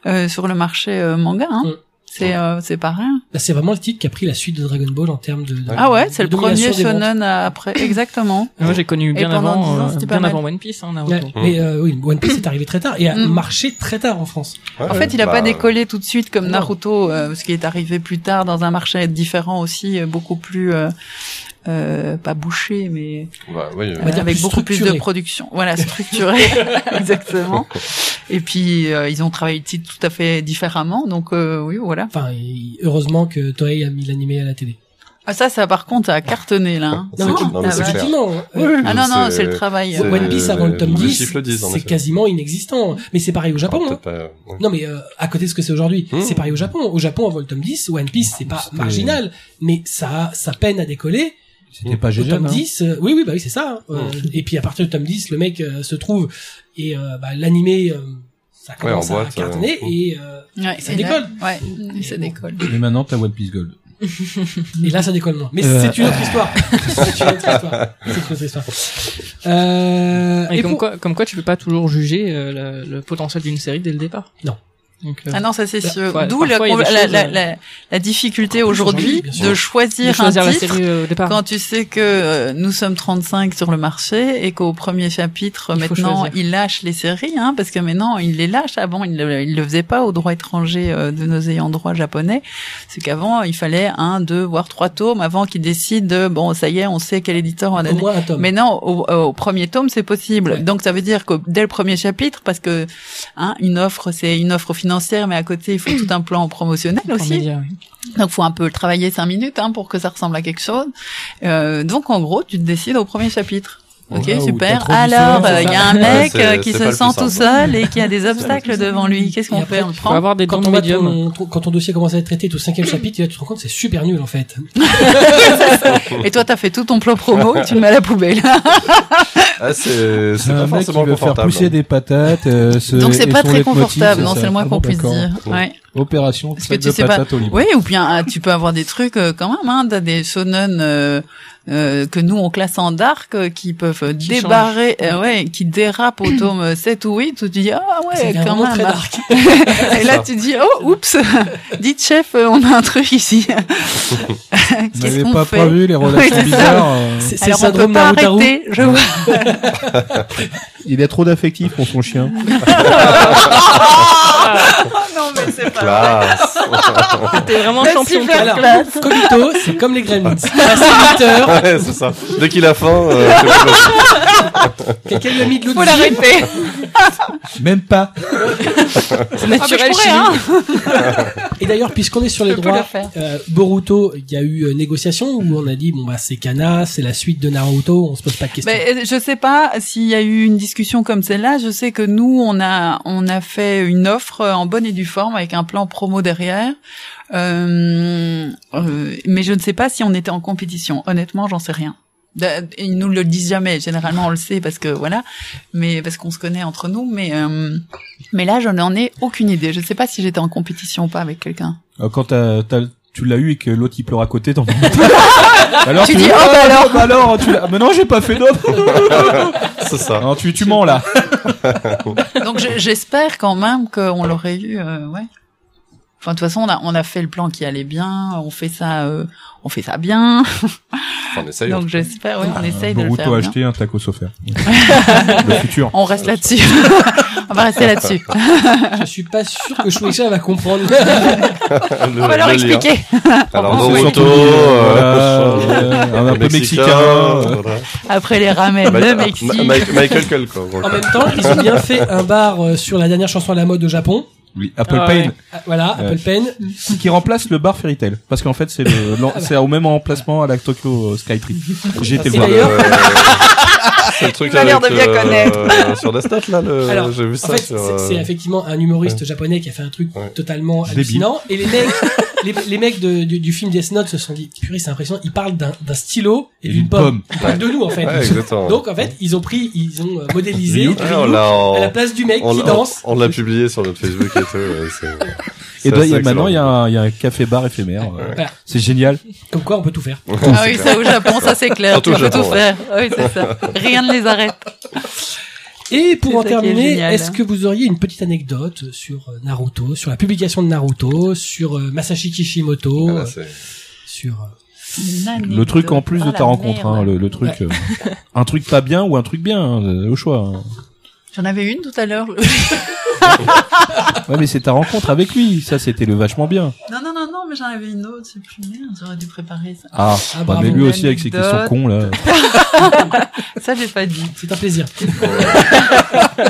euh, sur le marché euh, manga. Hein. Mm. C'est euh, c'est pas rien. Là, c'est vraiment le titre qui a pris la suite de Dragon Ball en termes de, de- Ah ouais, c'est le premier shonen après. Exactement. Moi, j'ai connu bien avant, 10 ans, euh, bien mal. avant One Piece, hein, Naruto. Ouais, Mais euh, oui, One Piece est arrivé très tard et a Mm. marché très tard en France. Ouais, En fait, il a Bah, pas décollé tout de suite comme non. Naruto, euh, ce qui est arrivé plus tard dans un marché différent aussi, beaucoup plus euh, pas bouché, mais Bah, oui, On va dire avec plus beaucoup plus de production. Voilà, structuré, exactement. Et puis euh, ils ont travaillé le titre tout à fait différemment, donc euh, oui, voilà. Enfin, heureusement que Toei a mis l'animé à la télé. Ah ça, ça par contre, ça a cartonné là. hein. Non, ah clair. effectivement, euh, Ah non non, C'est- le travail. One Piece avant le tome les 10, chiffres le disent, en c'est quasiment inexistant. Mais c'est pareil au Japon. Ah, hein. peut-être pas, ouais. Non mais euh, à côté de ce que c'est aujourd'hui, Hmm. c'est pareil au Japon. Au Japon, avant le tome 10, One Piece, c'est pas marginal, mais ça, ça peine à décoller. C'était pas Au GG, tome hein. 10, euh, oui, oui, bah oui, c'est ça. hein. Euh, Hmm. Et puis à partir du tome 10, le mec euh, se trouve et euh, bah, l'animé, euh, ça Ouais, commence à boîte, cartonner euh, et, euh, Ouais, ça et là- décolle. Ouais, ça décolle. Et maintenant, t'as One Piece Gold. et là ça décolle moins. Mais Euh. c'est une autre histoire. c'est une autre histoire. C'est une autre histoire. Euh, Et, et comme pour- quoi, comme quoi, tu peux pas toujours juger euh, le, le potentiel d'une série dès le départ. Non. Donc, euh, Ah non, ça c'est Bah, sûr. D'où la, a la, euh, la, la difficulté aujourd'hui, de choisir, de choisir un titre série euh, quand tu sais que nous sommes 35 sur le marché et qu'au premier chapitre, Il maintenant, il lâche les séries, hein, parce que maintenant, il les lâche. Avant, il le, il le faisait pas au droit étranger de nos ayants droit japonais. C'est qu'avant, il fallait un, deux, voire trois tomes avant qu'il décide de, bon, ça y est, on sait quel éditeur on un tome. Mais non, au, au premier tome, c'est possible. Ouais. Donc ça veut dire que dès le premier chapitre, parce que hein, une offre, c'est une offre financière, mais à côté, il faut tout un plan promotionnel aussi. média, oui. Donc faut un peu le travailler cinq minutes hein, pour que ça ressemble à quelque chose. Euh, donc en gros, tu te décides au premier chapitre. Ok, Voilà, super. Alors, d'histoire, euh, il y a un mec euh, qui se sent tout seul et qui a des obstacles devant lui. Qu'est-ce qu'on fait On le prend avoir des quand on ton, quand ton dossier commence à être traité au cinquième chapitre, là, tu te rends compte que c'est super nul en fait. Et toi, t'as fait tout ton plan promo et tu le mets à la poubelle. Ah, c'est, pas mec qui forcément veut faire pousser des patates. euh, Donc c'est pas très confortable. Non, c'est le moins Ah qu'on puisse dire. Ouais. Opération Parce que tu de sais pas-. Oui, ou bien ah, tu peux avoir des trucs euh, quand même. Hein, t'as des shonen euh, euh, que nous on classe en dark euh, qui peuvent Qui débarrer, euh, ouais, qui dérapent au tome 7 ou 8 où tu dis ah Ça ouais quand même. très dark. Et là tu dis oh oups, dites chef, euh, on a un truc ici. Vous Qu'est-ce n'avez pas fait prévu les relations ça. bizarres. euh, C'est le Alors on peut pas arrêter. Je vois. Il a trop d'affectif pour son chien. Non mais c'est pas. Classe. T'es vraiment Mais champion. super Alors, classe. Kobito, c'est comme les Gremlins. Facilitateur. ouais, c'est ça. Dès qu'il a faim, euh, c'est. Quelqu'un lui a mis de l'eau Faut de vie. l'arrêter. Même pas. C'est Ah, mais naturel chez hein. Et d'ailleurs, puisqu'on est sur les droits, euh, Boruto, il y a eu euh, négociation où on a dit bon bah c'est Kana, c'est la suite de Naruto, on se pose pas de questions. Ben, euh, je sais pas s'il y a eu une discussion comme celle-là. Je sais que nous, on a, on a fait une offre en bonne et due forme avec un plan promo derrière. Euh, euh, mais je ne sais pas si on était en compétition. Honnêtement, j'en sais rien. Da- Ils nous le disent jamais. Généralement, on le sait parce que voilà, mais parce qu'on se connaît entre nous. Mais euh, mais là, je n'en ai aucune idée. Je sais pas si j'étais en compétition ou pas avec quelqu'un. Euh, Quand t'as, t'as- tu l'as eu et que l'autre il pleure à côté, t'en alors Tu dis, oh, bah alors. bah alors, tu l'as. Mais non, j'ai pas fait d'offre. C'est ça. Non, tu, tu mens là. Donc je- j'espère quand même qu'on l'aurait eu, euh, ouais. Enfin de toute façon on a on a fait le plan qui allait bien, on fait ça euh, on fait ça bien. Enfin, on essaye. Donc j'espère ouais, on essaye de le Boruto faire a bien. acheté un tacos offert. le futur. On reste là-dessus. on va rester là-dessus. Je suis pas sûr que Shueisha va comprendre. Le- On va leur le expliquer. Alors, Naruto, surtout, euh, machin, un, un peu mexicain. voilà. Après les ramen Ma- Mexique. Michael quoi. en même temps, ils ont bien fait un bar euh, sur la dernière chanson à la mode au Japon. Oui, Apple Ah Pain, ouais. Ah, Voilà, Ouais. Apple Pen. qui remplace le bar Fairy Tail. Parce qu'en fait, c'est le, l'en- c'est au même emplacement à la Tokyo Skytree. J'ai été voir. d'ailleurs- Euh, C'est le truc avec, de bien euh, connaître. sur là, le... Alors, j'ai vu En ça fait, sur... c'est- euh, c'est effectivement un humoriste japonais qui a fait un truc Ouais. totalement Débile. hallucinant. Et les mecs, les, les mecs de- du, du film Death Note se sont dit, purée, c'est impressionnant. Ils parlent d'un d'un stylo et, Et d'une pomme. pomme. Ils parlent de nous, en fait. Ouais, exactement. Donc, en fait, ils ont pris, ils ont euh, modélisé. Ouais, on Ryu l'a en- à la place du mec on qui danse. On l'a publié sur notre Facebook et tout. ouais, c'est- Et y a- maintenant, il y a un, il y a un café bar éphémère. euh, Voilà. C'est génial. Comme quoi, on peut tout faire. Ah oui, ça au Japon, ça c'est clair. Peux Japon, tout ouais. faire. Oui, c'est ça. Rien ne les arrête. Et pour en est terminer, est-ce que vous auriez une petite anecdote sur euh, Naruto, sur la publication de Naruto, sur euh, Masashi Kishimoto, Voilà, euh, sur Le truc en plus de Ah, ta la rencontre, hein, le, le truc, euh, un truc pas bien ou un truc bien, hein, au choix. hein. J'en avais une tout à l'heure. Ouais, mais c'est ta rencontre avec lui, ça c'était le vachement bien. Non, non, non, non, mais j'en avais une autre, c'est plus merde, j'aurais dû préparer ça. Ah, Ah, bah, bravo. mais lui aussi avec ses questions cons là. Ça, j'ai pas dit. c'est un plaisir.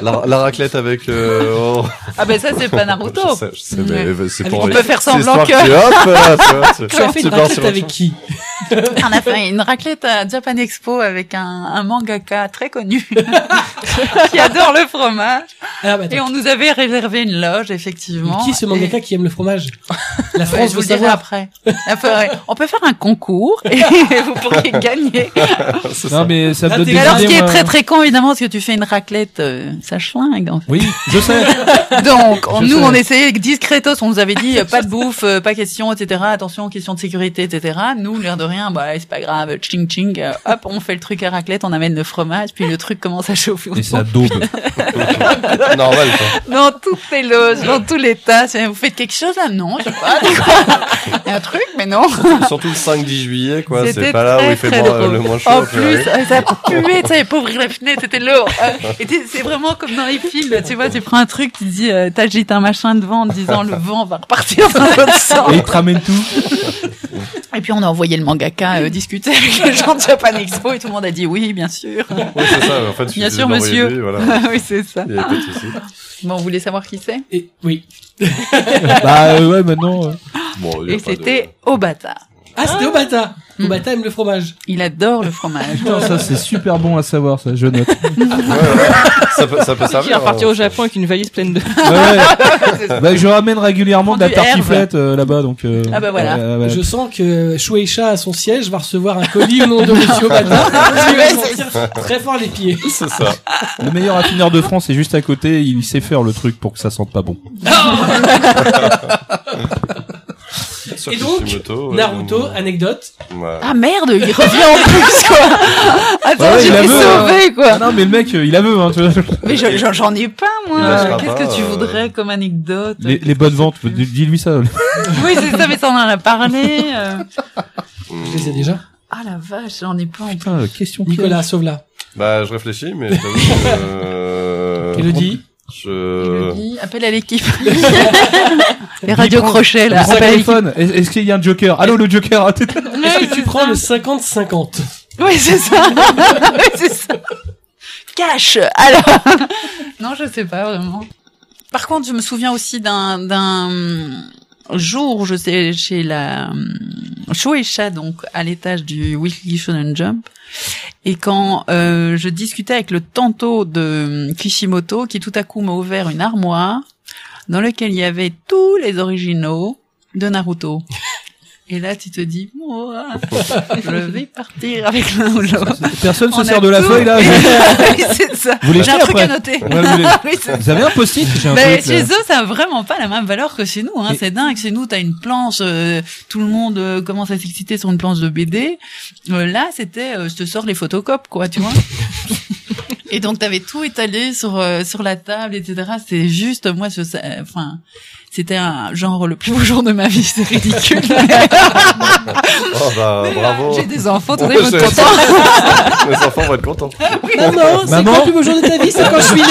La, la raclette avec... Euh... oh, Ah ben ça, c'est pas Naruto. Je sais, je sais, mais c'est Avec- pour... On peut faire semblant que- hop, tu as fait une raclette avec qui On a fait une raclette à Japan Expo avec un, un mangaka très connu qui adore le fromage. Ah, bah. Et on nous avait réservé une loge, effectivement. Mais qui est ce mangaka qui aime le fromage? La Ouais, France je veut vous le dirai savoir. après. Après, On peut faire un concours et vous pourriez gagner. Non mais ça me donne des alors, ce qui est très très con, évidemment, c'est que tu fais une raclette, euh, ça schlingue, en fait. Oui, je sais. Donc, on- Je nous, sais. on essayait discretos, on nous avait dit pas de bouffe, euh, pas question, etc. Attention, question de sécurité, etc. Nous, l'air de rien, bah c'est pas grave, ching ching, euh, hop, on fait le truc à raclette, on amène le fromage, puis le truc commence à chauffer. Et ça daube. Normal, quoi. Dans toutes les loges, dans tous les tas, vous faites quelque chose là? Non, je sais pas. Il y a un truc, mais non. Surtout le 5-10 juillet, quoi. C'était C'est pas là où très, il fait le moins chaud. En plus, euh, ça puait, tu savais pas ouvrir la fenêtre, c'était lourd. C'est vraiment comme dans les films, tu vois, tu prends un truc, tu dis, euh, t'agites un machin devant en te disant le vent va repartir dans l'autre sens. Et il te ramène tout. Et puis on a envoyé le mangaka euh, discuter avec les gens de Japan Expo et tout le monde a dit oui, bien sûr. Oui, c'est ça. En fait, il Bien sûr, monsieur. lui, voilà. oui, c'est ça. Il y a pas de souci. Bon, vous voulez savoir qui c'est? Et oui. Bah euh, ouais, maintenant. euh, Bon, Et de- c'était Obata. Ah, c'était Obata. Mm. Obata aime le fromage. Il adore le fromage. Putain, ça c'est super bon à savoir, ça. Je note. Ouais, ouais. Ça peut, ça peut Qui servir. est reparti hein. au Japon avec une valise pleine de. Ouais, ouais. Bah, je ramène régulièrement de la Prends du herbe. tartiflette euh, là-bas, donc. euh, Ah bah voilà. euh, ouais. Je sens que Shueisha à son siège va recevoir un colis au nom de Monsieur sentir très fort les pieds. C'est ça. Le meilleur affineur de France est juste à côté. Il sait faire le truc pour que ça sente pas bon. Sur Et donc, Kishimoto, ouais, Naruto, donc, anecdote. ouais. Ah merde, il revient en plus quoi. Attends, Ouais, il j'étais aveugle, hein. sauvé quoi. Ah non, mais le mec, euh, il a veut, hein, tu vois. Mais je- j'en j'en ai pas moi. Qu'est-ce que tu euh, voudrais comme anecdote Les, les bonnes ventes, dis-lui ça. Oui, c'est ça, mais ça on en a parlé. euh. Je les ai déjà. Ah la vache, j'en ai pas en plus. Putain, euh, question. Nicolas, sauve-la. Bah, je réfléchis, mais je t'avoue que, euh, Elodie. Je... Appelle à l'équipe. Les radios crochets là. Le téléphone. Est-ce qu'il y a un joker? Allô, le joker Est-ce que tu prends le 50-50 Oui, c'est ça. oui, c'est ça. Cash. Alors, Non, je sais pas vraiment. Par contre, je me souviens aussi d'un d'un jour je sais chez la hum, Shueisha, donc à l'étage du Weekly Shonen Jump, et quand euh, je discutais avec le tanto de Kishimoto, qui tout à coup m'a ouvert une armoire dans laquelle il y avait tous les originaux de Naruto. Et là, tu te dis, moi, je vais partir avec l'un ou l'autre. Personne On se sert de la feuille là. Oui, c'est ça. Vous J'ai un truc après à noter. Ouais, vous, Oui, vous avez un post-it J'ai un truc, chez là. eux, ça a vraiment pas la même valeur que chez nous. Hein. Et- C'est dingue. Chez nous, t'as une planche, euh, tout le monde euh, commence à s'exciter sur une planche de BD. Euh, là, c'était, euh, je te sors les photocopes, quoi, tu vois. Et donc, t'avais tout étalé sur euh, sur la table, etc. C'est juste, moi, je sais, enfin, c'était un genre le plus beau jour de ma vie. C'est ridicule. Oh bah Mais, euh, bravo. J'ai des enfants, tout Ouais, le monde est c'est- content. Les enfants vont être contents. Non, non, c'est le plus beau jour de ta vie, c'est quand je suis né.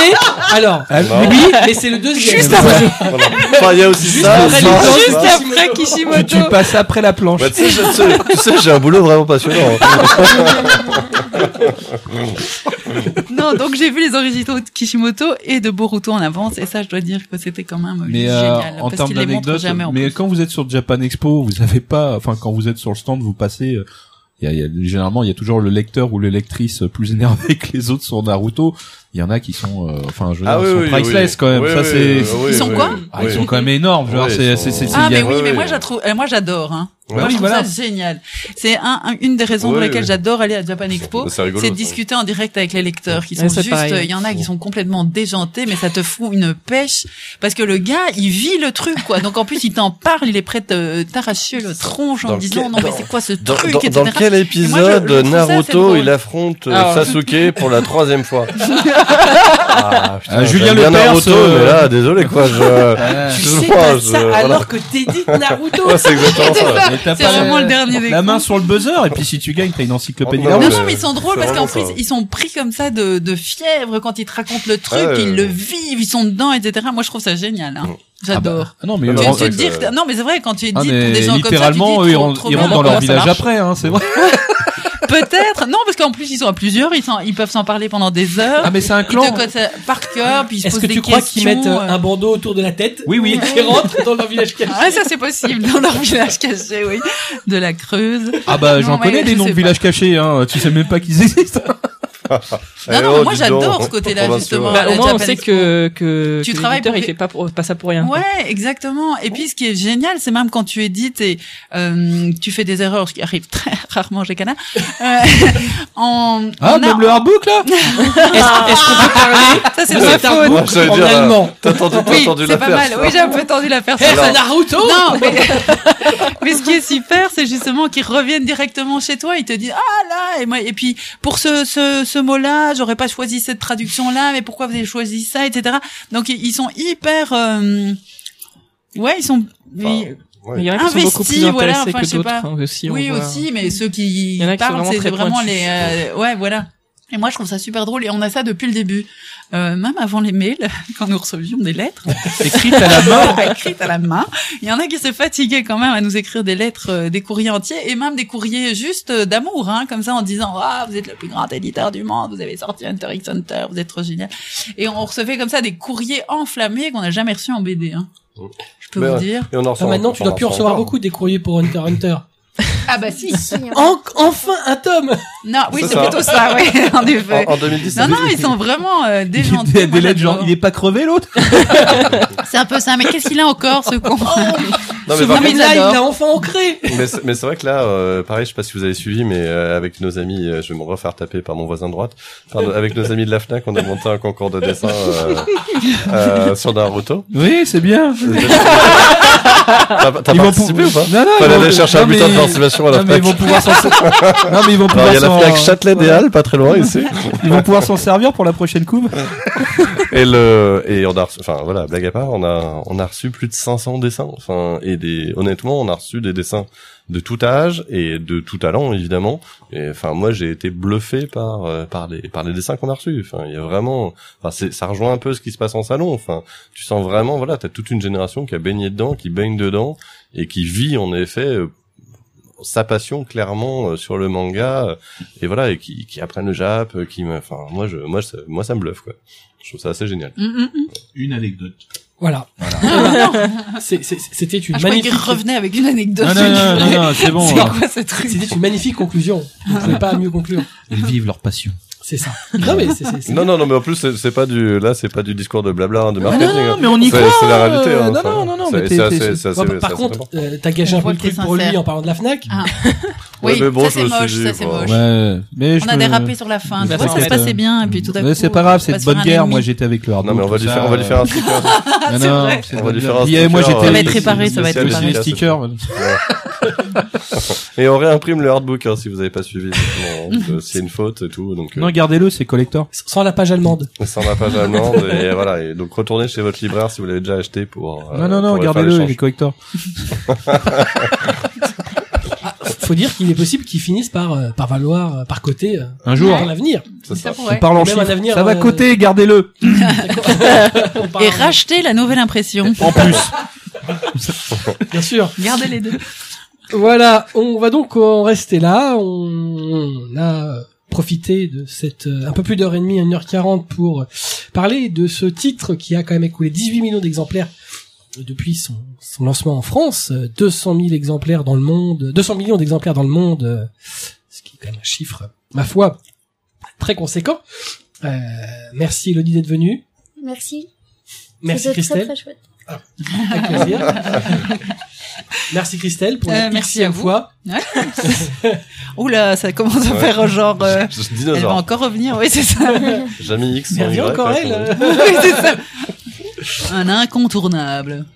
Alors, Ah, Non. oui, mais c'est le deuxième. Juste. Voilà. Enfin, il y a aussi Juste ça. après ça, les ça. Juste ça. après Tu, Kishimoto. tu passes après la planche. Bah, tu sais, tu tu j'ai un boulot vraiment passionnant. Non, donc j'ai vu les originaux de Kishimoto et de Boruto en avance, et ça, je dois dire que c'était quand même Mais euh, génial, en parce termes qu'ils les montrent d'anecdotes, jamais en mais plus. quand vous êtes sur Japan Expo, vous avez pas, enfin quand vous êtes sur le stand, vous passez. euh, Il y a, il y a- généralement, il y a toujours le lecteur ou le lectrice plus énervé que les autres sur Naruto. Il y en a qui sont, euh, enfin, je veux Ah dire, oui, sont oui, priceless oui. quand même. Oui, ça oui, c'est, Ils sont quoi oui. ah, ils sont quand même énormes. Genre, Oui, c'est, c'est, sont- c'est, c'est- Ah, mais oui, mais moi, trouve, euh, moi, j'adore, hein. Ouais. Moi, je trouve voilà. ça génial. C'est un, un- une des raisons Ouais, pour lesquelles ouais. j'adore aller à Japan Expo. C'est discuter en direct avec les lecteurs qui sont juste, il y en a qui sont complètement déjantés, mais ça te fout une pêche parce que le gars, il vit le truc, quoi. Donc en plus, il t'en parle, il est prêt de t'arracher le tronche en Dans disant quel- non, mais c'est quoi ce Dans, truc, dans, etc. dans quel épisode moi, je- je trouve ça assez Naruto il affronte euh, Alors- Sasuke pour la troisième fois? Ah, putain, Ah, Julien Lepers, Naruto, euh, mais là, désolé quoi, je. Ouais. Tu sais pas je- ça voilà. alors que t'édites Naruto. Ouais, c'est exactement ça. C'est pas vraiment la- le dernier La main sur le buzzer et puis si tu gagnes, t'as une encyclopédie. Non, là-haut. Non, mais non, mais ils sont drôles parce qu'en plus, ils sont pris comme ça de, de fièvre quand ils te racontent le truc, Ouais, ils le vivent, ils sont dedans, etc. Moi, je trouve ça génial. Hein. J'adore. Ah non, mais Non, tu, non, euh, tu que- ça- non, mais c'est vrai quand tu es dit ah, pour mais des gens littéralement, comme ça, eux, tu ils dis trop ils bien. rentrent dans leur ça village après, hein, c'est vrai. Peut-être, non, parce qu'en plus ils sont à plusieurs, ils, sont, ils peuvent s'en parler pendant des heures. Ah, mais c'est un Ils clan. te par cœur, puis ils se Est-ce posent que des tu crois qu'ils questions. mettent euh, euh. un bandeau autour de la tête Oui, oui. et qu'ils rentrent dans leur village caché Ah, ça c'est possible, dans leur village caché, oui. De la Creuse. Ah bah, Non, j'en connais des noms sais de villages cachés, hein. Tu sais même pas qu'ils existent. Non, Eh non, oh, moi j'adore ce côté-là, justement. Bah, au moins, on sait que, que, Tu que travailles pour- il fait pas, pour, pas ça pour rien. quoi. Ouais, exactement. Et puis ce qui est génial, c'est même quand tu édites et euh, tu fais des erreurs, ce qui arrive très rarement chez Cana. Euh, en, Ah, on a- même le hardbook, là? Est-ce qu'on peut parler Ça c'est de de ma faute. Moi, en dire, euh, allemand T'as entendu, t'as Oui, entendu c'est la pas faire, mal. ça. Oui, j'ai un peu tendu la faire. Eh, c'est Naruto Non, mais, mais ce qui est super, c'est justement qu'ils reviennent directement chez toi. Ils te disent ah là et moi et puis pour ce ce, ce mot-là, j'aurais pas choisi cette traduction-là, mais pourquoi vous avez choisi ça, etc. Donc ils sont hyper euh, ouais, ils sont ils- Ouais. Il y en a qui sont beaucoup Investis, plus voilà, intéressés enfin, je que sais d'autres pas. hein, aussi. oui voit. aussi, mais ceux qui parlent, vraiment c'est très vraiment pointus. les euh, ouais voilà. Et moi, je trouve ça super drôle et on a ça depuis le début. Euh, même avant les mails, quand nous recevions des lettres, Écrite à la main. écrites à la main, il y en a qui se fatiguaient quand même à nous écrire des lettres, euh, des courriers entiers et même des courriers juste euh, d'amour, hein, comme ça en disant ah vous êtes le plus grand éditeur du monde, vous avez sorti Hunter x Hunter, vous êtes trop génial. Et on recevait comme ça des courriers enflammés qu'on n'a jamais reçus en BD. Hein. Je peux Mais vous dire. Et on en Ah, reçoit Maintenant, tu dois plus recevoir encore. beaucoup des courriers pour Hunter x Hunter. Ah bah si. Si, hein. En- enfin un tome Non, oui, C'est plutôt ça, oui, en effet. En, en 2010, Non, non, ils sont vraiment euh, y a moi, des lettres genre, il est pas crevé, l'autre? C'est un peu ça, mais qu'est-ce qu'il a encore, ce con Non, Ce mais par mais là, il l'a enfin ancré mais c'est vrai que là, euh, pareil, je sais pas si vous avez suivi, mais euh, avec nos amis, euh, je vais me refaire taper par mon voisin de droite. Enfin, avec nos amis de la Fnac, on a monté un concours de dessin euh, euh, sur Naruto. Oui, c'est bien. T'as participé ou pas Non, non, Fallait aller chercher un non, bulletin de mais- à la Non, mais ils vont pouvoir s'en Non, mais ils vont pouvoir il y a la Fnac Châtelet des. Halles, pas très loin ici. Ils vont pouvoir s'en servir pour la prochaine couve. Et le et on a reçu, enfin voilà, blague à part, on a on a reçu plus de 500 dessins. Enfin et des honnêtement, on a reçu des dessins de tout âge et de tout talent évidemment. Et enfin moi j'ai été bluffé par euh, par les par les dessins qu'on a reçus. Enfin il y a vraiment, enfin c'est ça rejoint un peu ce qui se passe en salon. Enfin tu sens vraiment voilà, t'as toute une génération qui a baigné dedans, qui baigne dedans et qui vit en effet. Sa passion clairement euh, sur le manga euh, et voilà et qui, qui apprennent le Jap, euh, qui me, enfin moi je, moi ça, moi ça me bluffe quoi. Je trouve ça assez génial. Mm, mm, mm. Une anecdote. Voilà. C'est- C'était une Ah, je croyais qu'il magnifique. revenait avec une anecdote. Non, non, non, non, c'est bon. C'est hein. quoi ce truc C'était une magnifique conclusion. Vous pouvez pas mieux conclure. Ils vivent leur passion. C'est ça. Non mais c'est c'est- c'est- Non non non mais en plus c'est c'est pas du là c'est pas du discours de blabla hein, de marketing. non, non, hein. mais on y croit, C'est la réalité. euh, hein, non, non, non, non, mais t'es- assez- c'est assez- Ouais, par contre, euh, t'as gâché un peu le truc pour lui en parlant de la Fnac. Ah. Ouais, Oui, mais bon, ça c'est moche, dit, ça c'est moche. Ouais, mais je On a dérapé sur la fin. Tu Bah, vois, ça se passait bien, et puis tout à coup. Mais c'est pas grave, c'est de bonne guerre. Moi, j'étais avec le. Non mais on va lui faire on va lui faire un sticker. Non, non, On va lui faire un euh, Moi, sticker, j'étais. Ça va être réparé, ça va être réparé. stickers. Et on réimprime le hardbook hein, si vous avez pas suivi. Donc, C'est une faute et tout. Donc euh, Non, gardez-le, c'est collector. Sans la page allemande. sans la page allemande et voilà. Et donc retournez chez votre libraire si vous l'avez déjà acheté pour. euh, Non, non, non, gardez-le, il est collector. Faut dire qu'il est possible qu'il finisse par euh, par valoir euh, par côté euh, Un jour. dans l'avenir. Ça. Ça On pourrait. parle en Même un chiffres. avenir, Ça va euh, coter, gardez-le. Et racheter la nouvelle impression. En plus. Bien sûr. Gardez les deux. Voilà, on va donc en rester là. On, on a profité de cette euh, un peu plus d'heure et demie, 1h40 pour parler de ce titre qui a quand même écoulé 18 millions d'exemplaires depuis son, son lancement en France, euh, 200 000 exemplaires dans le monde, 200 millions d'exemplaires dans le monde, euh, ce qui est quand même un chiffre, ma foi, très conséquent. Euh, merci Elodie d'être venue. Merci. Merci Christelle. Très, très chouette. Avec plaisir. Merci Christelle pour la Euh, merci à vous. fois. Oula, ça commence à Ouais. faire genre. euh, Je- elle va encore revenir, oui, c'est ça. Jamais X. Mais Y, encore là, elle. qu'on- euh. oui, c'est ça. Un incontournable.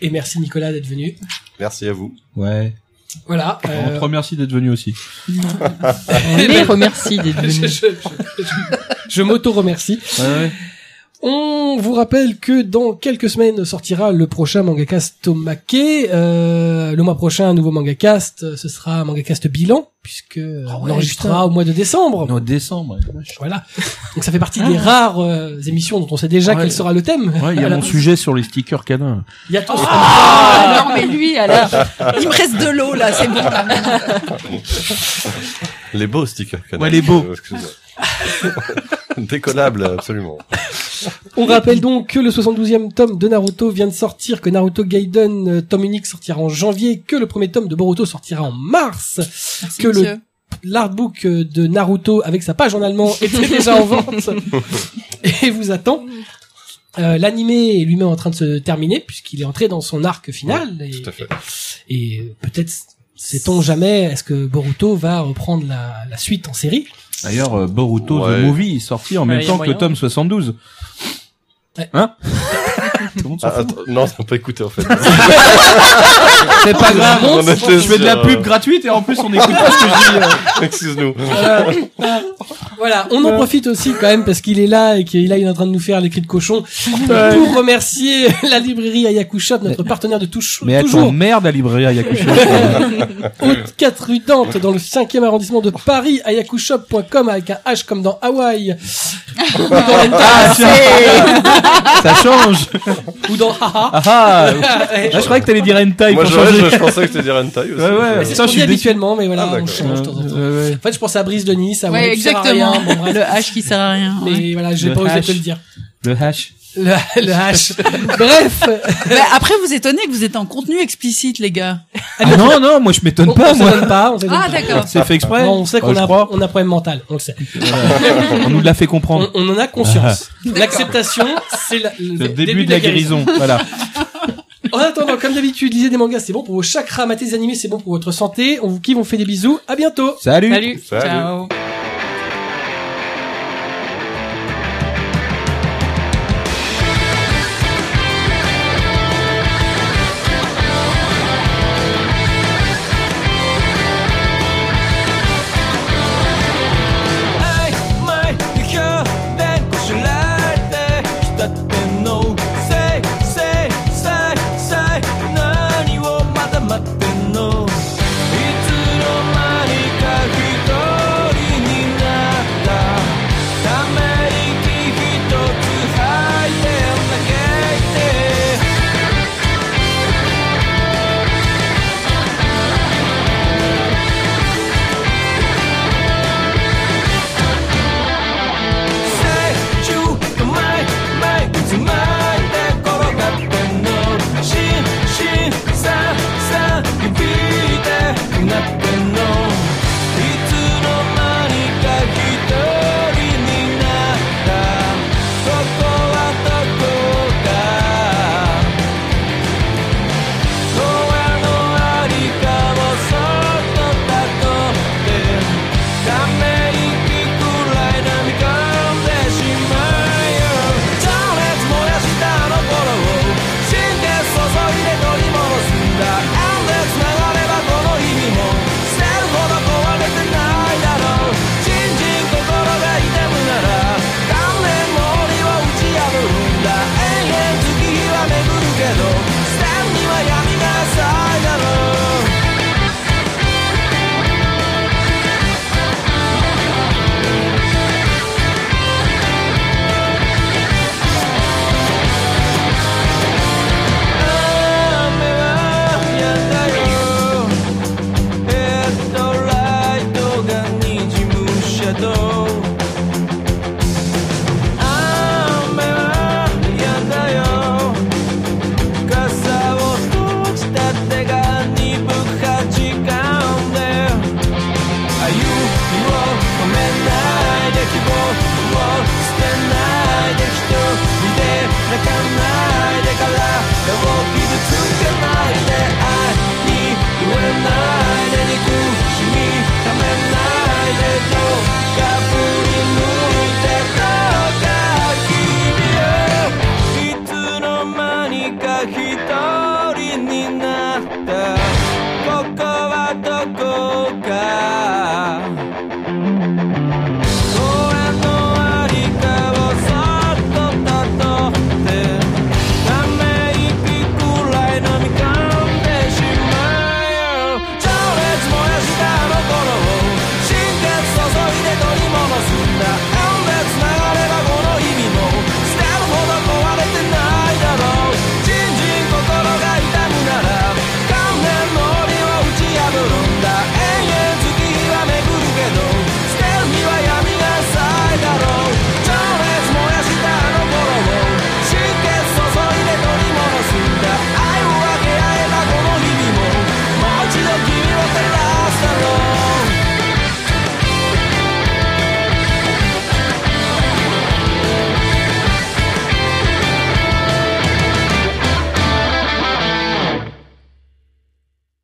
Et merci Nicolas d'être venu. Merci à vous. Ouais. Voilà. On euh, te remercie d'être venu aussi. On les remercie d'être je, venus. je, je- je- je m'auto-remercie. Ouais, ouais. On vous rappelle que dans quelques semaines sortira le prochain Mangacast Tomake. Euh, le mois prochain, un nouveau Mangacast. Ce sera un Mangacast bilan, puisque euh, Ah on ouais, enregistrera au mois de décembre. Non, décembre. ouais. Voilà. Donc ça fait partie des rares euh, émissions dont on sait déjà Ouais. quel sera le thème. Ouais, il y a mon sujet sur les stickers canins. Il y a ton- Ah, non, mais lui, alors. Il me reste de l'eau, là, c'est bon. là. Les beaux stickers. canards. Ouais, les beaux. Décollable, absolument. On rappelle donc que le 72e tome de Naruto vient de sortir, que Naruto Gaiden euh, tome unique sortira en janvier, que le premier tome de Boruto sortira en mars, Merci, que le l'artbook euh, de Naruto avec sa page en allemand était déjà en vente et vous attend. Euh, L'animé est lui-même en train de se terminer puisqu'il est entré dans son arc final et, Tout à fait. et euh, peut-être sait-on jamais est-ce que Boruto va reprendre la, la suite en série? D'ailleurs, euh, Boruto Ouais. The Movie est sorti en Ouais, même temps que moyen. le tome 72. Ouais. Hein? Tout le monde s'en Ah, fout. attends, non, on pas écouté en fait. C'est pas grave. On était Je fais de la sur, pub euh, gratuite et en plus on écoute pas ce que je dis. euh. Excuse-nous. Voilà, on en profite aussi quand même parce qu'il est là et qu'il est en train de nous faire les cris de cochon pour remercier la librairie Ayaku Shop, notre partenaire de touche, Mais attends, toujours merde à librairie à Yakusho. au 4 rue Dante dans le 5e arrondissement de Paris, ayakushop.com avec un H comme dans Hawaï dans ah. Ça change. Ou dans Haha. Ah ah. Ouais, Ah, je croyais que t'allais dire hentai Moi, pour je, changer. je, je pensais que tu dire hentai aussi. Ouais, ouais. c'est Ça, ce qu'on je dit suis habituellement, mais voilà, Ah, on change de temps en temps. Ouais. En fait, je pensais à Brise de Nice, à Ouais, qui sert à rien. exactement. Bon, bref. Le H qui sert à rien. Mais voilà, j'ai pas osé te le dire. Le hash. Le, le H. Bref. Bah, après, vous étonnez que vous êtes en contenu explicite, les gars. Ah non, non, moi je m'étonne On, pas, on s'étonne pas, on Ah, d'accord. C'est fait exprès. Non, on sait qu'on a, crois. on a un problème mental, on le sait. On nous l'a fait comprendre. On, on en a conscience. L'acceptation, c'est la- Le début de la guérison. Voilà. En attendant, comme d'habitude, lisez des mangas, c'est bon pour vos chakras, matez des animés, c'est bon pour votre santé. On vous kiffe, on vous fait des bisous. À bientôt. Salut. Salut. Salut. Ciao.